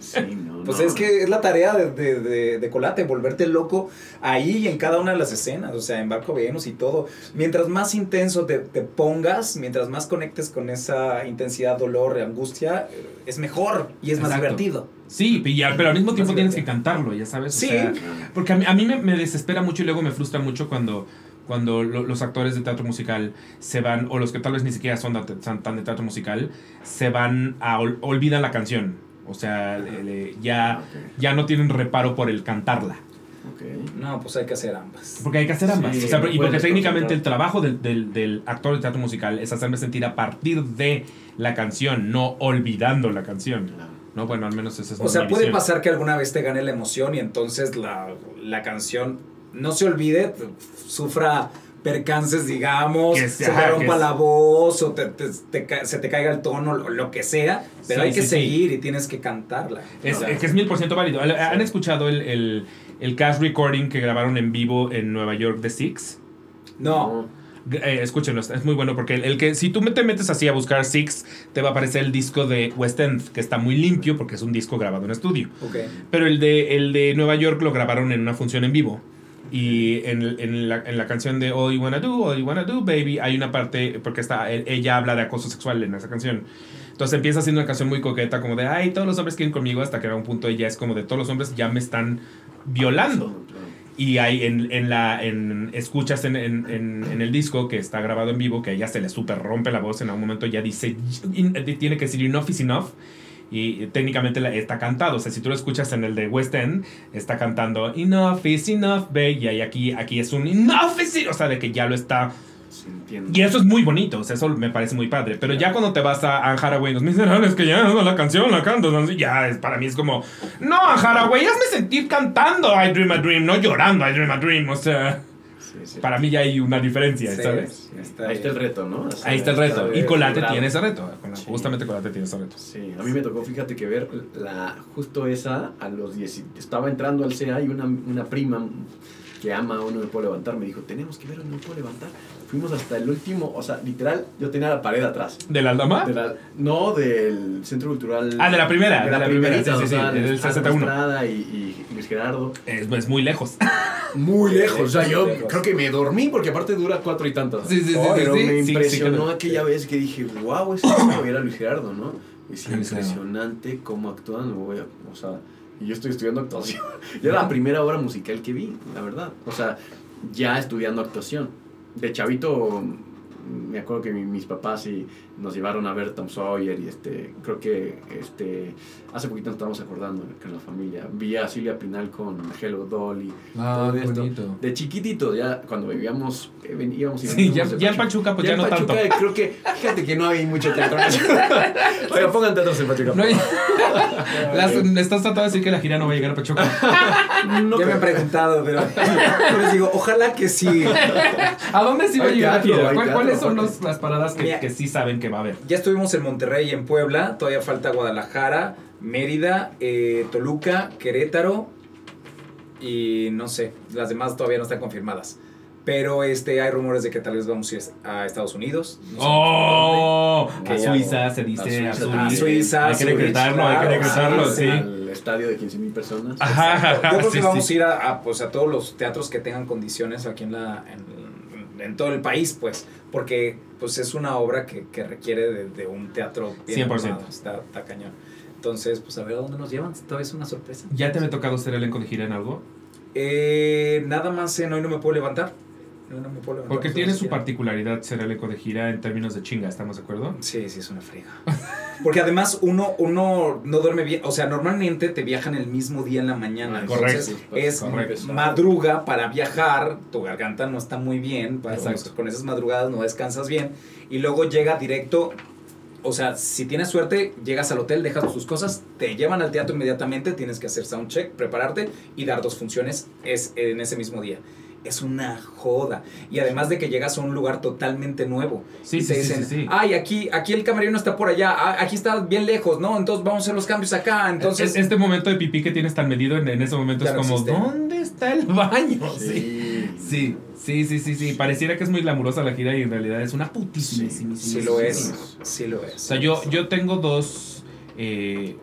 Sí, no, Pues no. es que es la tarea de, de, de, de Colate, volverte loco ahí y en cada una de las escenas, o sea, en Barco Venus y todo. Mientras más intenso te, te pongas, mientras más conectes con esa intensidad, dolor, angustia, eh, es mejor y es más Exacto. divertido. Sí, pero al mismo tiempo tienes que cantarlo, ya sabes. O Sí. sea, porque a mí, a mí me, me desespera mucho y luego me frustra mucho cuando, cuando lo- los actores de teatro musical se van, o los que tal vez ni siquiera son, de- son tan de teatro musical, se van a ol- olvidan la canción. O sea, le- le- ya, ya no tienen reparo por el cantarla. No, pues hay que hacer ambas. Porque hay que hacer ambas. Sí, O sea, no y porque técnicamente el trabajo del, del- del actor de teatro musical es hacerme sentir a partir de la canción, no olvidando la canción. No, bueno, al menos esa es O sea, puede visión. pasar que alguna vez te gane la emoción y entonces la, la canción no se olvide, sufra percances, digamos, Que se te rompa la voz o te- te- te ca- se te caiga el tono o lo que sea, pero Sí, hay que sí, sí. seguir y tienes que cantarla. Es, es que es mil por ciento válido. ¿Han escuchado el, el, el cast recording que grabaron en vivo en Nueva York de Six? no, Eh, escúchenlo, es muy bueno porque el, el que si tú te metes así a buscar Six, te va a aparecer el disco de West End, que está muy limpio porque es un disco grabado en estudio. Pero el de, el de Nueva York lo grabaron en una función en vivo. Y en, en la, en la canción de All You Wanna Do, All You Wanna Do, Baby, hay una parte, porque está, e- ella habla de acoso sexual en esa canción. Entonces empieza siendo una canción muy coqueta, como de, ay, todos los hombres quieren conmigo, hasta que a un punto ella es como de, todos los hombres ya me están violando. Y hay en, en la, en, escuchas en, en, el disco que está grabado en vivo que a ella se le super rompe la voz en algún momento, ya dice, tiene que decir enough is enough. Y técnicamente la- está cantado. O sea, si tú lo escuchas en el de West End, está cantando Enough is enough, babe. Y aquí, aquí es un Enough is enough. O sea, de que ya lo está. Sí. Y eso es muy bonito. O sea, eso me parece muy padre. Pero ya cuando te vas a Anne Haraway, los miserables que ya no, la canción la canto. Ya es, para mí es como, no, Anne Haraway, hazme sentir cantando I Dream a Dream, no llorando I Dream a Dream. O sea, Sí, para mí ya hay una diferencia, Sí, ¿sabes? está Ahí está el reto, ¿no? Ahí está el reto. Y Colate tiene ese reto. Sí. Justamente Colate tiene ese reto. Sí, a mí me tocó, fíjate que ver la justo esa a los 10. Estaba entrando al CEA y una, una prima que ama o no me puedo levantar me dijo, tenemos que ver o no me puedo levantar. Fuimos hasta el último, o sea, literal, yo tenía la pared atrás. ¿Del Aldama? De la- no del Centro Cultural. Ah, de la primera, De la, de la primera, primerita, sí, sí, o sea, sí, del de 61. Estrada y, y Luis Gerardo. Es, es muy lejos. Muy lejos, o sea, yo creo que me dormí porque aparte dura cuatro y tantas. Sí, sí, sí, Oh, sí, pero sí. me Sí, sí, impresionó claro. aquella vez que dije, wow, es como era Luis Gerardo, ¿no? Es Sí, claro. impresionante cómo actúan, o sea, y yo estoy estudiando actuación. Y era la primera obra musical que vi, la verdad. O sea, ya estudiando actuación. De chavito me acuerdo que mi- mis papás y nos llevaron a ver Tom Sawyer y este, creo que este, hace poquito nos estábamos acordando que en la familia vi a Silvia Pinal con Hello Dolly. Ah, todo esto. bonito. De chiquitito, ya cuando vivíamos, eh, ven- íbamos y Sí, veníamos ya- ya en Pachuca, pues ya en no Pachuca, tanto. Creo que, fíjate que no hay mucho teatro. Oiga, pongan teatros en Pachuca. No, las- estás tratando de decir que la gira no va a llegar a Pachuca. No ya me han preguntado, pero yo les digo, ojalá que sí. ¿A dónde sí va a Hay llegar hay ¿Cuál- teatro, ¿Cuáles son los- las paradas que, que sí saben que va a haber? Ya estuvimos en Monterrey y en Puebla, todavía falta Guadalajara, Mérida, eh, Toluca, Querétaro y no sé, las demás todavía no están confirmadas. Pero este, hay rumores de que tal vez vamos a ir a Estados Unidos. no. ¡Oh! A Suiza se dice, a Suiza, a Suiza, Hay que Zurich, decretarlo, hay que sí, sí. Al estadio de 15 mil personas. Ajá, Yo creo sí, que vamos sí. a ir a, a, pues, a todos los teatros que tengan condiciones aquí en, la, en, en todo el país, pues, porque pues, es una obra que, que requiere de, de un teatro bien 100%. armado, Está, está cañón. Entonces, pues a ver a dónde nos llevan. Todavía es una sorpresa. ¿Ya te me ha tocado ser elenco de gira en algo? Eh, nada más en Hoy no me puedo levantar. No me puedo levantar. Porque Eso tiene su particularidad ser elenco de gira en términos de chinga, ¿estamos de acuerdo? Sí, sí, es una friga. Porque además uno, uno no duerme bien. O sea, normalmente te viajan el mismo día en la mañana. Ah, Entonces, correcto, es correcto. madruga para viajar. Tu garganta no está muy bien. Con esas madrugadas no descansas bien. Y luego llega directo. O sea, si tienes suerte, llegas al hotel, dejas tus cosas, te llevan al teatro inmediatamente, tienes que hacer soundcheck, prepararte y dar dos funciones es, en ese mismo día. Es una joda. Y además de que llegas a un lugar totalmente nuevo. Sí, y sí, te sí, dicen, sí, sí. ay, aquí, aquí el camarero está por allá, ah, aquí está bien lejos, ¿no? Entonces vamos a hacer los cambios acá. Entonces, Es- este momento de pipí que tienes tan medido en, en ese momento es como, existe. ¿dónde está el baño? Sí. Sí. Sí, sí, sí, sí, sí. Pareciera que es muy glamurosa la gira y en realidad es una putísima. sí lo es, sí lo es. O sea, yo, yo tengo dos. eh,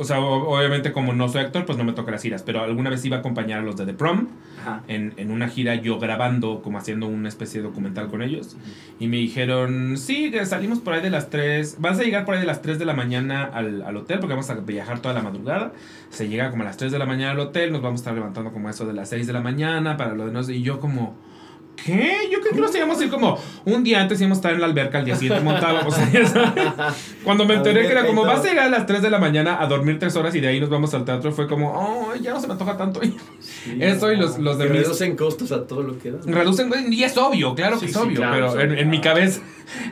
o sea, obviamente, como no soy actor, pues no me toca las giras. Pero alguna vez iba a acompañar a los de The Prom Ajá. en, en una gira, yo grabando, como haciendo una especie de documental con ellos. Y me dijeron: Sí, salimos por ahí de las 3. Vas a llegar por ahí de las 3 de la mañana al, al hotel, porque vamos a viajar toda la madrugada. Se llega como a las 3 de la mañana al hotel, nos vamos a estar levantando como eso de las 6 de la mañana para lo de nos. Y yo, como. ¿Qué? Yo creo que nos íbamos a ir como un día antes íbamos a estar en la alberca, al día siguiente montábamos. Cuando me enteré que era como, vas a llegar a las 3 de la mañana a dormir 3 horas y de ahí nos vamos al teatro, fue como, oh, ya no se me antoja tanto. Sí. Eso y los, los de reducen costos a todo lo que da. Reducen, y es obvio, claro que Sí, es sí, obvio, claro, pero en, en mi cabeza,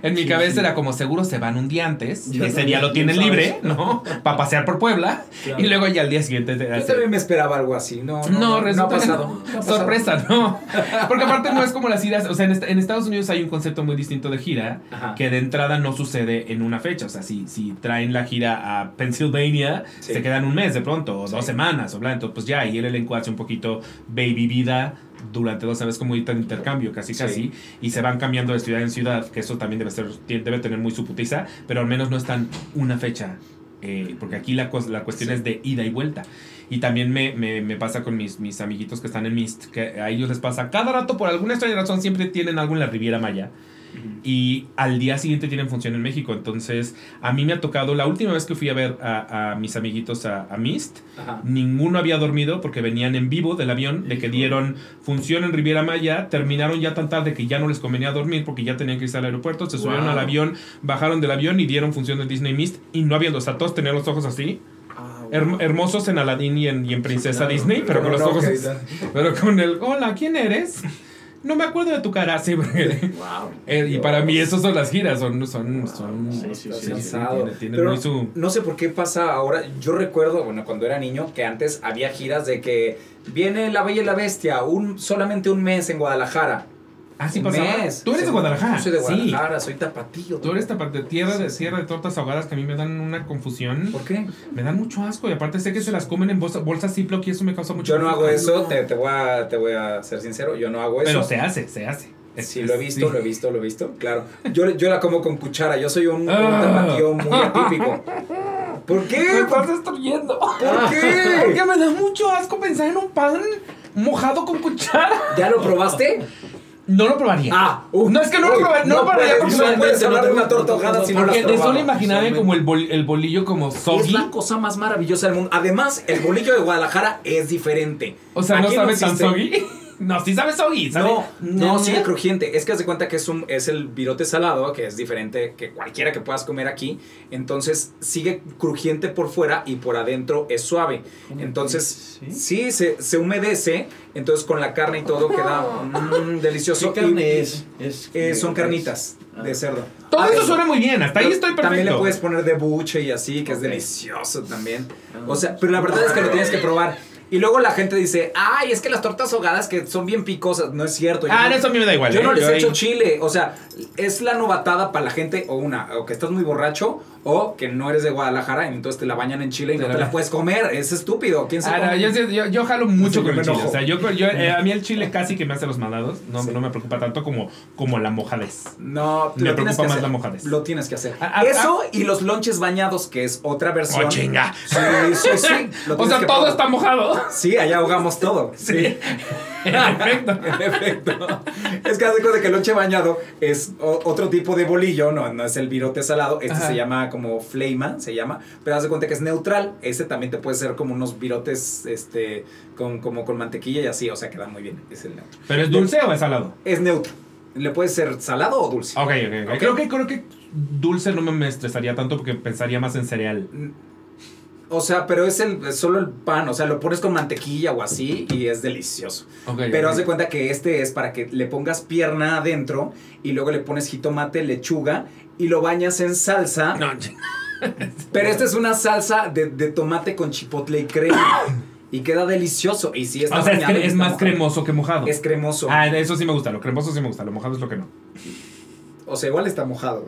en mi Sí, cabeza sí. era como seguro se van un día antes, Ya ese día lo tienen sabes. libre, ¿no? Para pasear por Puebla, Claro. y luego ya al día siguiente te Yo también me esperaba algo así, no, no, no, no, no resulta ha que pasado. no. no ha pasado. Sorpresa, no. Porque aparte no es como las giras, o sea, en, est- en Estados Unidos hay un concepto muy distinto de gira Ajá. que de entrada no sucede en una fecha. O sea, si, si traen la gira a Pennsylvania, Sí. se quedan un mes de pronto, o Sí. dos semanas, o bla. Entonces, pues ya, ahí el elenco hace un poquito baby vida durante dos veces como de intercambio, casi Sí. casi, y se van cambiando de ciudad en ciudad, que eso también debe ser, debe tener muy su putiza, pero al menos no están una fecha. eh, porque aquí la, la cuestión es de ida y vuelta. Y también me, me, me pasa con mis, mis amiguitos que están en Mist, que a ellos les pasa cada rato, por alguna extraña razón, siempre tienen algo en la Riviera Maya. Y al día siguiente tienen función en México. Entonces, a mí me ha tocado, la última vez que fui a ver a, a mis amiguitos a, a Mist, Ajá. ninguno había dormido porque venían en vivo del avión, de que dieron función en Riviera Maya, terminaron ya tan tarde que ya no les convenía dormir porque ya tenían que irse al aeropuerto, se subieron al avión, bajaron del avión y dieron función de Disney Mist y no habiendo, o sea, todos tenían los ojos así. Herm- hermosos en Aladdin y en, y en Princesa Claro, Disney, pero con los ojos. Pero con el, hola, ¿quién eres? No me acuerdo de tu cara, sí, porque- Wow. eh, y para mí esas son las giras, son, son, son, Sí, sí, sí, tiene, tiene Pero muy su... No sé por qué pasa ahora. Yo recuerdo, bueno, cuando era niño, que antes había giras de que viene La Bella y la Bestia, un, solamente un mes en Guadalajara. Ah, sí Un pasaba. mes. Tú eres de Sí, Guadalajara. Yo soy de Sí. Guadalajara, soy tapatío. Tú eres de tierra de tierra de tortas ahogadas que a mí me dan una confusión. ¿Por qué? Me dan mucho asco y aparte sé que se las comen en bolsa- bolsas Ziploc y eso me causa mucho Yo no hago eso, te, te voy a, te voy a ser sincero, yo no hago eso. Pero se hace, se hace. Sí, lo he visto, sí. lo he visto, lo he visto, claro. Yo, yo la como con cuchara, yo soy un, un Ah. tapatío muy atípico. ¿Por qué? Me ¿Por, estás destruyendo. por qué? Porque me da mucho asco pensar en un pan mojado con cuchara. ¿Ya lo probaste? No lo probaría. Ah, uh, no es que no lo probaría, no lo probaría porque no puedes hablar de una torta ahogada si no Porque de solo imaginarme como el, bol- el bolillo como Es soggy. la cosa más maravillosa del mundo. Además, el bolillo de Guadalajara es diferente. O sea, no Aquí sabe tan soggy. No, sí sabe soggy, ¿sabe? No, no, sigue crujiente. Es que haz de cuenta que es, un, es el virote salado, que es diferente que cualquiera que puedas comer aquí. Entonces sigue crujiente por fuera y por adentro es suave. Entonces, ¿Sí? sí, se, se humedece. Entonces con la carne y todo queda mm, delicioso. ¿Qué carne Y- es? es eh, son carnitas Ah. de cerdo. Todo Ah, eso suena muy bien, hasta ahí estoy perfecto. También le puedes poner de buche y así, que es delicioso también. Ah. O sea, pero la verdad es que lo tienes que probar. Y luego la gente dice, ay, es que las tortas ahogadas que son bien picosas. No es cierto. Yo Ah, no- eso a mí me da igual. yo ¿eh? no les ahí- echo chile. O sea, es la novatada para la gente, o una, o que estás muy borracho, o que no eres de Guadalajara, y entonces te la bañan en chile y no Te la- puedes comer. Es estúpido. ¿Quién se Ah, no, yo, yo, yo jalo mucho Sí, con el chile. O sea, yo, yo, eh, a mí el chile casi que me hace los mandados. No, Sí. no me preocupa tanto como, como la mojadez. No, Me preocupa más hacer. la mojadez. Lo tienes que hacer. Ah, ah, Eso y los lonches bañados, que es otra versión. ¡Oh, chinga! Sí, sí, sí. Lo O sea, todo probar. está mojado. Sí, allá ahogamos todo. Sí. Perfecto. En efecto. Es que de cuenta que el lonche bañado es otro tipo de bolillo, no, no es el virote salado. Este Ajá. se llama como fleima, se llama. Pero haz de cuenta que es neutral. Ese también te puede ser como unos virotes este, con, como con mantequilla y así. O sea, queda muy bien. Es el neutro. ¿Pero es dulce o es salado? Es neutro. Le puede ser salado o dulce. Ok, ok, ok. Ok. Creo, que, creo que dulce no me, me estresaría tanto porque pensaría más en cereal. O sea, pero es, el, es solo el pan. O sea, lo pones con mantequilla o así y es delicioso. Ok, Pero haz de cuenta que este es para que le pongas pierna adentro y luego le pones jitomate, lechuga y lo bañas en salsa. No, Pero esta es una salsa de, de tomate con chipotle y crema. y queda delicioso. Y si está o sea, es, más mojado. cremoso que mojado. Es cremoso. Ah, eso sí me gusta. Lo cremoso sí me gusta. Lo mojado es lo que no. O sea, igual está mojado.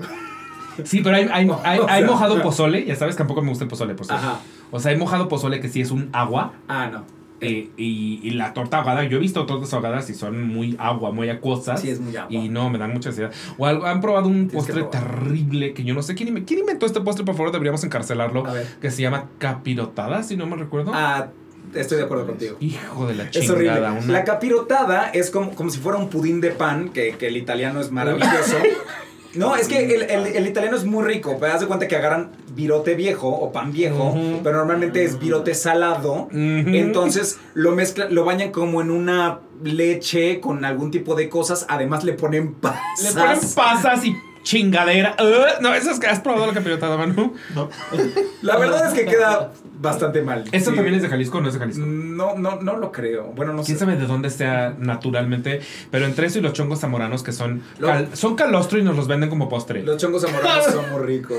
Sí, pero hay, hay, hay, mojado pozole. Ya sabes, tampoco me gusta el pozole, por cierto. Ajá. O sea, hay mojado pozole que sí es un agua. Ah, no. eh, y, y la torta ahogada, yo he visto tortas ahogadas y son muy agua, muy acuosas. Sí, es muy agua. Y no, me dan mucha ansiedad. O algo- han probado un Tienes que postre terrible que yo no sé quién, quién inventó este postre, por favor, deberíamos encarcelarlo. A ver. Que se llama capirotada, si no me recuerdo. Ah, estoy de acuerdo contigo. Hijo de la Es horrible. chingada. una- La capirotada es como, como si fuera un pudín de pan, que, que el italiano es maravilloso. No, es que el, el- el italiano es muy rico, pero haz de cuenta que agarran virote viejo o pan viejo, pero normalmente es virote salado. Entonces lo mezclan, lo bañan como en una leche con algún tipo de cosas. Además le ponen pasas. Le ponen pasas y chingadera. Ugh, no, eso es que has probado la capirotada, Manu. La verdad es que queda bastante mal. ¿Esto Sí. también es de Jalisco o no es de Jalisco? No, no, no lo creo. Bueno, no ¿Quién sé. sabe de dónde sea naturalmente? Pero entre eso y los chongos zamoranos que son, Lo- cal- son calostro y nos los venden como postre. Los chongos zamoranos son muy ricos.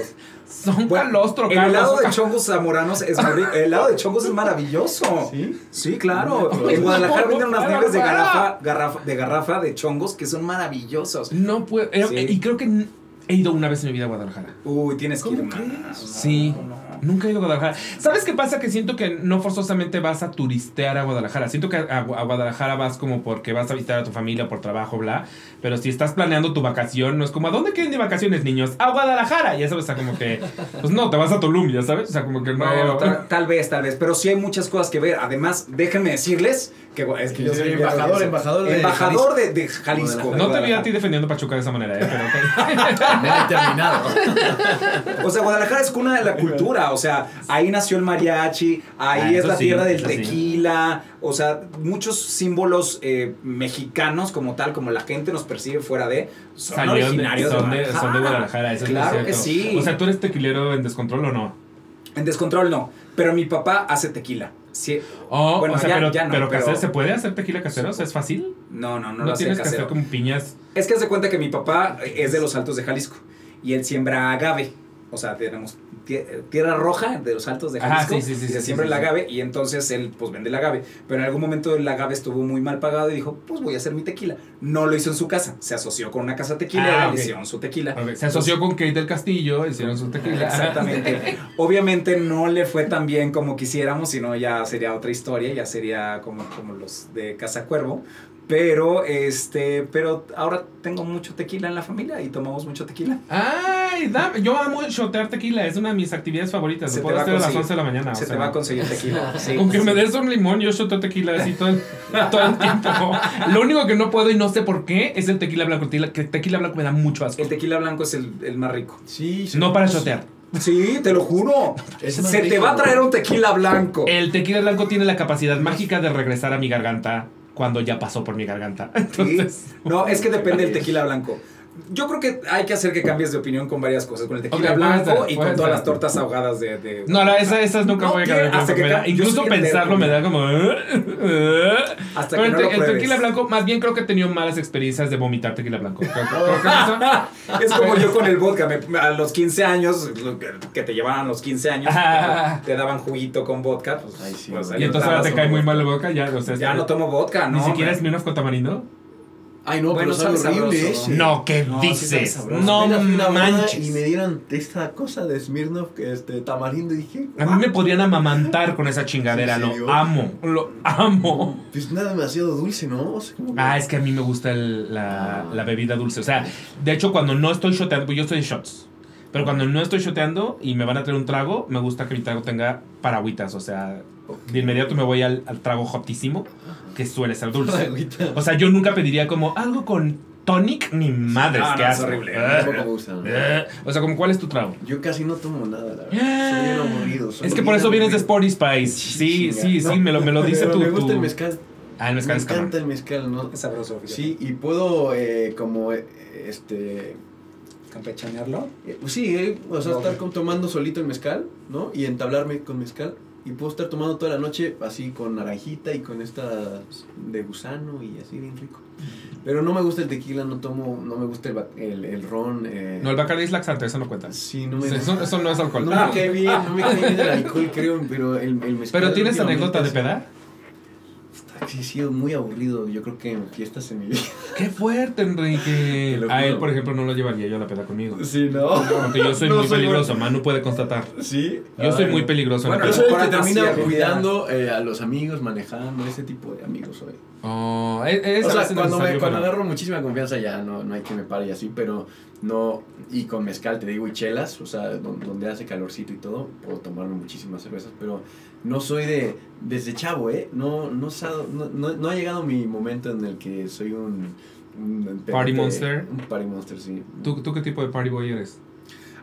son Bueno, calostro, El Carlos, helado de chongos zamoranos es muy rico. El helado de chongos es maravilloso. ¿Sí? Sí, claro. No, En Guadalajara venden unas nieves de garrafa, garrafa, de garrafa de chongos que son maravillosos. No puedo. Sí. Y creo que he ido una vez en mi vida a Guadalajara. Uy, tienes que ir ¿Cómo más. Sí. No, no. Nunca he ido a Guadalajara. ¿Sabes qué pasa? Que siento que no forzosamente vas a turistear a Guadalajara. Siento que a, a Guadalajara vas como porque vas a visitar a tu familia por trabajo, bla. Pero si estás planeando tu vacación, no es como, ¿a dónde quieren de vacaciones, niños? A Guadalajara. Ya sabes, o sea, como que, pues no, te vas a Tulum, ya sabes. O sea, como que no. Bueno, tal, tal vez, tal vez, pero sí hay muchas cosas que ver. Además, déjenme decirles que es que yo soy Embajador, embajador de embajador de, de Jalisco. No te vi a ti defendiendo Pachuca de esa manera, ¿eh? Pero ok. Me he terminado. O sea, Guadalajara es cuna de la cultura. O sea, ahí nació el mariachi, ahí Ah, es la sí, tierra del sí. tequila. O sea, muchos símbolos eh, mexicanos como tal, como la gente nos percibe fuera de, son Salieron de- originarios son, de, de, son de Guadalajara. Eso es muy Claro que sí. O sea, ¿tú eres tequilero en descontrol o no? En descontrol no, pero mi papá hace tequila. Sí. Oh, Bueno, o sea, ya- pero, ya no, pero, pero- ¿se puede hacer tequila casero? O sea, ¿es fácil? No, no, no, No, lo tienes que hacer como piñas. Es que hace cuenta que mi papá es de los Altos de Jalisco y él siembra agave. O sea, tenemos tierra roja de los Altos de Ajá, Jalisco. sí, sí, sí, y se sí, siembra sí, el sí. agave y entonces él pues vende el agave. Pero en algún momento el agave estuvo muy mal pagado y dijo, pues voy a hacer mi tequila. No lo hizo en su casa, se asoció con una casa tequilera Ah, le hicieron su tequila. Se asoció con Kate del Castillo, hicieron su tequila. Exactamente. Obviamente no le fue tan bien como quisiéramos, sino ya sería otra historia, ya sería como, como los de Casa Cuervo. Pero este, pero ahora tengo mucho tequila en la familia y tomamos mucho tequila. Ay, da- yo amo shotear tequila, es una de mis actividades favoritas. Se Lo te puedo va a hacer a las conseguir. 11 de la mañana. Se o te sea, va a conseguir tequila. Sí, Con que sí. me des un limón, yo shoteo tequila así todo el, todo el tiempo. Lo único que no puedo y no sé por qué es el tequila blanco. Tequila, que tequila blanco me da mucho asco. El tequila blanco es el, el más rico. Sí, No para shotear. Sí, te lo juro. Es Se te rico, va a traer un tequila blanco. El tequila blanco tiene la capacidad mágica de regresar a mi garganta cuando ya pasó por mi garganta. Sí. No, es que depende del tequila blanco. Yo creo que hay que hacer que cambies de opinión con varias cosas. Con el tequila blanco y con todas las tortas ahogadas de. de- no, la, esa, esas nunca No voy a cambiar. hasta que da- incluso el pensarlo me da como. Hasta Pero que el, no te- lo el tequila blanco, más bien creo que he tenido malas experiencias de vomitar tequila blanco. Es como yo con el vodka. me- a los 15 años, que, te llevaban a los 15 años, Ah. te daban juguito con vodka. Pues, Ay, sí, pues, y entonces ahora te cae muy mal la vodka. ya, o sea, Ya no tomo vodka, Ni ¿no? siquiera me- es Smirnoff con tamarindo. Ay, no, Bueno, pero sabe sabe horrible sabroso. ese. No, ¿qué No, dices? sabroso. no manches. Y me dieron esta cosa de Smirnoff, que este tamarindo, y dije. A mí me podrían amamantar con esa chingadera, ¿En lo amo, lo amo. Pues nada demasiado dulce, ¿no? O sea, como que- Ah, es que a mí me gusta el- la, Ah. la bebida dulce. O sea, de hecho, cuando no estoy shoteando, pues yo estoy de shots. Pero cuando no estoy shoteando y me van a traer un trago, me gusta que mi trago tenga paragüitas. O sea, de inmediato me voy al, al trago hotísimo, que suele ser dulce. Agüita. O sea, yo nunca pediría como algo con tonic ni madres, Ah, que no, es horrible. Ah, me gusta. ah. O sea, como ¿cuál es tu trago? Yo casi no tomo nada, la verdad. Soy bien aburrido. soy Es que por eso vienes de. Sporty Spice. Sí, sí, sí, No, me lo, me lo dice pero tu. Me gusta tu- el mezcal. Ah, el Me mezcal es cabrón. encanta el mezcal, ¿no? Es sabroso, fíjate. Sí, y puedo, eh, como, eh, este. Campechanearlo. eh, pues sí, eh, o sea, No. estar como tomando solito el mezcal, ¿no? Y entablarme con mezcal. Y puedo estar tomando toda la noche así con naranjita y con esta de gusano y así bien rico. Pero no me gusta el tequila, no tomo, no me gusta el, el, el ron. Eh, No, el Bacardi es laxante, eso no cuenta. Sí, no me Eso, eso no es alcohol. No me cae bien, no me cae bien el alcohol, creo, pero el, el mezcal. Pero tienes anécdota de pedar. Sí, he sido muy aburrido, yo creo que en fiestas en mi vida. Qué fuerte, Enrique. A él, por ejemplo, no lo llevaría yo a la peda conmigo. Sí, no. Porque yo soy No muy soy peligroso, Manu puede constatar. Sí. Yo soy muy peligroso en Bueno, la Yo soy el que termina cuidando eh, a los amigos, manejando, ese tipo de amigos soy. Oh, es, es o sea, cuando, me, cuando agarro muchísima confianza ya no, no hay que me pare y así, pero no, y con mezcal te digo y chelas, o sea, don- donde hace calorcito y todo, puedo tomarme muchísimas cervezas, pero no soy de, desde chavo, ¿eh? No, no, no, no, no ha llegado mi momento en el que soy un... un Party monster. Un party monster, sí. ¿Tú, ¿Tú qué tipo de party boy eres?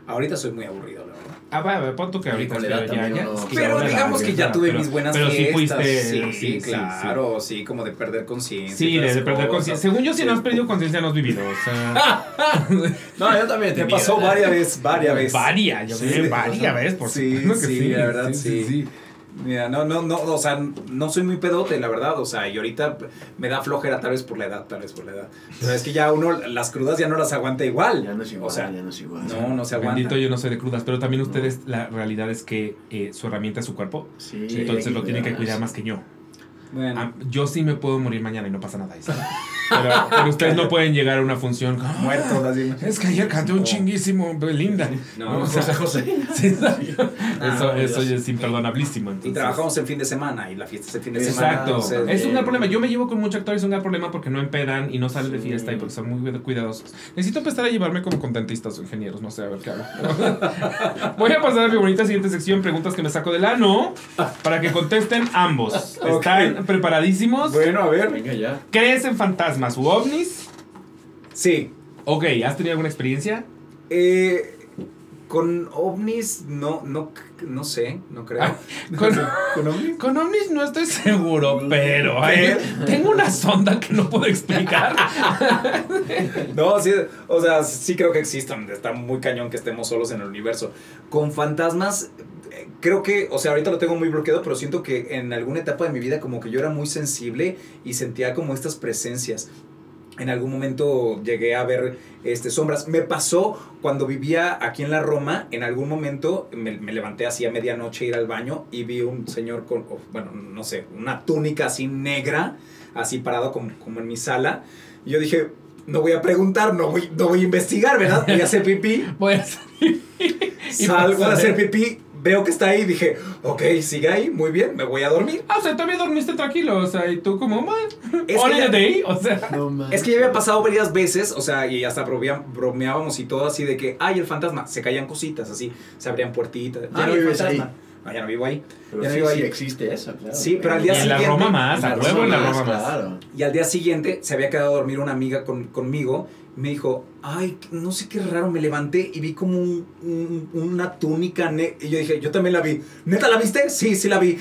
Ahorita soy muy aburrido, la verdad. Ah, va, pon tú que ahorita pero ya, también ya, uno- es que Pero digamos que ya tuve pero- mis buenas pero sí fiestas. fuiste, sí, sí, sí, sí. claro, sí, como de perder conciencia. Sí, de, de perder conciencia. Según yo, si no has perdido conciencia, no has vivido. O sea, No, yo también Me pasó varias veces, varias veces. varias, yo Sí, creo que o varias veces, por sí, sí, la verdad, sí. Mira, no, no, no, o sea, no soy muy pedote, la verdad, o sea, y ahorita me da flojera tal vez por la edad, tal vez por la edad. Pero es que ya uno, las crudas ya no las aguanta igual. Ya no es igual, O sea, ya no es igual. no, no se aguanta. Bendito yo no soy de crudas, pero también ustedes, la realidad es que eh, su herramienta es su cuerpo. Sí, entonces lo tienen que cuidar más que yo. Bueno, Ah, yo sí me puedo morir mañana y no pasa nada. Pero, pero ustedes no pueden llegar a una función. como, "Ah, muertos así. Es que ayer canté un chinguísimo, Belinda. No, o sea, José José. sí, eso Ah, eso es imperdonablísimo. Y entonces. trabajamos el fin de semana y la fiesta es el fin de semana. Exacto. es un eh, gran problema. Yo me llevo con muchos actores, es un gran problema porque no empedan y no salen de fiesta y porque son muy cuidadosos. Necesito empezar a llevarme como con dentistas o ingenieros, no sé, a ver qué hago. Voy a pasar a mi bonita siguiente sección, preguntas que me saco del ano, para que contesten ambos. ¿Están preparadísimos? Bueno, a ver. Venga ya. ¿Crees en fantasmas u ovnis? Sí. Ok, ¿has tenido alguna experiencia? Eh, con ovnis, no, no, no sé, no creo. Ah, con- ¿Con ovnis? Con ovnis no estoy seguro, pero ay, tengo una sonda que no puedo explicar. No, sí, o sea, sí creo que existan. Está muy cañón que estemos solos en el universo. Con fantasmas, eh, creo que, o sea, ahorita lo tengo muy bloqueado, pero siento que en alguna etapa de mi vida como que yo era muy sensible y sentía como estas presencias. En algún momento llegué a ver este, sombras. Me pasó cuando vivía aquí en la Roma. En algún momento me, me levanté así a medianoche a ir al baño y vi un señor con, bueno, no sé, una túnica así negra, así parado como, como en mi sala. Y yo dije, no voy a preguntar, no voy, no voy a investigar, ¿verdad? Voy a hacer pipí. Voy a salir. Y Salgo a hacer pipí, veo que está ahí y dije, ok, sigue ahí, muy bien, me voy a dormir. Ah, o sea, todavía dormiste tranquilo, o sea, y tú como, man, Es all que in ya- the day, o sea. No mames. Es que ya había pasado varias veces, o sea, y hasta bromeábamos y todo así de que, ay, el fantasma, se caían cositas así, se abrían puertitas. Ya ay, no el vives fantasma. ahí. Ah, ya no vivo ahí. Pero ya no sí, vivo sí ahí. existe eso, claro. Sí, pero al Y día en la siguiente- Roma más, a huevo en la Roma Roma más. Claro. Y al día siguiente se había quedado a dormir una amiga con, conmigo. Me dijo, ay, no sé qué raro, me levanté y vi como un- un- una túnica. ne-". Y yo dije, yo también la vi. ¿Neta la viste? Sí, sí la vi.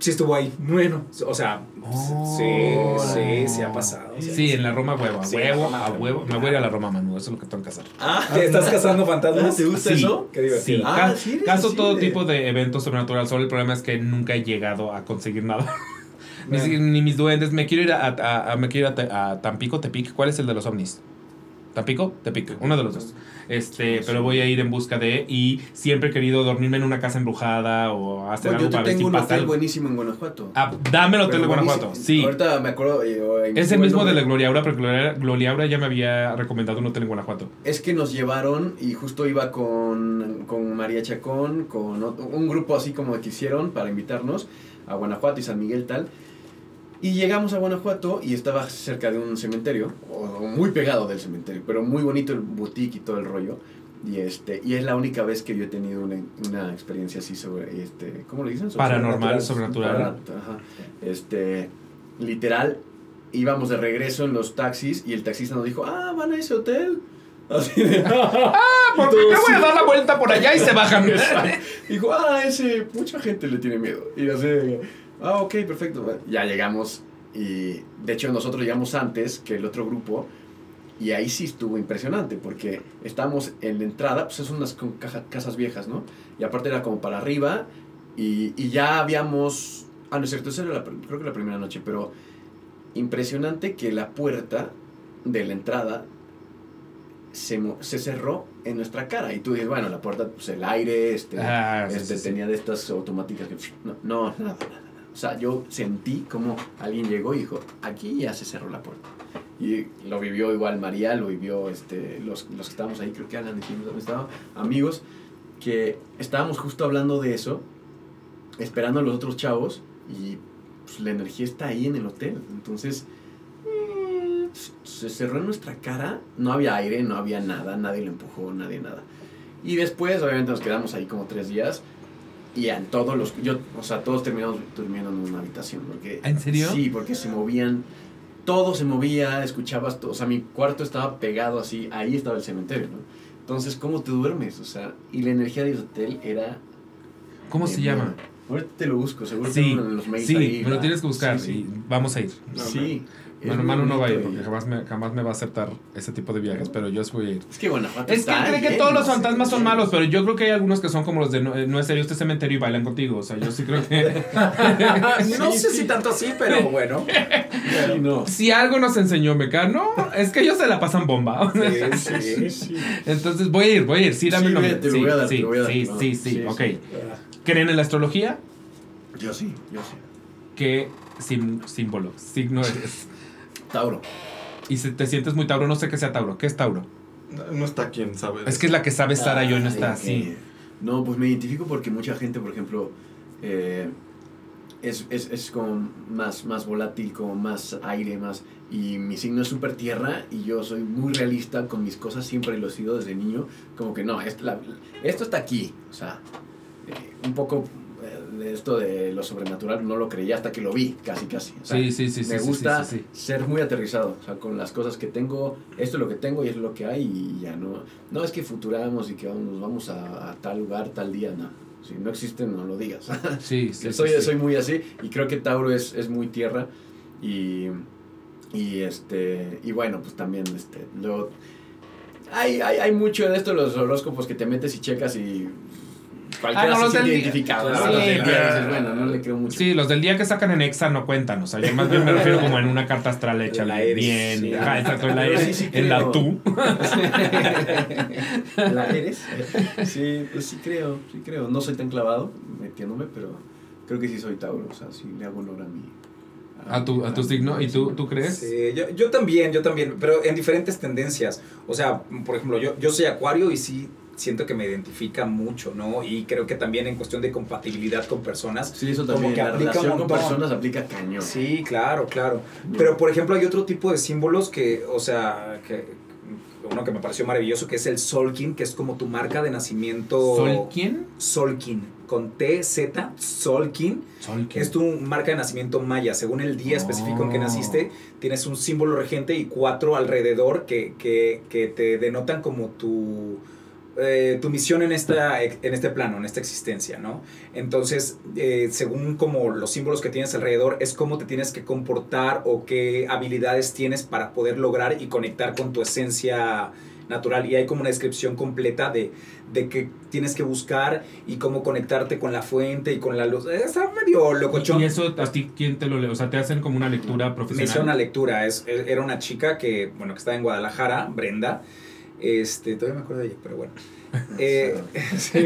Sí estuvo ahí. Bueno, o sea, Oh. Sí, sí, sí ha pasado. Sí, en la Roma huevo, a Sí, huevo, a huevo. Me voy a ir a la Roma, Manu, eso es lo que tengo que hacer. Ah, ¿Te estás casando fantasmas? ¿Te gusta Sí. eso? Qué divertido. Sí, Ah, ca- sí eres caso todo tipo de eventos sobrenaturales. Solo el problema es que nunca he llegado a conseguir nada. ni, mis duendes. Me quiero ir a, a- a- me quiero ir a, Te- a Tampico, Tepic. ¿Cuál es el de los ovnis? ¿Tampico? Tepic, uno de los dos. Este, pero voy a ir en busca de. Y siempre he querido dormirme en una casa embrujada o hacer Bueno, algo yo te para tengo un hotel buenísimo en Guanajuato. Ah, dame el hotel Pero de Guanajuato. buenísimo. Sí. Ahorita me acuerdo. oh, Es el mismo de la Gloria Aura, pero Gloria, Gloria Aura ya me había recomendado un hotel en Guanajuato. Es que nos llevaron y justo iba con, con María Chacón, con ot- un grupo así como que hicieron para invitarnos a Guanajuato y San Miguel tal. Y llegamos a Guanajuato y estaba cerca de un cementerio, o, muy pegado del cementerio, pero muy bonito el boutique y todo el rollo. Y, este, y es la única vez que yo he tenido una, una experiencia así sobre, este, ¿cómo le dicen? Sobre- Paranormal, sobrenatural. Ajá. Este, literal, íbamos de regreso en los taxis y el taxista nos dijo, ah, van a ese hotel. Así de, Ah, porque Y me todos, voy a dar la vuelta por allá y se bajan. Dijo, ah, ese, mucha gente le tiene miedo. Y así, de, ah, ok, perfecto. Bueno, Ya llegamos y de hecho nosotros llegamos antes que el otro grupo y ahí sí estuvo impresionante porque estábamos en la entrada, pues son unas caja- casas viejas, ¿no? Y aparte era como para arriba y, y ya habíamos, ah, no es cierto, esa era la, creo que la primera noche, pero impresionante que la puerta de la entrada se, se cerró en nuestra cara y tú dices, bueno, la puerta, pues el aire, este... Ah, sí, Este, sí, sí. tenía de estas automáticas que... No, no, nada, nada. O sea, yo sentí como alguien llegó y dijo, aquí ya se cerró la puerta. Y lo vivió igual María, lo vivió este, los, los que estábamos ahí, creo que Alan y estaban, amigos, que estábamos justo hablando de eso, esperando a los otros chavos y pues, la energía está ahí en el hotel. Entonces, eh, se cerró en nuestra cara, no había aire, no había nada, nadie lo empujó, nadie nada. Y después, obviamente, nos quedamos ahí como tres días. Y en todos los. Yo, o sea, todos terminamos durmiendo en una habitación. Porque, ¿En serio? Sí, porque se movían. Todo se movía, escuchabas todo. O sea, mi cuarto estaba pegado así. Ahí estaba el cementerio, ¿no? Entonces, ¿cómo te duermes? O sea, y la energía del hotel era. ¿Cómo se llama? Ahorita te lo busco, seguro Sí, en los mails sí, ahí, me lo tienes que buscar Sí, sí. y vamos a ir. Sí. Es Manu, no va a ir porque jamás me, jamás me va a aceptar ese tipo de viajes, pero yo sí voy a ir. Es que Guanajuato Es que está cree que todos los sí, fantasmas son malos, pero yo creo que hay algunos que son como los de no, eh, no es serio este cementerio y bailan contigo. O sea, yo sí creo que no Sí, sé sí. si tanto así, pero bueno. Sí, no. si algo nos enseñó Mecano, es que ellos se la pasan bomba. Sí, sí. Entonces voy a ir, voy a ir. Sí, dame Sí, nombre. te lo sí, voy a dar, sí, te lo voy a dar, sí, no. sí, sí, Sí, ok. sí. ¿Creen en la astrología? Yo sí, yo sí. ¿Qué sim- símbolo, signo eres? Tauro. Y si te sientes muy Tauro, no sé qué sea Tauro. ¿Qué es Tauro? No, no está quien sabe. Es que es la que sabe Sara y hoy no está así. No, pues me identifico porque mucha gente, por ejemplo, eh, es, es, es como más, más volátil, como más aire, más... Y mi signo es súper tierra y yo soy muy realista con mis cosas, siempre lo he sido desde niño. Como que no, esto, la- esto está aquí. O sea, eh, un poco esto de lo sobrenatural no lo creía hasta que lo vi, casi, casi. O sea, Sí, sí, sí, me sí, gusta sí, sí, ser muy aterrizado, o sea, con las cosas que tengo, esto es lo que tengo y es lo que hay y ya no. No es que futuramos y que vamos, nos vamos a, a tal lugar, tal día, no. Si no existe, no lo digas. Sí, sí, soy, soy muy así y creo que Tauro es, es muy tierra y, y este y bueno, pues también este, luego hay, hay, hay mucho de esto los horóscopos que te metes y checas y cualquiera Ah, no, se los siente del día-. Claro, ¿no? Los sí, del día dices, bueno, no le creo mucho. Sí, los del día que sacan en Exa no cuentan. O sea, yo más bien me refiero como en una carta astral hecha La. Eris, bien sí. Ajá, exacto, en la Pero Eris, sí, sí en la creo. tú. ¿La eres? Sí, pues sí creo, sí creo. No soy tan clavado metiéndome, pero creo que sí soy Tauro. O sea, sí le hago honor a mi... A tu, a tu signo. ¿Y tú, tú crees? Sí, yo, yo también, yo también, pero en diferentes tendencias. O sea, por ejemplo, yo, yo soy acuario y sí siento que me identifica mucho, ¿no? Y creo que también en cuestión de compatibilidad con personas. Sí, eso Como también. que La aplica un relación con personas aplica cañón. Sí, claro, claro. Pero, por ejemplo, hay otro tipo de símbolos que, o sea, que uno que me pareció maravilloso, que es el Solkin, que es como tu marca de nacimiento. ¿Sol quién? Solkin, con T, Z, Solkin. Sol quién. Es tu marca de nacimiento maya. Según el día específico en que Oh. naciste, tienes un símbolo regente y cuatro alrededor que, que, que te denotan como tu eh, tu misión en, esta, en este plano, en esta existencia, ¿no? Entonces, eh, según como los símbolos que tienes alrededor, es cómo te tienes que comportar o qué habilidades tienes para poder lograr y conectar con tu esencia natural. Y hay como una descripción completa de, de qué tienes que buscar y cómo conectarte con la fuente y con la luz. Está medio locochón. ¿Y eso a ti quién te lo lee? O sea, te hacen como una lectura Me profesional. hizo una lectura. Es, era una chica que, bueno, que estaba en Guadalajara, Brenda. Este, todavía me acuerdo de ella, pero bueno. Eh, sí,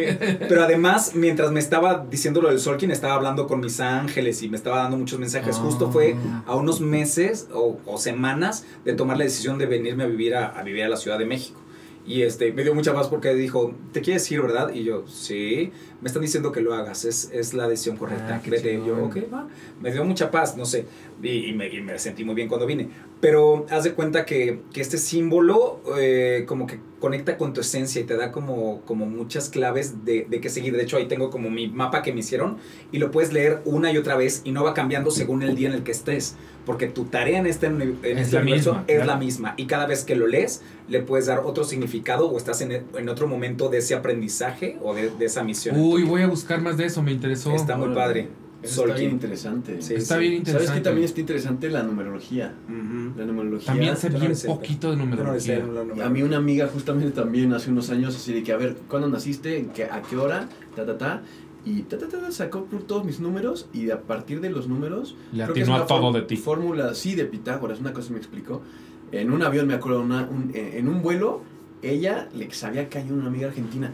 Pero además, mientras me estaba diciendo lo del Solkin, estaba hablando con mis ángeles y me estaba dando muchos mensajes. Justo fue a unos meses o, o semanas de tomar la decisión de venirme a vivir a, a vivir a la Ciudad de México. Y este, me dio mucha paz porque dijo, ¿te quieres ir, verdad? Y yo, sí, me están diciendo que lo hagas, es, es la decisión correcta. Ah, Vete, yo, ok, va. Me dio mucha paz, no sé, y, y me, y me sentí muy bien cuando vine. Pero haz de cuenta que, que este símbolo eh, como que conecta con tu esencia y te da como, como muchas claves de, de qué seguir. De hecho, ahí tengo como mi mapa que me hicieron y lo puedes leer una y otra vez y no va cambiando según el día en el que estés. Porque tu tarea en este, en Es este la universo misma, es claro. la misma. Y cada vez que lo lees, le puedes dar otro significado o estás en, en otro momento de ese aprendizaje o de, de esa misión. Uy, voy a buscar más de eso, me interesó. Está muy padre. Eso está bien interesante. Sí, Está sí. bien interesante. ¿Sabes qué también está interesante? La numerología. Ujú. La numerología. También sé bien poquito de numerología. A mí una amiga justamente también hace unos años así de que, a ver, ¿cuándo naciste? ¿En qué- ¿A qué hora? Ta, ta, ta. Y ta, ta, ta, ta, sacó por todos mis números y a partir de los números... Le creo que es atinó a todo de ti. Fórmula, sí, de Pitágoras, una cosa me explicó. En un avión, me acuerdo, una- un- en un vuelo, ella le sabía caído una amiga argentina.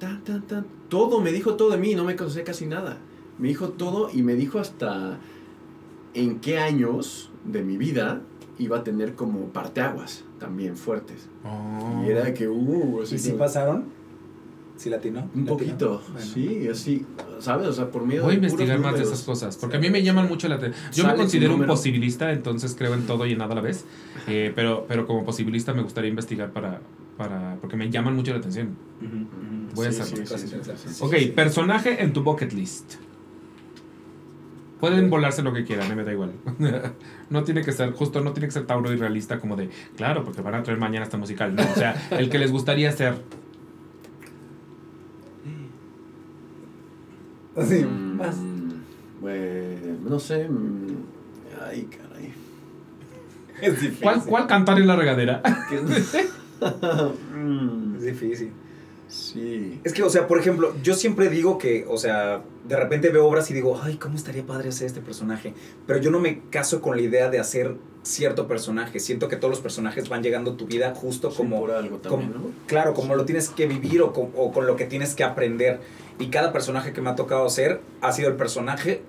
Ta, ta, ta, todo, me dijo todo de mí, no me conocía casi nada. Me dijo todo y me dijo hasta en qué años de mi vida iba a tener como parteaguas también fuertes. Oh. Y era que, uh, así ¿Y si pasaron? ¿Sí latino? un ¿Latino? poquito, Bueno. sí, así, ¿sabes? O sea, por medio Voy a investigar más de esas cosas, porque a mí me llaman mucho la atención. Yo me considero un posibilista, entonces creo en todo y en nada a la vez, eh, pero, pero como posibilista me gustaría investigar para, para, porque me llaman mucho la atención. Ujú, ujú. Voy a Sí, hacerlo. sí, sí, sí, sí, sí, Ok, sí. personaje en tu bucket list. Pueden volarse lo que quieran, me da igual. no tiene que ser, justo no tiene que ser Tauro y realista como de, claro, porque van a traer mañana esta musical. No, o sea, el que les gustaría ser. Así, Mm, más. pues, no sé, mm, ay, caray. Es difícil. ¿Cuál, cuál cantar en la regadera? Mm, Es difícil. Sí. Es que, o sea, por ejemplo, yo siempre digo que, o sea, de repente veo obras y digo, ay, ¿cómo estaría padre hacer este personaje? Pero yo no me caso con la idea de hacer cierto personaje. Siento que todos los personajes van llegando a tu vida justo Sí, como, por algo también, como- ¿no? claro, como lo tienes que vivir o con, o con lo que tienes que aprender. Y cada personaje que me ha tocado hacer ha sido el personaje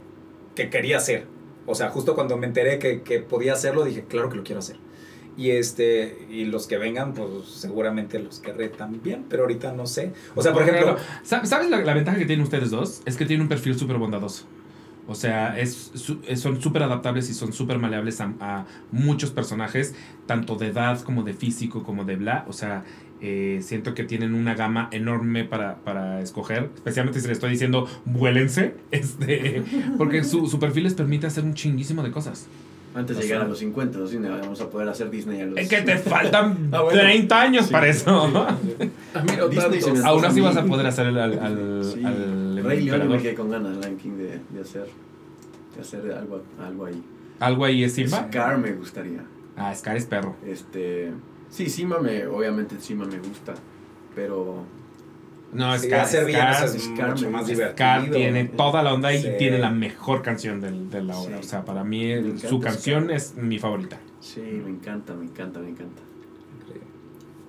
que quería ser. O sea, justo cuando me enteré que, que podía hacerlo, dije, claro que lo quiero hacer. Y este, y los que vengan, pues seguramente los querré también, pero ahorita no sé. O sea, por ejemplo, Sa- ¿Sabes la, la ventaja que tienen ustedes dos? Es que tienen un perfil súper bondadoso. O sea, es, su- son súper adaptables y son súper maleables a, a muchos personajes, tanto de edad como de físico, como de bla. O sea, eh, siento que tienen una gama enorme para, para escoger, especialmente si les estoy diciendo, vuélense, este, porque su, su perfil les permite hacer un chinguísimo de cosas. Antes de llegar a los 50, así vamos a poder hacer Disney a los... Es que te faltan Ah, bueno. 30 años Sí, para eso. A mí no Disney se tantos. me- Aún así vas a poder hacer el, al, al, Sí, al Rey León me quedé con ganas, Lion King, de, de hacer, de hacer algo, algo ahí. ¿Algo ahí es Simba? Scar me gustaría. Ah, Scar es perro. Este, sí, Simba me, obviamente Simba me gusta, pero No, sí, Scar, Scar, es Scar mucho más. Scar tiene toda la onda y Sí. tiene la mejor canción del- de la obra. Sí. O sea, para mí el- su canción Scar. es mi favorita. sí, me encanta, me encanta, me encanta.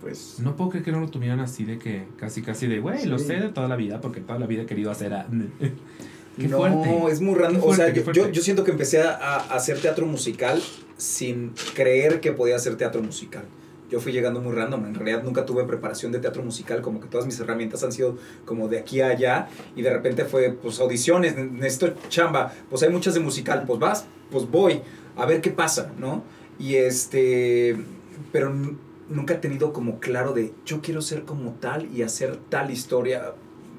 Pues No puedo creer que no lo tuvieran así de que casi casi de, güey, lo sé de toda la vida porque toda la vida he querido hacer a... Qué no, fuerte. es muy random. O sea, yo, yo, yo siento que empecé a, a hacer teatro musical sin creer que podía hacer teatro musical. Yo fui llegando muy random. En realidad nunca tuve preparación de teatro musical. Como que todas mis herramientas han sido como de aquí a allá. Y de repente fue, pues, audiciones. ne- Necesito chamba. Pues hay muchas de musical. Pues vas, pues voy. A ver qué pasa, ¿no? Y este... Pero nunca he tenido como claro de yo quiero ser como tal y hacer tal historia.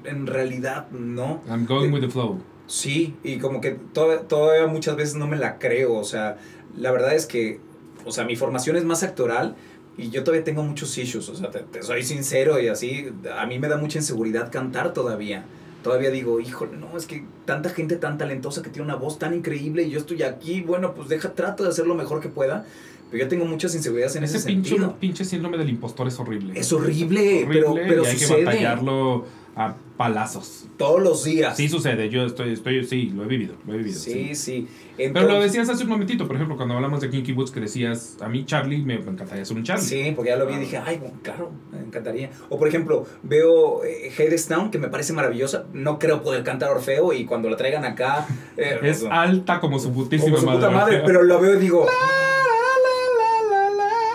En realidad, no. I'm going with the flow. Sí, y como que todavía, todavía muchas veces no me la creo, o sea, la verdad es que, o sea, mi formación es más actoral Y yo todavía tengo muchos issues, o sea, te, te soy sincero y así, a mí me da mucha inseguridad cantar todavía. Todavía digo, híjole, no, es que tanta gente tan talentosa que tiene una voz tan increíble y yo estoy aquí, bueno, pues deja, trato de hacer lo mejor que pueda, pero yo tengo muchas inseguridades en ese, Ese pinche, sentido. pinche síndrome del impostor es horrible. Es horrible, Horrible pero, pero y hay sucede que batallarlo a palazos. todos los días. Sí sucede, yo estoy, estoy, sí, lo he vivido, lo he vivido. sí, sí. Pero lo decías hace un momentito, por ejemplo, cuando hablamos de Kinky Boots, que decías, a mí Charlie me encantaría ser un Charlie. Sí, porque ya lo vi y dije, ay, bueno, claro, me encantaría. O por ejemplo, veo eh, Hadestown, que me parece maravillosa. No creo poder cantar Orfeo y cuando la traigan acá. eh, Es como alta como su putísima su madre. puta madre, pero lo veo y digo,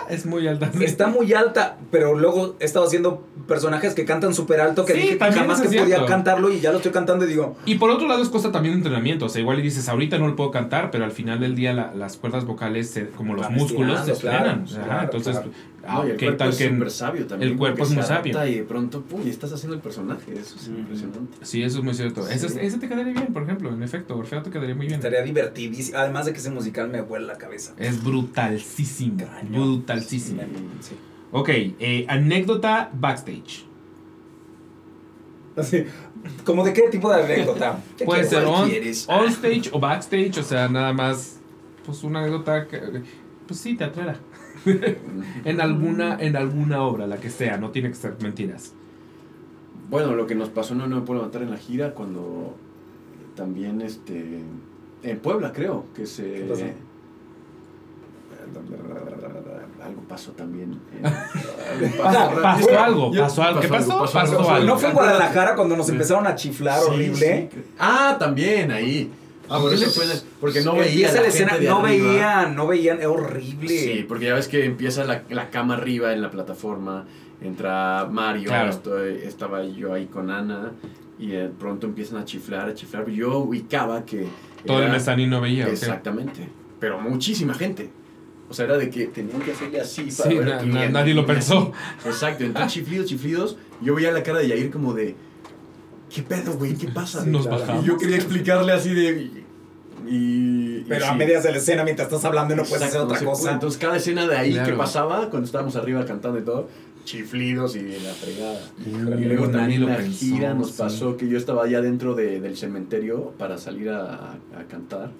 Es muy alta. está muy alta, pero luego he estado haciendo personajes que cantan súper alto que Sí, dije jamás que podía cantarlo y ya lo estoy cantando y digo, Y por otro lado es cosa también de entrenamiento, o sea, igual y dices, ahorita no lo puedo cantar, pero al final del día la- las cuerdas vocales, se- como los músculos, se claro, entrenan. Ajá, claro, entonces, claro. Ah, No, y el ¿qué cuerpo tal es que- súper sabio también. el cuerpo es muy sabio. Y de pronto, pum, y estás haciendo el personaje. Eso es Ujú. impresionante. Sí, eso es muy cierto. Ese, Sí. ese te quedaría bien, por ejemplo, en efecto, Orfeo te quedaría muy bien. estaría divertidísimo. Además de que ese musical me vuela la cabeza. Es brutalísimo, brutalísimo. Sí. Ok, eh, anécdota backstage. Así, ¿Como de qué tipo de anécdota? ¿Qué Puede ser ¿Cuál on, on stage o backstage, o sea, nada más, pues una anécdota que, pues sí, teatrera. en alguna, en alguna obra, la que sea, no tiene que ser mentiras. Bueno, lo que nos pasó no, no me puedo levantar en la gira cuando también este en Puebla creo que se ¿Qué pasó? algo pasó también eh, Pa- pasó algo, pasó algo. ¿Qué pasó? Pasó algo. ¿No fue en Guadalajara cuando nos empezaron a chiflar Sí, horrible? sí. Ah, también ahí. Ah, por eso fue porque no veía Empieza la la gente escena, de no arriba. veían, no veían, es horrible. Sí, porque ya ves que empieza la, la cama arriba en la plataforma, entra Mario, Claro. estoy- estaba yo ahí con Ana y de pronto empiezan a chiflar, a chiflar. Yo ubicaba que... Todo el era- mezzanino veía. ¿o qué? Exactamente, pero muchísima gente. O sea, era de que tenían que hacerle así para Sí, ver na- na- nadie lo pensó. así. Exacto, entonces chiflidos, chiflidos. Yo veía la cara de Yair como de... ¿Qué pedo, güey? ¿Qué pasa? Nos Y bajamos. yo quería explicarle así de... Y, y Pero a sí. medias de la escena, mientras estás hablando, no puedes hacer otra no se puede. cosa. Entonces, cada escena de ahí Claro. que pasaba, cuando estábamos arriba cantando y todo, chiflidos y la fregada. Y luego también lo la pensó, gira nos sí. pasó que yo estaba allá dentro de- del cementerio para salir a, a- a cantar.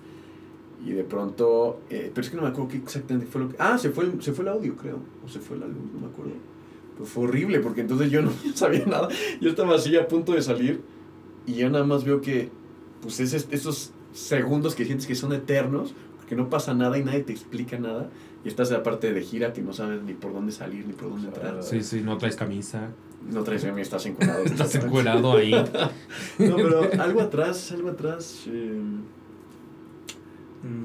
Y de pronto, eh, pero es que no me acuerdo qué exactamente fue lo que... Ah, se fue, el, se fue el audio, creo. O se fue la luz, no me acuerdo. Pero fue horrible porque entonces yo no sabía nada. Yo estaba así a punto de salir y yo nada más veo que, pues, es es- esos segundos que sientes que son eternos, porque no pasa nada y nadie te explica nada. Y estás en la parte de gira que no sabes ni por dónde salir ni por dónde entrar. Sí, sí, no traes camisa. No traes a mí, estás encuadrado. Estás encuerado ahí. No, pero algo atrás, algo atrás. eh.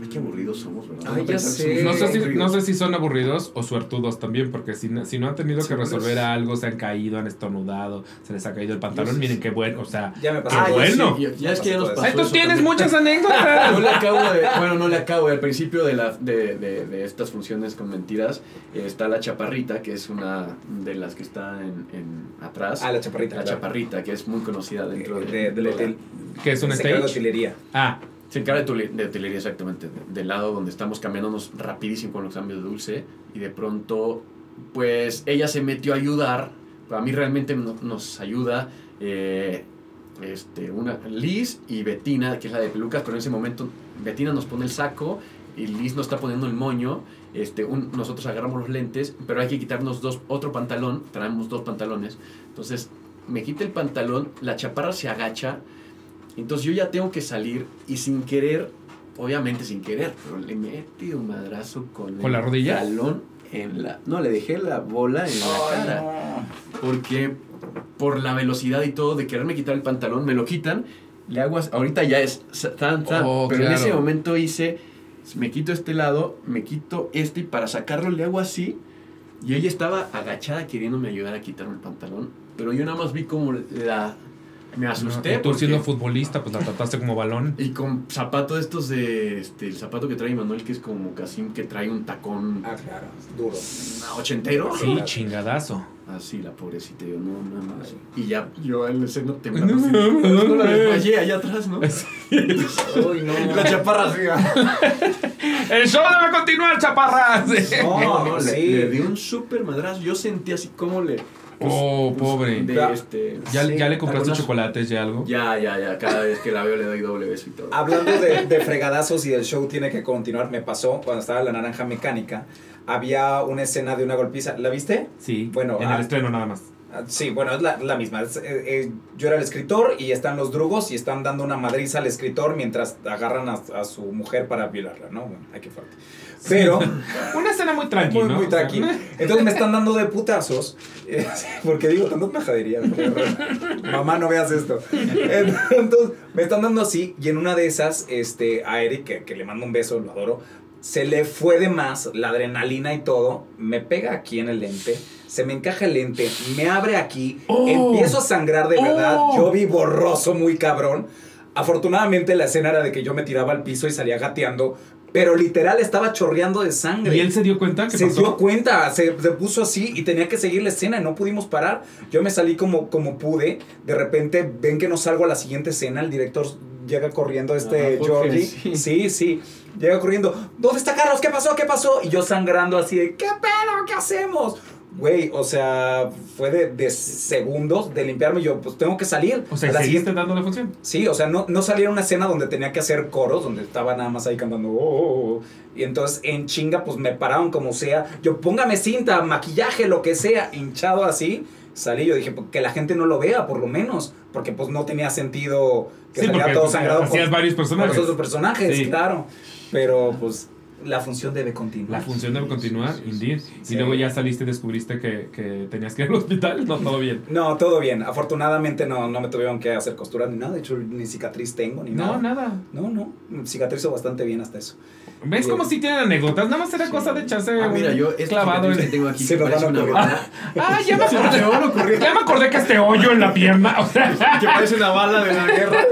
Ay, qué aburridos somos, ¿verdad? Ay, No que sé. No si, aburridos. no sé si son aburridos o suertudos también, porque si, no- si no han tenido que Sí, resolver es- algo, se han caído, han estornudado, se les ha caído el pantalón, miren qué bueno, o sea... Ya me pasó. Ah, ya, bueno. sí, ya, ya es que ya nos pasó. ¡Ay, tú eso tienes también. muchas anécdotas! le acabo de, bueno, no le acabo, al principio de, la, de, de, de estas funciones con mentiras eh, está la chaparrita, que es una de las que está en, en atrás. Ah, la chaparrita. la claro. chaparrita, que es muy conocida dentro de, de, de, de de, la- de- ¿Qué es un se encarga de stage? Ah, Se encarga de, de exactamente, de- del lado donde estamos cambiándonos rapidísimo con los cambios de dulce y de pronto, pues ella se metió a ayudar, a mí realmente no- nos ayuda eh, este, una, Liz y Betina, que es la de pelucas, pero en ese momento Betina nos pone el saco y Liz nos está poniendo el moño, este, nosotros agarramos los lentes, pero hay que quitarnos dos, otro pantalón, traemos dos pantalones, entonces me quita el pantalón, la chaparra se agacha, entonces yo ya tengo que salir y sin querer, obviamente sin querer, pero le metí un madrazo con, ¿Con el la rodilla? talón en la... No, le dejé la bola en la cara. no. Porque por la velocidad y todo de quererme quitar el pantalón, me lo quitan, le hago así- ahorita ya es tan, tan, Oh, pero en ese momento hice, me quito este lado, me quito este y para sacarlo le hago así. Y ella estaba agachada queriéndome ayudar a quitarme el pantalón, pero yo nada más vi como la... Me asusté. y tú porque- siendo futbolista, pues la trataste como balón. y con zapato estos de, este, el zapato que trae Manuel, que es como casi que trae un tacón Ah, claro, duro. ochentero. Sí, chingadazo. Así, la pobrecita, yo no, nada más. Y ya, yo en la escena temblando. no la desmayé allá atrás, ¿no? Uy, no. La chaparra así. ah. El show debe continuar, chaparras. No, No, no, le, sí. le di un súper madrazo. Yo sentí así como le. Pues, Oh, pobre. De Ya. este. ¿Ya, Sí, ya le compraste chocolates y algo? Ya, ya, ya. Cada vez que la veo le doy doble beso y todo. Hablando de, de fregadazos y del show tiene que continuar, me pasó cuando estaba en la naranja mecánica. Había una escena de una golpiza. ¿La viste? Sí. Bueno, en ah. el estreno nada más. Sí, bueno, es la, la misma. Es, eh, eh, yo era el escritor y están los drugos y están dando una madriza al escritor mientras agarran a, a su mujer para violarla, ¿no? Bueno, hay que fuerte. Pero, Una escena muy tranquila. muy, muy tranqui. Entonces me están dando de putazos. eh, porque digo, tantas majaderías. Mamá, no veas esto. Entonces me están dando así y en una de esas, este, a Eric, que, que le mando un beso, lo adoro, se le fue de más la adrenalina y todo. Me pega aquí en el lente. Se me encaja el lente, me abre aquí, Oh. empiezo a sangrar de verdad. Oh. Yo vi borroso, muy cabrón. Afortunadamente la escena era de que yo me tiraba al piso y salía gateando, pero literal estaba chorreando de sangre ¿Y él se dio cuenta que se pasó? dio cuenta, se, se puso así y tenía que seguir la escena y no pudimos parar. Yo me salí como, como pude. De repente ven que no salgo a la siguiente escena. El director llega corriendo, este Ah, Georgie. sí. Sí. sí, Llega corriendo. ¿Dónde está Carlos? ¿Qué pasó? ¿Qué pasó? Y yo sangrando así de, ¿qué pedo? ¿Qué hacemos? Güey, o sea, fue de, de segundos de limpiarme. Yo, pues tengo que salir. O sea, A la ¿seguiste siguiente- dándole función? Sí, o sea, no, no salía una escena donde tenía que hacer coros, donde estaba nada más ahí cantando. "Oh, oh, oh". Y entonces en chinga, pues me pararon como sea. Yo, póngame cinta, maquillaje, lo que sea, hinchado así. Salí, yo dije, pues, que la gente no lo vea, por lo menos. Porque pues no tenía sentido que Sí, porque todo sangrado hacías por, varios personajes. Sí. claro. Pero pues la función debe continuar. La función debe continuar, indeed. Sí. Y luego ya saliste y descubriste que, que tenías que ir al hospital. No, todo bien. No, todo bien. Afortunadamente no, no me tuvieron que hacer costuras ni nada. De hecho, ni cicatriz tengo ni No, nada. nada. No, no. Cicatrizo bastante bien hasta eso. ¿Ves cómo si tienen anécdotas? Nada más era cosa de echarse Ah, mira, yo esta clavado que tengo aquí Se parece una bala. Ah, ya me acordé. Ya me acordé que este hoyo en la pierna. O sea, que parece una bala de la guerra.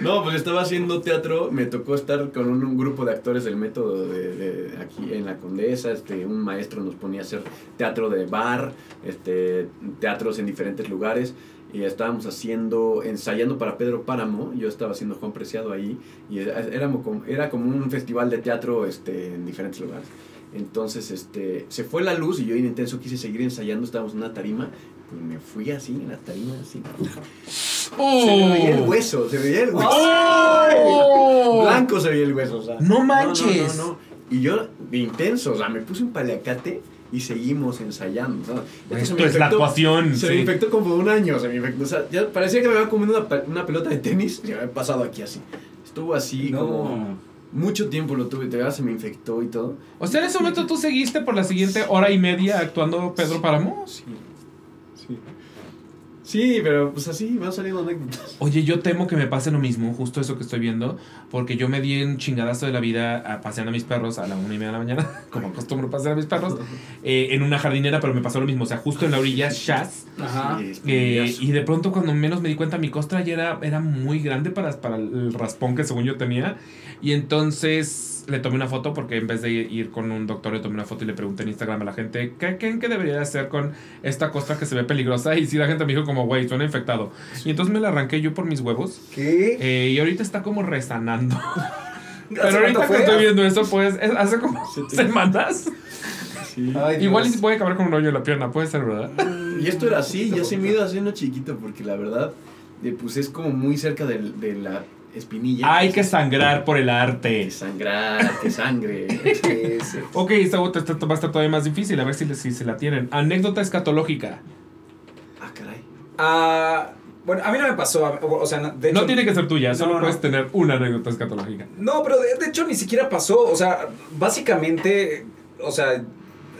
No, pues estaba haciendo teatro, me tocó estar con un, un grupo de actores del método de, de aquí en la Condesa, este, un maestro nos ponía a hacer teatro de bar, este, teatros en diferentes lugares y estábamos haciendo, ensayando para Pedro Páramo, yo estaba haciendo Juan Preciado ahí y era, como- era como un festival de teatro este, en diferentes lugares. Entonces, este, se fue la luz y yo en intenso quise seguir ensayando, estábamos en una tarima, pues me fui así en la tarima, así. Se veía el hueso, se veía el hueso. ¡Oh! Blanco se veía el hueso, o sea. No manches. No, no, no, Y yo, intenso, o sea, me puse un paliacate y seguimos ensayando. ¿sabes? Esto se me es la infectó- actuación. Se me infectó como un año, se me infectó. O sea, ya parecía que me había comido una, una pelota de tenis y me había pasado aquí así. Estuvo así como mucho tiempo lo tuve, verdad se me infectó y todo. O sea, en ese momento tú seguiste por la siguiente hora y media actuando Pedro Páramo. Sí. Sí, pero pues así van saliendo anécdotas. Oye, yo temo que me pase lo mismo, justo eso que estoy viendo, porque yo me di un chingadazo de la vida a paseando a mis perros a la una y media de la mañana, como acostumbro pasear a mis perros, eh, en una jardinera, pero me pasó lo mismo, o sea, justo en la orilla, Shaz, Ajá. Eh, y de pronto cuando menos me di cuenta, mi costra ya era, era muy grande para, para el raspón que según yo tenía, y entonces le tomé una foto, porque en vez de ir con un doctor, le tomé una foto y le pregunté en Instagram a la gente, ¿qué creen que debería hacer con esta costra que se ve peligrosa? Y sí, la gente me dijo como, güey, suena infectado. Y entonces me la arranqué yo por mis huevos. ¿Qué? Eh, y ahorita está como resanando. ¿Hace Pero ahorita que estoy viendo eso, pues es- hace como Se te- semanas. Sí. Ay, Igual y voy a acabar con un hoyo en la pierna, puede ser, ¿verdad? Y esto era así, ya se me iba haciendo chiquito porque la verdad, eh, pues es como muy cerca del- de, la espinilla. Hay que sangrar por el Que arte. sangrar, que sangre. Ok, esta otra esta va a estar todavía más difícil, a ver si, le- si se la tienen. Anécdota escatológica. Ah, caray. Ah, bueno, a mí no me pasó. O sea, no- de hecho, No tiene que ser tuya, solo No, no. puedes tener una anécdota escatológica. No, pero de, de hecho ni siquiera pasó. O sea, básicamente, o sea,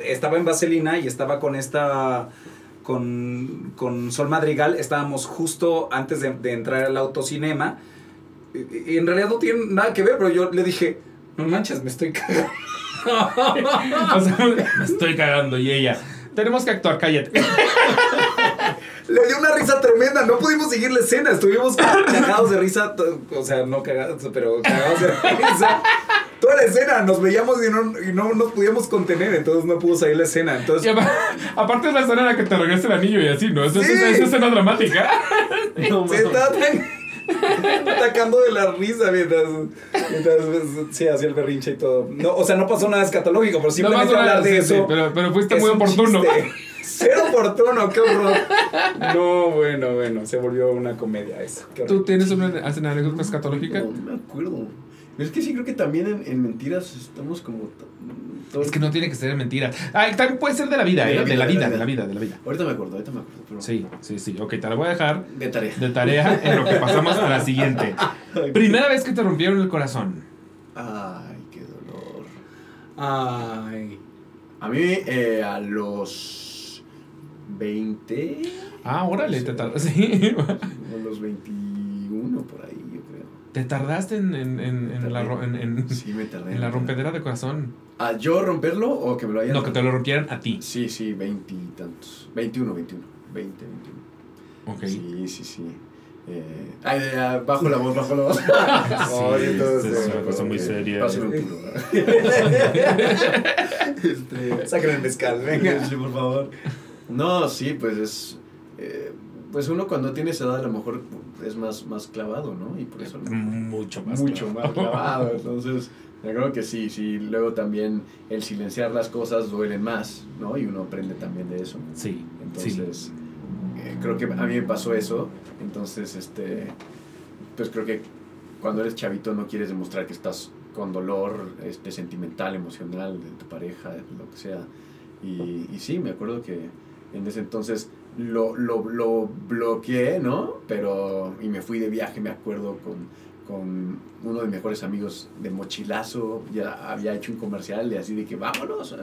estaba en Vaselina y estaba con esta. Con, con Sol Madrigal. Estábamos justo antes de, de entrar al autocinema. Y, y en realidad no tiene nada que ver, pero yo le dije, no manches, me estoy cagando. O sea, me estoy cagando y ella. Tenemos que actuar, cállate. Le dio una risa tremenda, no pudimos seguir la escena, estuvimos cagados de risa, o sea, no cagados, pero cagados de risa. toda la escena, nos veíamos y no, y no nos podíamos contener, entonces no pudo salir la escena. Entonces, apa- aparte es la escena en la que te regresa el anillo y así, ¿no? Esa es Sí. esa escena dramática. No, estaba tan- atacando de la risa mientras, mientras sí, hacía el berrinche y todo. No, o sea, no pasó nada escatológico, pero simplemente No hablar de sí, eso. sí, pero, pero fuiste es muy un oportuno. Cero oportuno, qué horror. No, bueno, bueno, se volvió una comedia eso. ¿Tú tienes una anécdota escatológica? No, no me acuerdo. Es que sí creo que también en, en mentiras estamos como... todo- Es que no tiene que ser mentira. Ah, también puede ser de la vida, De ¿eh? la la vida, de la vida, de la vida. Ahorita me acuerdo, ahorita me acuerdo. Pero Sí, sí, sí. Ok, te la voy a dejar De tarea. de tarea en lo que pasamos a la siguiente. Primera vez que te rompieron el corazón. Ay, qué dolor. Ay. A mí eh, a los 20... Ah, órale, te tardaste. Sí. A los 21 por ahí. Te tardaste en, en, en, en la, en, en- Sí, me tardé. en la rompedera de corazón. ¿A yo romperlo o que me lo hayan No, que te lo rompieran a ti. Sí, sí, 20 y tantos. 21, 21. 20, 21. Ok. Sí, sí, sí. Eh, ay, ay, bajo la voz, bajo la voz. Sí, es una cosa muy seria. Pásame un puro. este, Saquen el mezcal, venga. Sí, por favor. No, sí, pues es. eh, pues uno cuando tiene esa edad a lo mejor es más, más clavado, ¿no? Y por eso. Mucho más. mucho más clavado. Entonces, yo creo que sí, sí. Luego también el silenciar las cosas duelen más, ¿no? Y uno aprende también de eso. Sí, sí. Entonces, eh, creo que a mí me pasó eso. Entonces, este, pues creo que cuando eres chavito no quieres demostrar que estás con dolor este, sentimental, emocional de tu pareja, de lo que sea. Y, y sí, me acuerdo que en ese entonces lo, lo, lo bloqueé, ¿no? Pero, y me fui de viaje, me acuerdo, con, con uno de mis mejores amigos de mochilazo. Ya había hecho un comercial de así de que vámonos.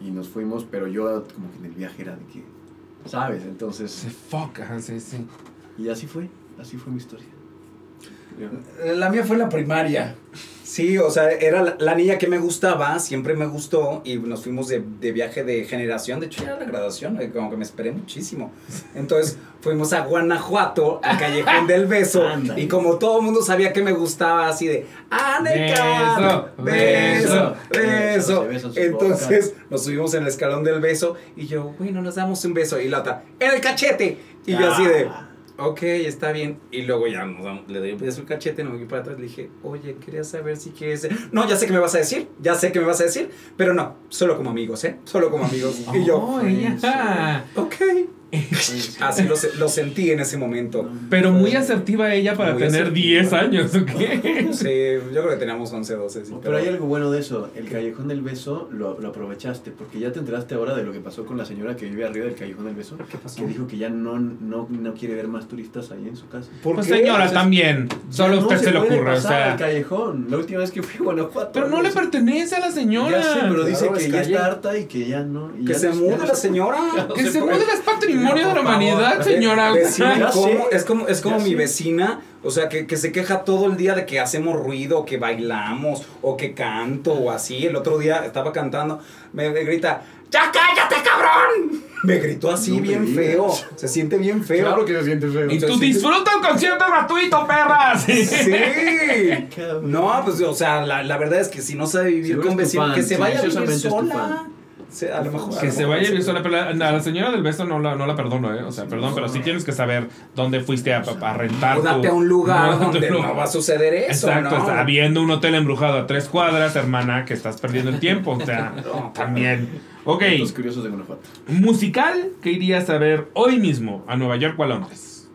Y nos fuimos, pero yo como que en el viaje era de que, ¿sabes? Entonces, fuck, ajá, sí, sí. y así fue, así fue mi historia. La mía fue la primaria. Sí, o sea, era la, la niña que me gustaba, siempre me gustó y nos fuimos de, de viaje de generación. De hecho, ya era la graduación, eh, como que me esperé muchísimo. Entonces fuimos a Guanajuato, al Callejón del Beso. Y como todo el mundo sabía que me gustaba, así de ¡Aneca! Beso, Beso, beso. Entonces nos subimos en el escalón del beso y yo, bueno, nos damos un beso. Y la otra, ¡en el cachete! Y yo así de. Ok, está bien. Y luego ya nos damos- le doy un cachete, no me voy para atrás. Le dije, oye, quería saber si quieres. No, ya sé que me vas a decir, ya sé que me vas a decir, pero no, solo como amigos, ¿eh? Solo como amigos. y yo, Oh, ok. Pues, Así lo, se- lo sentí en ese momento. Pero muy asertiva ella para Muy tener asertiva. 10 años, ¿ok? Sí, yo creo que teníamos 11, 12. Sí, Pero hay algo bueno de eso, el callejón del beso lo, lo aprovechaste, porque ya te enteraste ahora de lo que pasó con la señora que vive arriba del callejón del beso, ¿Qué pasó? que dijo que ya no, no, no quiere ver más turistas ahí en su casa. ¿Por Pues qué? señora, Entonces, también. Solo a usted no se, le ocurre, o sea. callejón. La última vez que fui a Guanajuato. Pero no le algo así. pertenece a la señora. Ya sé, pero dice Claro, que es ya calle. está harta y que ya no. y Que ya se mude la se- señora. Que se mude es patrimonio de la humanidad, señora. Ve- vecina sé. es como, es como Ya mi vecina, o sea, que, que se queja todo el día de que hacemos ruido, que bailamos, o que canto, o así. El otro día estaba cantando, me, me grita, ¡Ya cállate, cabrón! Me gritó así No me bien digas. feo. Se siente bien feo. Claro que se siente feo. Y tú Entonces- disfruta un concierto gratuito, perras. Sí. Cabrón. No, pues, o sea, la, la verdad es que si no sabe vivir Seguro con vecinos, que se vaya a vivir silenciosamente es tu sola. Fan. Se- a lo mejor. a Que lo se mejor vaya vivir sola, pero la, a la señora del beso no la, no la perdono, ¿eh? O sea, perdón, pero sí tienes que saber dónde fuiste a, a rentar. tu- Múdate a un lugar un donde no va a suceder eso, Exacto, ¿no? está habiendo un hotel embrujado a tres cuadras, hermana, que estás perdiendo el tiempo. O sea, No. también. Ok, Los curiosos de Guanajuato. musical que irías a ver hoy mismo a Nueva York o a Londres.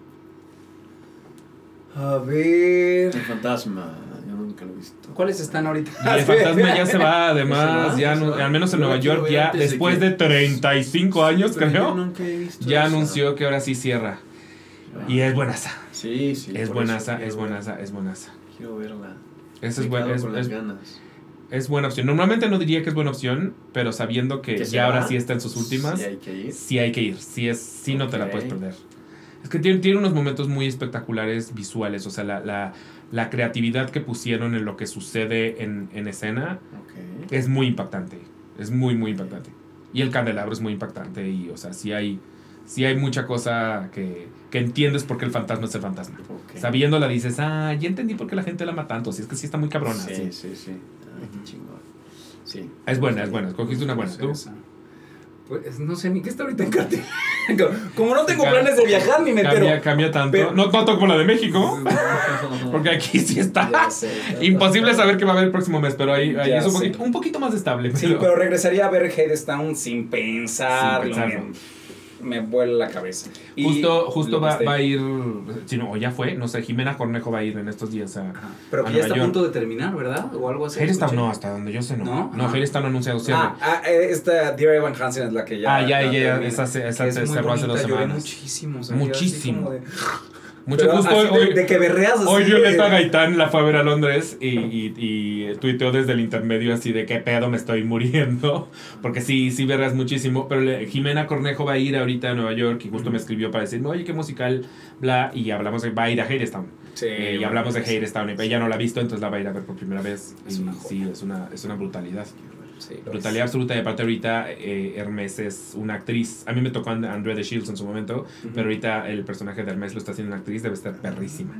A ver. El fantasma, yo nunca lo he visto. ¿Cuáles están ahorita? Y el fantasma ya se va, además, Ya se ya, va, anu- ya se va. al menos en Nueva York, ya antes de después que- de 35 años, creo, nunca he visto ya anunció que ahora sí cierra. Y es buenaza, Sí, sí. es buenaza, es buenaza, es buenaza. Quiero verla. Esa es, buena, es, con las es- ganas. es buena opción. Normalmente no diría que es buena opción, pero sabiendo que, ya ahora sí está en sus últimas, Sí, hay que ir. sí hay que ir. Sí, es, sí no te la puedes perder. Es que tiene, tiene unos momentos muy espectaculares visuales. O sea, la, la, la creatividad que pusieron en lo que sucede en, en escena es muy impactante. Es muy, muy impactante. Y el candelabro es muy impactante. Y, o sea, sí hay, sí hay mucha cosa que, que entiendes por qué el fantasma es el fantasma. Ok. Sabiéndola dices, ah, ya entendí por qué la gente la ama tanto. Si es que sí está muy cabrona. Sí, sí. sí, sí. Ay, qué chingón. Sí. Es buena, es buena. Escogiste una buena. ¿Tú? Pues no sé ni qué está ahorita en cartel. Como no tengo planes de viajar ni me entero. Cambia, cambia tanto. Pero- no tanto como la de México. Porque aquí sí está. Sé, Imposible saber qué va a haber el próximo mes, pero ahí, ahí es un poquito, un poquito más estable. Sí, pero regresaría a ver Hadestown sin pensarlo. Sin pensarlo. Me vuela la cabeza. Y Justo, justo va, esté- va a ir, si no, o ya fue, no sé, Jimena Cornejo va a ir en estos días a... Ajá. Pero a que Nueva ya está a punto de terminar, ¿verdad? O algo así. Escuché. no, hasta donde yo sé no. ¿No? No, Ajá. Hairstown no anunciado cierre. Ah, ah, eh, esta Dear Evan Hansen es la que ya. Ah, ya, ya, termina. esa se- esa Que es se cerró hace dos lloré semanas. muchísimo. o sea, Muchísimo. Mucho Pero gusto así de- hoy. de, que berreas así. Hoy Violeta Gaitán la fue a ver a Londres y, y, y tuiteó desde el intermedio así de qué pedo me estoy muriendo. Porque sí, sí berreas muchísimo. Pero le- Jimena Cornejo va a ir ahorita a Nueva York y justo me escribió para decirme, oye, qué musical, bla. Y hablamos de, va a ir a Hadestown. Sí, Eh, y hablamos de Hadestown. Ella no la ha visto, entonces la va a ir a ver por primera vez. Es y una sí, es una, es una brutalidad. Sí, Brutalidad es. absoluta. Y aparte ahorita eh, Hermes es una actriz. A mí me tocó And- Andrea de Shields en su momento. Pero ahorita el personaje de Hermes lo está haciendo una actriz. Debe estar perrísima.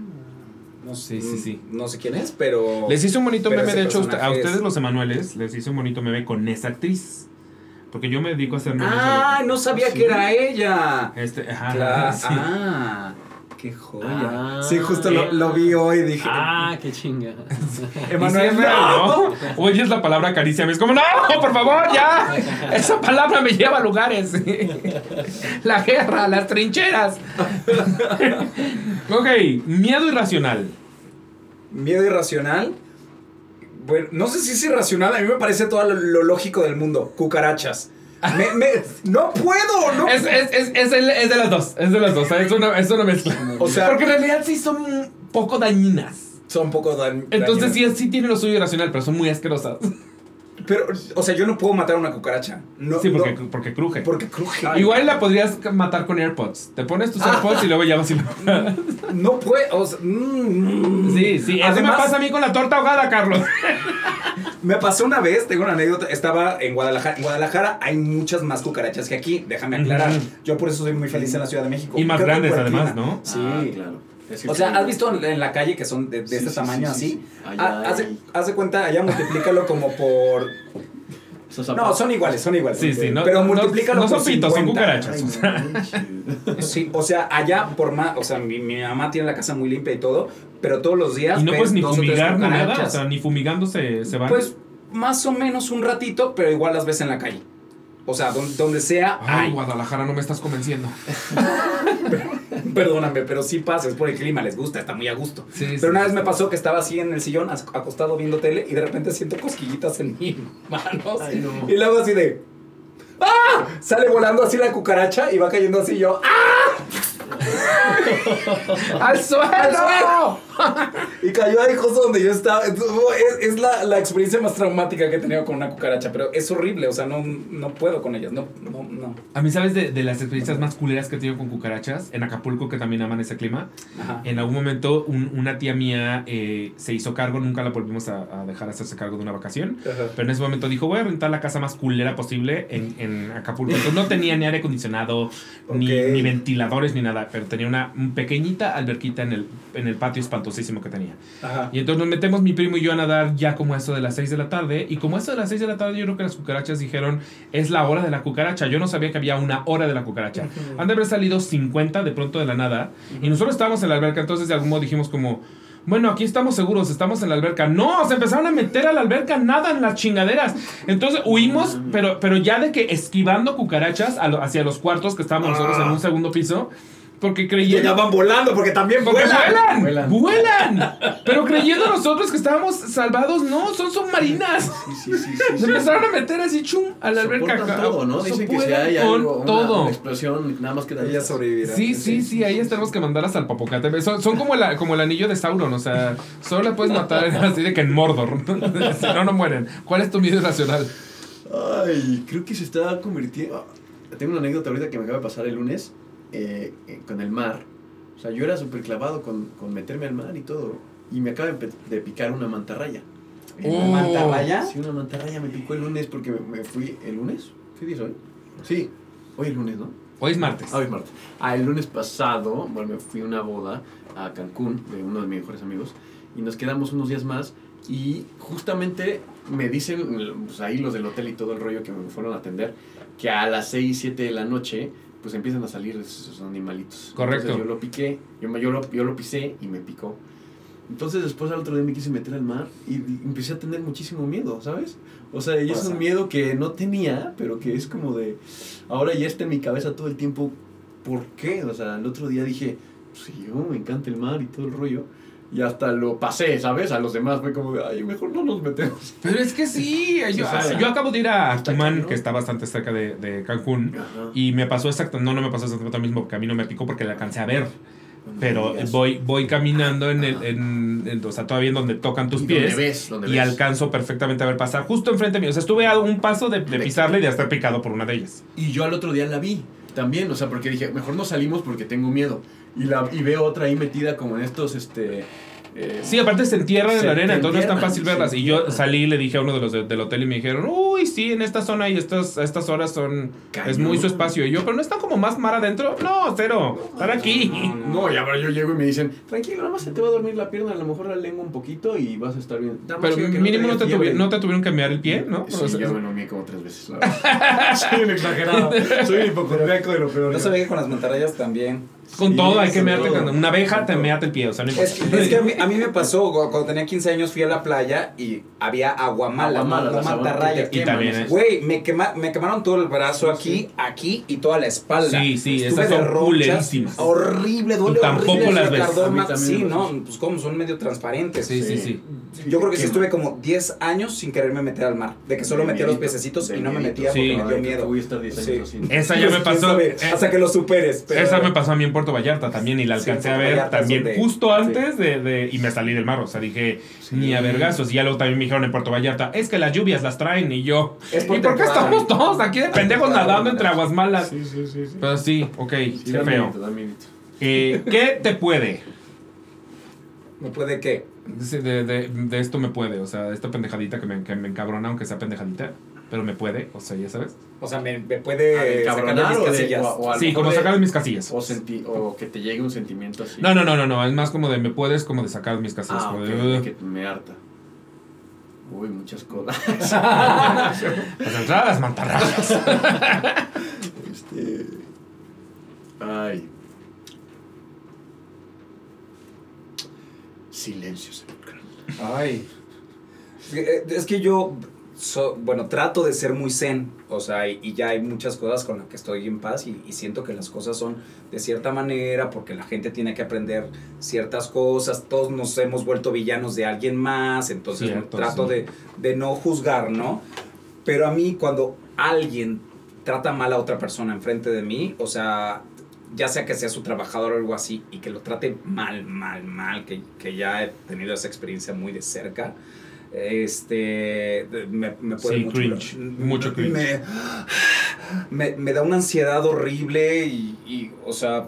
No, Sí, sí, sí. No sé quién es, pero. Les hice un bonito meme, de hecho, a ustedes es- los Emanueles, les hice un bonito meme con esa actriz. Porque yo me dedico a hacer memes. de- Ah, no sabía Sí. que era ella. Este, ajá, Claro. sí. Ah, qué joya. Ah. sí, justo lo, lo vi hoy dije. Ah, qué chinga. Sí Emanuel, real, ¿no? Oye, es la palabra caricia. Es como, no, por favor, ya. Esa palabra me lleva a lugares. La guerra, las trincheras. ok, miedo irracional. Miedo irracional. Bueno, no sé si es irracional, a mí me parece todo lo, lo lógico del mundo. Cucarachas. Me- me- no puedo, no Es, es, es, es, el- es de las dos, es de las dos. Es una, es una mezcla. O sea- porque en realidad sí son poco dañinas. Son un poco dan- Entonces dañinas. sí, sí tiene lo suyo irracional, pero son muy asquerosas. Pero, o sea, yo no puedo matar a una cucaracha. No, sí, porque, no, porque cruje. porque cruje. Igual la podrías matar con AirPods. Te pones tus AirPods y luego ya vas y lo- No puede, o sea, mm, Sí, sí. Eso me pasa a mí con la torta ahogada, Carlos. Me pasó una vez, tengo una anécdota, estaba en Guadalajara. En Guadalajara hay muchas más cucarachas que aquí, déjame aclarar. Yo por eso soy muy feliz en la Ciudad de México. Y más Creo grandes, además. ¿no? Sí. Ah, claro. O sea. ¿has visto en la calle que son de, de Sí, este sí, tamaño sí, sí, así? Ah, Hace, hace cuenta, allá multiplícalo como por... No, son iguales, son iguales. Sí, sí, no. Pero no- multiplícalo No son por pitos, son 50. cucarachas. Ay, no. Sí, o sea, allá por más, o sea, mi, mi mamá tiene la casa muy limpia y todo, pero todos los días Y no puedes ni fumigar ni nada. O sea, ni fumigando se, se van. Pues más o menos un ratito, pero igual las ves en la calle. O sea, don- donde sea, Ay, hay. Guadalajara, no me estás convenciendo. Perdóname, pero sí pasa, es por el clima, les gusta, está muy a gusto. Sí, sí, pero una vez sí, me pasó que estaba así en el sillón, acostado viendo tele, y de repente siento cosquillitas en mis manos. Ay, no. Y luego así de. ¡Ah! Sale volando así la cucaracha y va cayendo así yo. ¡Ah! ¡Al suelo! Y cayó ahí justo donde yo estaba. Es, es la, la experiencia más traumática que he tenido con una cucaracha, pero es horrible, o sea, no, no puedo con ellas, no, no, no. A mí, ¿sabes de, de las experiencias más culeras que he tenido con cucarachas? En Acapulco, que también aman ese clima. Ajá. En algún momento, un- una tía mía eh, se hizo cargo, nunca la volvimos a, a dejar hacerse cargo de una vacación. Ajá. Pero en ese momento dijo, voy a rentar la casa más culera posible en, en Acapulco. Entonces no tenía ni aire acondicionado, ni, Ok. ni ventiladores, ni nada. Pero tenía una pequeñita alberquita en el, en el patio espantosísimo que tenía. Ajá. Y entonces nos metemos mi primo y yo a nadar ya como eso de las 6 de la tarde. Y como eso de las 6 de la tarde, yo creo que las cucarachas dijeron, es la hora de la cucaracha. Yo no sabía que había una hora de la cucaracha. Han de haber salido 50 de pronto de la nada. Y nosotros estábamos en la alberca, entonces de algún modo dijimos como... Bueno, aquí estamos seguros, estamos en la alberca. No, se empezaron a meter a la alberca, nada en las chingaderas. Entonces huimos, pero, pero ya de que esquivando cucarachas lo- hacia los cuartos que estábamos nosotros en un segundo piso, porque creyendo... Llegaban volando porque también Porque vuelan. vuelan, Vuelan. vuelan, Pero creyendo nosotros que estábamos salvados, no, son submarinas. Sí, sí, sí, sí, Se sí. empezaron a meter así chum a la alberca. Todo, ¿no? Dicen que si hay algo, todo. una explosión, nada más queda Ella sobrevivirá. Sí, sí, sí, ahí tenemos que mandarlas al Popocate. Son, son como, la, como el anillo de Sauron, o sea, solo la puedes matar así de que en Mordor. si no, no mueren. ¿Cuál es tu miedo irracional? Ay, creo que se está convirtiendo. Tengo una anécdota ahorita que me acaba de pasar el lunes eh, eh, con el mar. O sea, yo era súper clavado con, con meterme al mar y todo. Y me acaba de, picar una mantarraya. Oh. ¿Una mantarraya? Sí, una mantarraya me picó el lunes porque me, me fui. ¿El lunes? ¿Sí, dice hoy? Sí, hoy el lunes, ¿no? Hoy es martes. Ah, hoy es martes. Ah, el lunes pasado, bueno, me fui a una boda a Cancún de uno de mis mejores amigos y nos quedamos unos días más y justamente me dicen, pues ahí los del hotel y todo el rollo que me fueron a atender, que a las 6, 7 de la noche pues empiezan a salir esos animalitos. Correcto. Entonces yo lo piqué, yo, me- yo, lo, yo lo pisé y me picó. Entonces después al otro día me quise meter al mar y empecé a tener muchísimo miedo, ¿sabes? O sea, y es un miedo que no tenía, pero que es como de... Ahora ya está en mi cabeza todo el tiempo. ¿Por qué? O sea, el otro día dije, pues sí, yo me encanta el mar y todo el rollo. Y hasta lo pasé, ¿sabes? A los demás fue como de, ay, mejor no nos metemos. Pero es que sí, yo, O sea, yo acabo de ir a Tucumán, que está bastante cerca de, de Cancún, Ajá. y me pasó exacto, no, no me pasó exactamente lo mismo, porque a mí no me picó porque la alcancé a ver, pero voy, voy caminando en el, en, en- o sea, todavía en donde tocan tus pies, donde ves, donde y ves. alcanzo perfectamente a ver pasar justo enfrente mío, o sea, estuve a un paso de De- pisarle y de estar picado por una de ellas. Y yo al otro día la vi también, o sea, porque dije, mejor no salimos porque tengo miedo. Y, la, y veo otra ahí metida como en estos, este... eh, Sí, aparte se entierran en la arena, entonces no es tan fácil verlas. Y yo salí y le dije a uno de los de- del hotel y me dijeron, uy, sí, en esta zona y estas, estas horas son... Es muy su espacio. Y yo, pero no está como más mar adentro. No, cero. Estar aquí. No, y ahora yo llego y me dicen, tranquilo, nada más se te va a dormir la pierna, a lo mejor la lengua un poquito y vas a estar bien. Pero mínimo no te, tuvi- no te tuvieron que mear el pie, ¿no? Sí, O sea, yo me lo como tres veces, la. Soy un exagerado. Soy un hipocondriaco de lo peor. No sabía que con las mantarrayas también. Con Sí, todo hay que mearte. todo. con- Una abeja te meate el pie, o sea, no. Es, es que a mí, a mí me pasó, cu- cuando tenía 15 años fui a la playa y había agua mala, Agua mala, no, no que Y también es- Güey, me, quema- me quemaron todo el brazo aquí, aquí y toda la espalda. Sí, sí, Estuve esas son culerísimas. Horrible, duele Y tampoco horrible. las me ves. Sí, me no, pues como son medio transparentes. Sí, sí, Sí. Yo creo que sí estuve como 10 años sin quererme meter al mar. De que solo metía los pececitos y no me metía porque me dio que miedo. Voy a estar 10 años Sí. así. Esa ya me Quién pasó. eh, hasta que lo superes. Esa me pasó a mí en Puerto Vallarta también y la Sí, alcancé a ver Vallarta también justo sí. antes de, de- Y me salí del mar, o sea, dije, Sí. ni a vergazos. Y ya luego también me dijeron en Puerto Vallarta, es que las lluvias las traen y yo... Es ¿Y por qué estamos todos aquí de pendejos nadando entre aguas malas? Sí, sí, sí. Pero sí, ok, qué feo. Eh, ¿Qué te puede? ¿Me puede qué? Dice, De, de- de esto me puede, o sea, esta pendejadita que me, que me encabrona, aunque sea pendejadita, pero me puede, o sea, ya sabes. O sea, me, me puede sacar de mis o de- casillas. o- o Sí, como de- sacar de mis casillas. O, senti o que te llegue un sentimiento así. No, no, no, no, no, es más como de me puedes, como de sacar de mis casillas. Ah, que me harta. Uy, muchas cosas. Pues las mantarrayas. este... Ay. Silencio sepulcral. Ay. Eh, Es que yo, so- bueno, trato de ser muy zen, o sea, y, y ya hay muchas cosas con las que estoy en paz y, y siento que las cosas son de cierta manera porque la gente tiene que aprender ciertas cosas, todos nos hemos vuelto villanos de alguien más, entonces Cierto, trato sí. de, de no juzgar, ¿no? Pero a mí cuando alguien trata mal a otra persona enfrente de mí, o sea, ya sea que sea su trabajador o algo así, y que lo trate mal, mal, mal, que, que ya he tenido esa experiencia muy de cerca, este, me, me puede Sí, mucho, cringe, mucho cringe. Me, me, me da una ansiedad horrible y, y, o sea,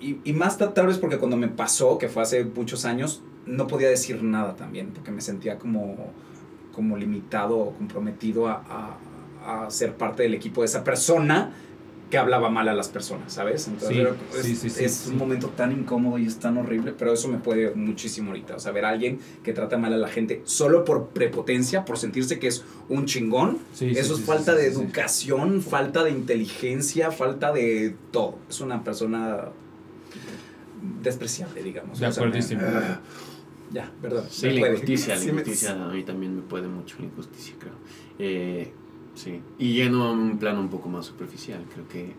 y, y más ta- tal vez porque cuando me pasó, que fue hace muchos años, no podía decir nada también, porque me sentía como, como limitado o comprometido a, a, a ser parte del equipo de esa persona que hablaba mal a las personas, ¿sabes? Entonces Sí, era- es, sí, sí, sí, es sí. un momento tan incómodo y es tan horrible, pero eso me puede muchísimo ahorita. O sea, ver a alguien que trata mal a la gente solo por prepotencia, por sentirse que es un chingón, eso sí, es sí, falta sí, de sí, sí. educación, falta de inteligencia, falta de todo. Es una persona despreciable, digamos. De O sea, me- acuerdísimo. ya, verdad. Sí, la injusticia, la injusticia a mí también me puede mucho, la injusticia, creo. Eh, sí, y yendo a un plano un poco más superficial, creo que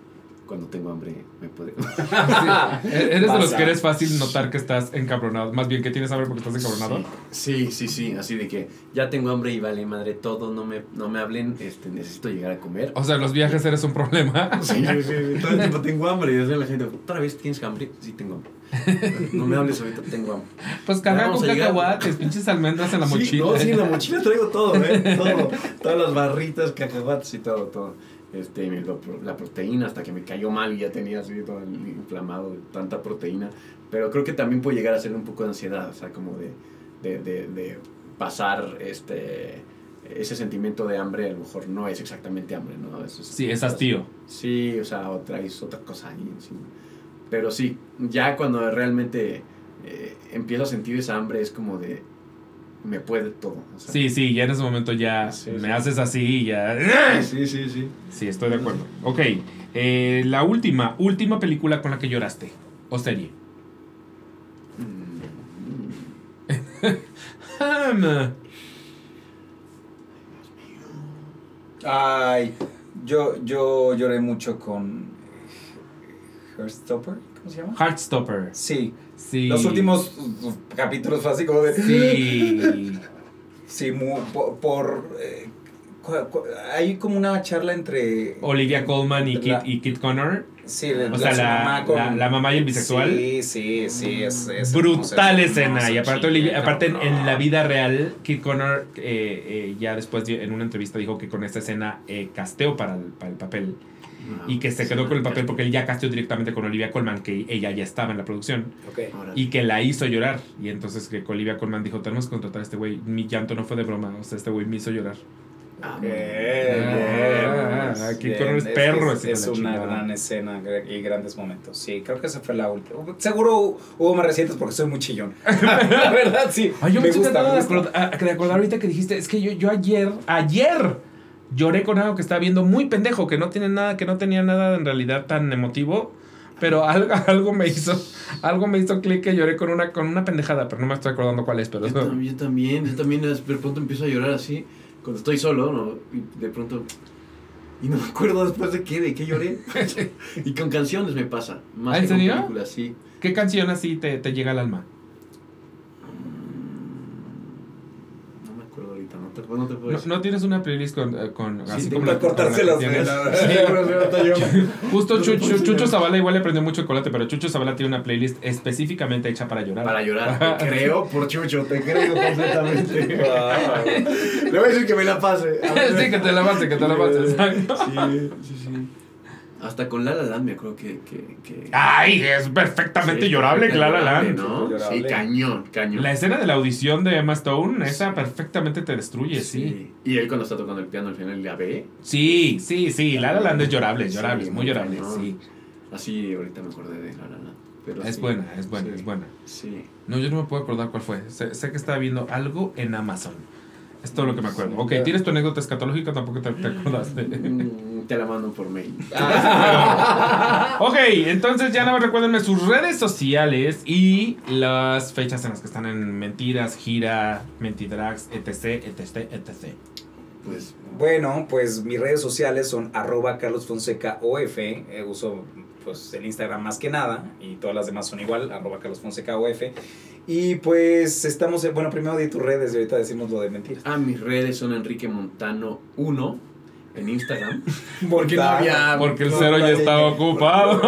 cuando tengo hambre me puede... Eres de los que eres fácil notar que estás encabronado. Más bien que tienes hambre porque estás encabronado. Sí, sí, sí, así de que ya tengo hambre y vale madre todo, no me, no me hablen, este, necesito llegar a comer. O sea, en los viajes eres un problema. Sí, sí, sí, todo el tiempo tengo hambre y la gente, ¿otra vez tienes hambre? Sí, tengo hambre. No me hables ahorita, tengo hambre. Pues carga Vamos con cacahuates, pinches almendras en la Sí, mochila. no, sí, en la mochila traigo todo, ¿eh? Todo. Todas las barritas, cacahuates y todo, todo. Este, la proteína hasta que me cayó mal y ya tenía así todo inflamado tanta proteína. Pero creo que también puede llegar a ser un poco de ansiedad, o sea, como de, de, de, de pasar este, ese sentimiento de hambre a lo mejor no es exactamente hambre, ¿no? Es- es- Sí, es hastío. Sí, o sea, o traes otra cosa ahí encima. Pero sí, ya cuando realmente eh, empiezo a sentir esa hambre es como de me puede todo. o sea. Sí, sí, ya en ese momento ya Sí, me sí. haces así y ya. Sí, sí, sí. Sí, estoy de acuerdo. Ok, eh, la última, última película con la que lloraste. O serie. Ay, yo, yo lloré mucho con Heartstopper, ¿cómo se llama? Heartstopper. Sí, Sí. los últimos uh, capítulos fue así como de... Sí. Sí, mu- por... por, eh, hay como una charla entre... Olivia Colman y Kit, y Kit Connor. Sí, la, O sea, la, mamá con- la- la mamá y el bisexual. Sí, sí, sí, es... es Brutal es escena. Y aparte, Olivia- aparte en, la vida real, Kit Connor eh, eh, ya después en una entrevista dijo que con esta escena eh, casteó para el, para el papel. Y que se quedó con el papel porque él ya casteó directamente con Olivia Colman, que ella ya estaba en la producción. Ok. Y que la hizo llorar. Y entonces que Olivia Colman dijo, tenemos que contratar a este güey. Mi llanto no fue de broma. O sea, este güey me hizo llorar. Ah, Ok, muy bien, Ah, bien, aquí bien. con los perros, Es, es una chingada. gran escena y grandes momentos. Sí, creo que esa fue la última. Seguro hubo más recientes porque soy muy chillón. la verdad, sí. Ay, yo me, estoy gusta, tratando me de, gusta. acordar, a- de acordar ahorita que dijiste, es que yo, yo ayer, ayer lloré con algo que estaba viendo muy pendejo, que no tiene nada, que no tenía nada en realidad tan emotivo, pero algo, algo me hizo, algo me hizo clic que lloré con una, con una pendejada, pero no me estoy acordando cuál es, pero Yo, tam- yo también, yo también de pronto empiezo a llorar así, cuando estoy solo, ¿no? Y de pronto... Y no me acuerdo después de qué, de qué lloré. y con canciones me pasa. Más ¿Ah, en que con serio? películas, sí. ¿qué canción así te, te llega al alma? No me acuerdo ahorita, no te, no te puedo ¿No, decir. no tienes una playlist con, eh, con Sí, así como que cortarse las venas. Justo Chucho decir. Zavala igual le aprendió mucho chocolate, pero Chucho Zavala tiene una playlist específicamente hecha para llorar. Para llorar, te creo por Chucho, te creo completamente. Le voy a decir que me la pase. Sí, que te la pases, que te la exacto. Sí, sí, sí. Hasta con La La Land me acuerdo que... que, que Ay, es perfectamente Sí, llorable que La La Land. ¿no? Sí, cañón, cañón. La escena de la audición de Emma Stone, esa perfectamente te destruye, sí. Y él cuando está tocando el piano al final la ve. Sí, sí, sí. La La Land es llorable, es llorable, Sí, es muy llorable, cañón. sí. Así ahorita me acordé de La La Land. Pero Es sí. buena, es buena, Sí. es buena. Sí. No, yo no me puedo acordar cuál fue. Sé, sé que estaba viendo algo en Amazon. Es todo lo que me acuerdo. Ok, ¿tienes tu anécdota escatológica? Tampoco te, te acordaste. Te la mando por mail. ok, entonces ya más recuérdenme sus redes sociales y las fechas en las que están en Mentiras, Gira, Mentidrags, etc, etc, etc. Pues Bueno, pues mis redes sociales son arroba Carlos Fonseca OF. eh, uso pues el Instagram más que nada y todas las demás son igual, arroba Carlos Fonseca OF. Y pues estamos, en- bueno, primero di tus redes y ahorita decimos lo de mentiras. Ah, mis redes son Enrique Montano 1 en Instagram. Porque no había- Porque el cero ya estaba ocupado.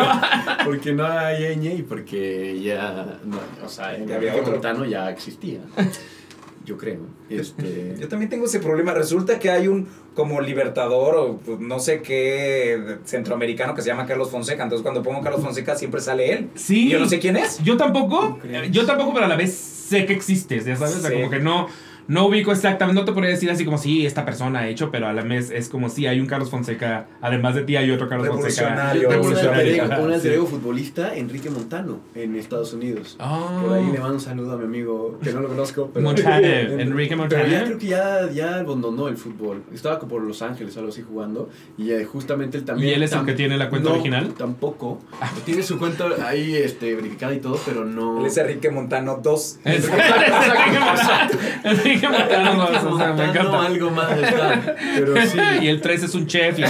Porque no hay ñ y porque ya. No, o sea, había otro. Montano ya existía. Yo creo. Este. Yo también tengo ese problema. Resulta que hay un como libertador o pues, no sé qué centroamericano que se llama Carlos Fonseca. Entonces cuando pongo Carlos Fonseca siempre sale él. Sí. Y yo no sé quién es. Yo tampoco, yo tampoco, pero a la vez sé que existes, ya sabes, o sea, Sí. como que no, no ubico exactamente, no te podría decir así como sí, esta persona ha hecho, pero a la vez es como sí, hay un Carlos Fonseca, además de ti hay otro Carlos Fonseca. Revolucionario. Un alter Revolucionario. un futbolista, Enrique Montano, en Estados Unidos. Ah. Por ahí le mando un saludo a mi amigo, que no lo conozco. Pero Montano, Enrique Pero Montano. ya creo que ya, ya abandonó el fútbol. Estaba como por Los Ángeles o algo así jugando. Y justamente él también. ¿Y él es el que tiene la cuenta no, original? Tampoco. Tiene su cuenta ahí este, verificada y todo, pero no. Él es Enrique Montano 2. Es- Enrique Montano. Montano, no, o sea, me encanta. algo más está. Pero sí. Y el 3 es un chef. Y.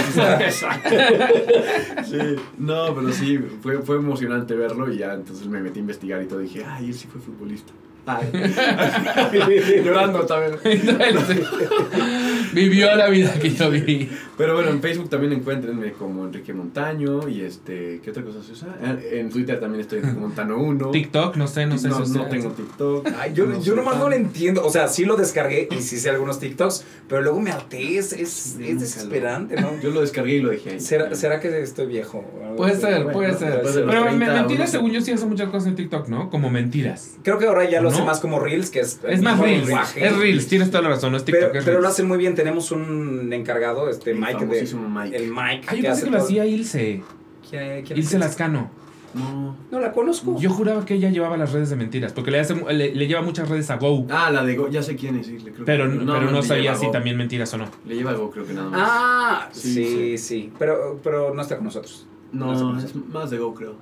Sí. No, pero sí, fue, fue emocionante verlo y ya entonces me metí a investigar y todo. Dije, ay, él sí fue futbolista. Llorando también. Vivió la vida que yo viví. Pero bueno, en Facebook también encuéntrenme como Enrique Montaño y este, ¿qué otra cosa se usa? En en Twitter también estoy Enrique Montano 1. TikTok, no sé, no sé. no, si no tengo TikTok. Ay, yo, No yo nomás no lo entiendo. O sea, sí lo descargué y sí sé algunos TikToks, pero luego me harté. Es, es, desesperante, ¿no? Yo lo descargué y lo dejé ahí. ¿Será, ¿Será que estoy viejo? Puede ser, puede ser. Pero me- 30 mentiras, según yo, sí hace muchas cosas en TikTok, ¿no? Como mentiras. Creo que ahora ya ¿O lo lo hace más como Reels, que es. Es más Reels. lenguaje. Es Reels, tienes toda la razón, no es TikTok. Pero, es pero lo hacen muy bien. Tenemos un encargado, este El Mike. De, Mike. El Mike. Ah, yo pensé que lo hacía Ilse. ¿Quién- quién Ilse? Lascano. No. No la conozco. Yo juraba que ella llevaba las redes de mentiras, porque le, hace, le, le lleva muchas redes a Go. Ah, la de Go, ya sé quién es, sí, le creo pero que- no, pero no sabía si también mentiras o no. Le lleva Go, creo que nada más. Ah, sí, Sí, sí. Pero, pero no está con nosotros. No con es más de Go, creo.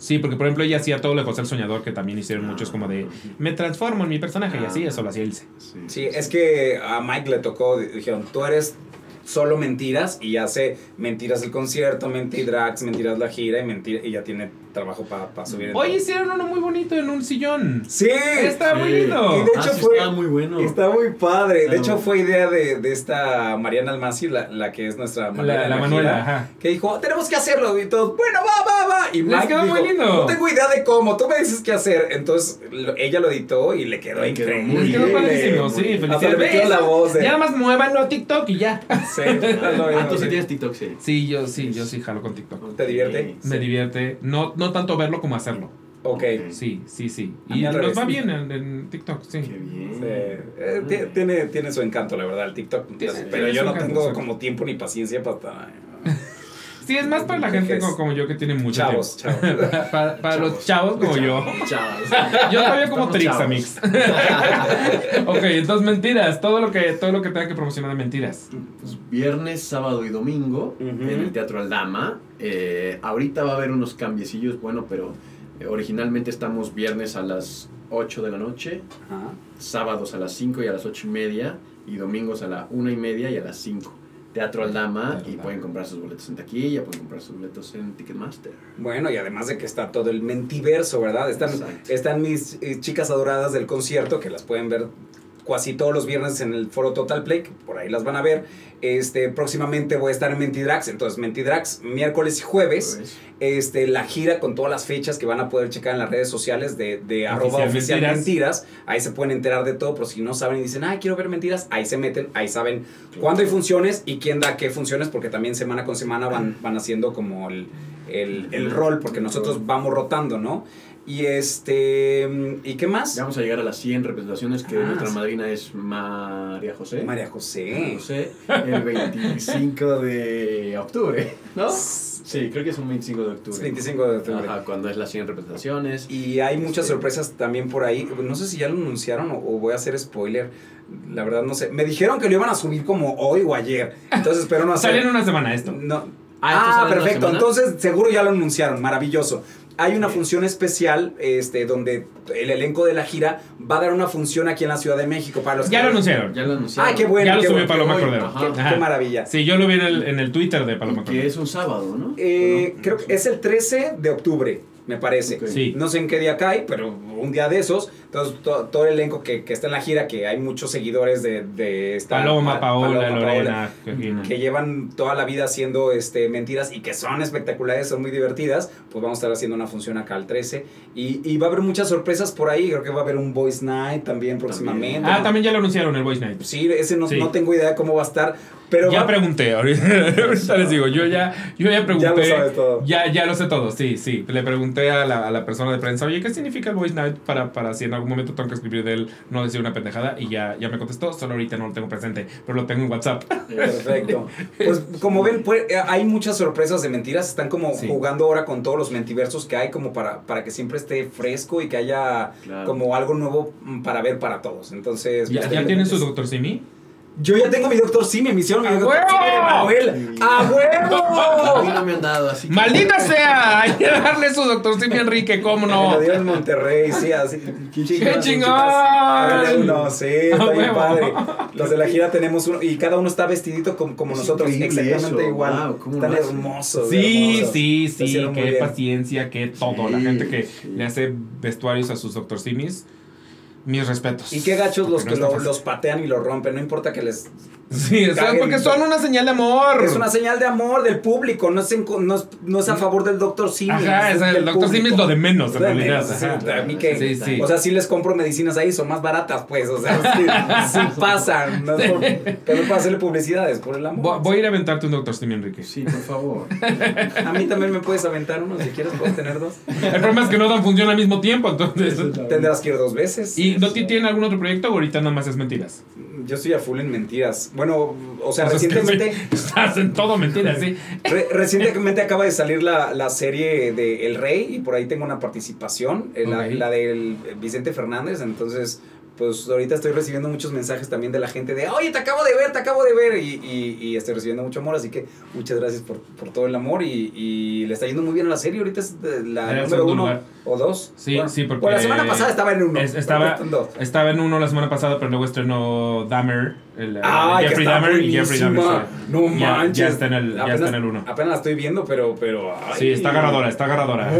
Sí, porque por ejemplo ella hacía todo lo de José el Soñador, que también hicieron muchos como de me transformo en mi personaje y así, eso lo hacía Ilse. Sí, es que a Mike le tocó, dijeron, tú eres solo mentiras y hace mentiras el concierto, mentidrax, mentiras la gira y, mentira, y ya tiene trabajo para subir. en Hoy todo. hicieron uno muy bonito en un sillón. Sí, Está muy Sí. lindo. Y de Ah, hecho sí, fue- estaba muy bueno. Está muy padre. De hecho, bueno. fue idea de, de esta Mariana Almasi, la, la que es nuestra La, la Manuela, ajá. que dijo, tenemos que hacerlo. Y todos, bueno, va, va, va. Y Les Mike quedó muy dijo, lindo. no tengo idea de cómo, tú me dices qué hacer. Entonces, lo- ella lo editó y le quedó Le quedó increíble. muy Les quedó padrísimo, sí, le felicidades. metió la voz de- Ya nada más muévanlo a TikTok y ya. Sí, Ah, tú sí tienes TikTok, sí. Sí, yo sí, yo sí jalo con TikTok. ¿Te divierte? Me divierte, no, no tanto verlo como hacerlo. Ok. Sí, sí, sí. A Y nos revés. va bien en, en TikTok, sí. Qué bien. Sí, eh, ti- tiene, tiene su encanto, la verdad, el TikTok. Tiene- pero tiene yo no encanto, tengo sí. como tiempo ni paciencia para estar. Sí, es más para la gente como, como yo que tiene mucho Chavos, tiempo. chavos. para para los chavos como yo. Chavos. Yo todavía como Estamos Trix, chavos. Amix. ok, entonces mentiras. Todo lo que, todo lo que tenga que promocionar de mentiras. Pues, viernes, sábado y domingo en el Teatro Aldama. Eh, ahorita va a haber unos cambiecillos, bueno, pero eh, originalmente estamos viernes a las 8 de la noche, Ajá. sábados a las 5 y a las 8 y media, y domingos a la 1 y media y a las 5. Teatro Aldama, Teatro y pueden comprar sus boletos en taquilla, pueden comprar sus boletos en Ticketmaster. Bueno, y además de que está todo el mentiverso, ¿verdad? Están, Exacto. están mis eh, chicas adoradas del concierto, que las pueden ver casi todos los viernes en el foro Total Play, que por ahí las van a ver. Este, próximamente voy a estar en Mentidrax, entonces Mentidrax miércoles y jueves. Este, la gira con todas las fechas que van a poder checar en las redes sociales de, de arroba Oficial Mentiras. Ahí se pueden enterar de todo, pero si no saben y dicen, ah, quiero ver mentiras, ahí se meten, ahí saben cuándo hay funciones y quién da qué funciones, porque también semana con semana van, van haciendo como el, el, el rol, porque nosotros vamos rotando, ¿no? Y este, ¿y qué más? Vamos a llegar a las 100 representaciones, que Ah, nuestra sí. María es María José. María María José. José, el 25 de octubre, ¿no? Sí, creo que es un 25 de octubre. 25 de octubre. Ajá, cuando es las 100 representaciones. Y hay muchas Sí. sorpresas también por ahí. No sé si ya lo anunciaron o, o voy a hacer spoiler. La verdad no sé. Me dijeron que lo iban a subir como hoy o ayer. Entonces espero no hacer. Sale en una semana esto. No. Ah, ¿esto Ah, perfecto. Entonces seguro ya lo anunciaron. Maravilloso. Hay una función especial este, donde el elenco de la gira va a dar una función aquí en la Ciudad de México para los Ya que- lo anunciaron. Ya lo anunciaron. Ah, qué bueno. Ya lo qué subió bueno, Paloma qué Cordero. bueno. Qué, maravilla. Sí, yo lo vi en el, en el Twitter de Paloma Y que Cordero. es un sábado, ¿no? Eh, creo que es el 13 de octubre, me parece. Sí. No sé en qué día cae, pero un día de esos. Entonces, to- todo el elenco que, que está en la gira, que hay muchos seguidores de, de esta. Paloma, Pa- Paola, Paloma, Lorena, que llevan toda la vida haciendo este, mentiras y que son espectaculares, son muy divertidas, pues vamos a estar haciendo una función acá al 13. Y, y va a haber muchas sorpresas por ahí. Creo que va a haber un Voice Night también próximamente. Ah, también ya lo anunciaron el Voice Night. Sí, ese no, Sí. no tengo idea cómo va a estar. Pero ya va- pregunté, ahorita, ahorita les digo, yo ya, yo ya pregunté. Ya lo sabes todo. Ya, ya lo sé todo, sí, sí. Le pregunté a la, a la persona de prensa, oye, ¿qué significa el Voice Night? Para, para si en algún momento tengo que escribir de él, no decir una pendejada. Y ya, ya me contestó, solo ahorita no lo tengo presente, pero lo tengo en WhatsApp. Perfecto. Pues como ven, pues, eh, hay muchas sorpresas de mentiras. Están como Sí. jugando ahora con todos los mentiversos que hay, como para, para que siempre esté fresco y que haya Claro. como algo nuevo mm, para ver para todos. Entonces, ¿Ya, pues, ya tienen su. Doctor Simi? Yo ya tengo mi doctor Simi, me hicieron mi ¡A doctor huevo! Simi, Manuel. ¡A A huevo! mí no me han dado así. que- ¡Maldita sea! Hay que darle su Doctor Simi a Enrique, ¿cómo Me no? lo dieron en Monterrey, sí, así. ¡Qué ¡Qué chingón! Uno, sí, está ¡A bien huevo! padre. Los de la gira tenemos uno y cada uno está vestidito como, como Es nosotros, exactamente eso, igual. wow, ¿cómo Están lo hacen? hermosos. Sí, hermosos. sí, sí, qué paciencia, qué todo. La Sí, gente que sí. le hace vestuarios a sus Doctor Simis, mis respetos. Y qué gachos los que no lo- los patean y lo rompen, no importa que les Sí, o sea, porque son una señal de amor. Es una señal de amor del público, no es, en co- no es, no es a favor del doctor Simi. Ajá, es el del Dr. Simi es lo de menos, en Lo de realidad, menos, sí, a mí que, Sí, sí. O sea, sí les compro medicinas ahí, son más baratas, pues. O sea, sí, sí pasan. No es por- pero no para hacerle publicidades, por el amor. Voy, voy a ir a aventarte un Dr. Simi, Enrique. Sí, por favor. A mí también me puedes aventar uno, si quieres, puedes tener dos. El problema es que no dan función al mismo tiempo, entonces. Tendrás que ir dos veces. ¿Y no ti- tiene algún otro proyecto o ahorita nada más es mentiras? Yo estoy a full en mentiras. Bueno, o sea, es que recientemente. sí, estás en todo mentiras, sí. Re- recientemente acaba de salir la, la serie de El Rey y por ahí tengo una participación, eh, la, la del Vicente Fernández, entonces pues ahorita estoy recibiendo muchos mensajes también de la gente de, oye, te acabo de ver, te acabo de ver y, y- y estoy recibiendo mucho amor, así que muchas gracias por, por todo el amor y, y le está yendo muy bien a la serie, ahorita es la número uno lugar. o dos. Sí, Bueno, sí, porque- bueno, la semana pasada estaba en uno. Es- estaba, en dos. estaba en uno la semana pasada, pero luego estrenó Dahmer. El, que Jeffrey Dahmer y Jeffrey Dahmer. sí. No Ya- manches. Ya, está en el, ya Apenas- está en el uno. Apenas la estoy viendo, pero... pero ay. Sí, está agarradora, está agarradora.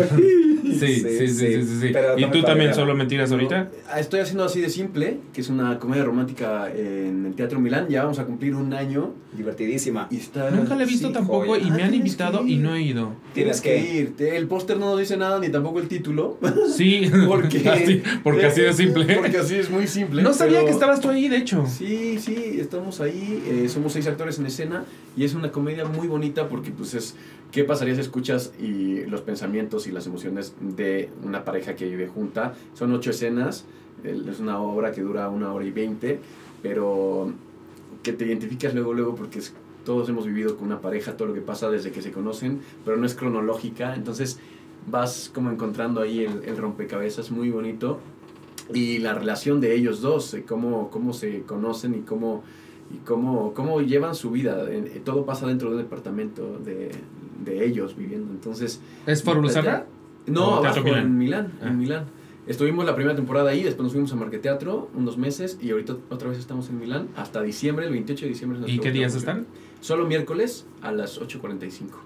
Sí, sí, sí, sí. sí. Pero ¿Y tú también solo mentiras ahorita? Ah, Estoy haciendo así de simple, que es una comedia romántica en el Teatro Milán. Ya vamos a cumplir un año Divertidísima. y está. Nunca la he visto sí. tampoco joya. y Ah, me han tienes invitado y no he ido. Tienes que ir. El póster no nos dice nada, ni tampoco el título. Sí, Porque, así, porque así de simple. Porque así es muy simple. No sabía que estabas tú ahí, de hecho. Sí, sí, estamos ahí, eh, somos seis actores en escena y es una comedia muy bonita porque pues es qué pasaría si escuchas y los pensamientos y las emociones de una pareja que vive junta. Son ocho escenas, es una obra que dura una hora y veinte, pero que te identificas luego, luego porque es- todos hemos vivido con una pareja, todo lo que pasa desde que se conocen, pero no es cronológica, entonces vas como encontrando ahí el, el rompecabezas muy bonito y la relación de ellos dos, eh, cómo, cómo se conocen y cómo, y cómo, cómo llevan su vida. Eh, todo pasa dentro de un departamento de, de ellos viviendo. Entonces, ¿Es por Lucerna? no, ¿O Teatro abajo, Milán? en Milán, Ah. en Milán. Estuvimos la primera temporada ahí, después nos fuimos a Marqueteatro unos meses y ahorita otra vez estamos en Milán hasta diciembre, el 28 de diciembre. es ¿Y qué días están? Solo miércoles a las 8.45.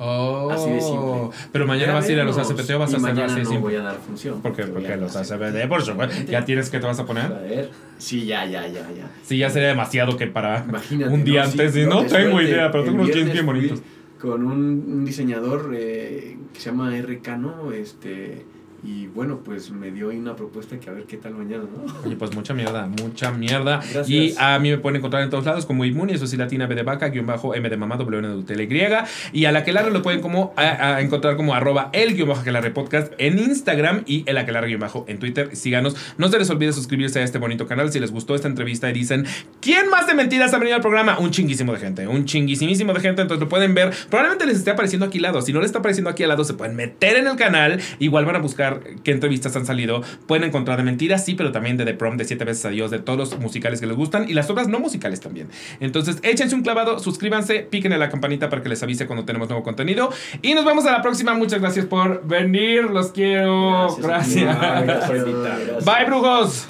Oh, Así de simple. Pero mañana vas a ir a los. ACPT o vas a así no simple. voy a dar función. Porque a los hacer- ACPT, por supuesto. ¿Ya tienes que te vas a A poner? ver. Sí, ya, ya, ya, ya. Sí, ya sería demasiado que para Imagínate. un día ¿no? antes. Sí, no tengo suerte, idea, pero tengo unos jeans bien bonitos. Con un, diseñador eh, que se llama R. Cano, este, y bueno, pues me dio ahí una propuesta que a ver qué tal mañana, ¿no? Oye, pues mucha mierda, mucha mierda. Gracias. Y a mí me pueden encontrar en todos lados como Inmuni, eso sí, latina B de vaca, guion bajo M de mamá, W de Utela Y. Y a la que lo pueden como a, a encontrar como arroba el guion bajo aquelarre podcast en Instagram y el aquelarre guion bajo en Twitter. Síganos. No se les olvide suscribirse a este bonito canal si les gustó esta entrevista y dicen, ¿quién más de mentiras ha venido al programa? Un chinguísimo de gente, un chinguísimísimo de gente. Entonces lo pueden ver. Probablemente les esté apareciendo aquí al lado. Si no les está apareciendo aquí al lado, se pueden meter en el canal. Igual van a buscar qué entrevistas han salido. Pueden encontrar de mentiras, sí, pero también de The Prom, de Siete veces a Dios, de todos los musicales que les gustan y las obras no musicales también. Entonces, échense un clavado, suscríbanse, piquen en la campanita para que les avise cuando tenemos nuevo contenido. Y nos vemos a la próxima. Muchas gracias por venir. Los quiero. Gracias. Gracias. Bye, brujos.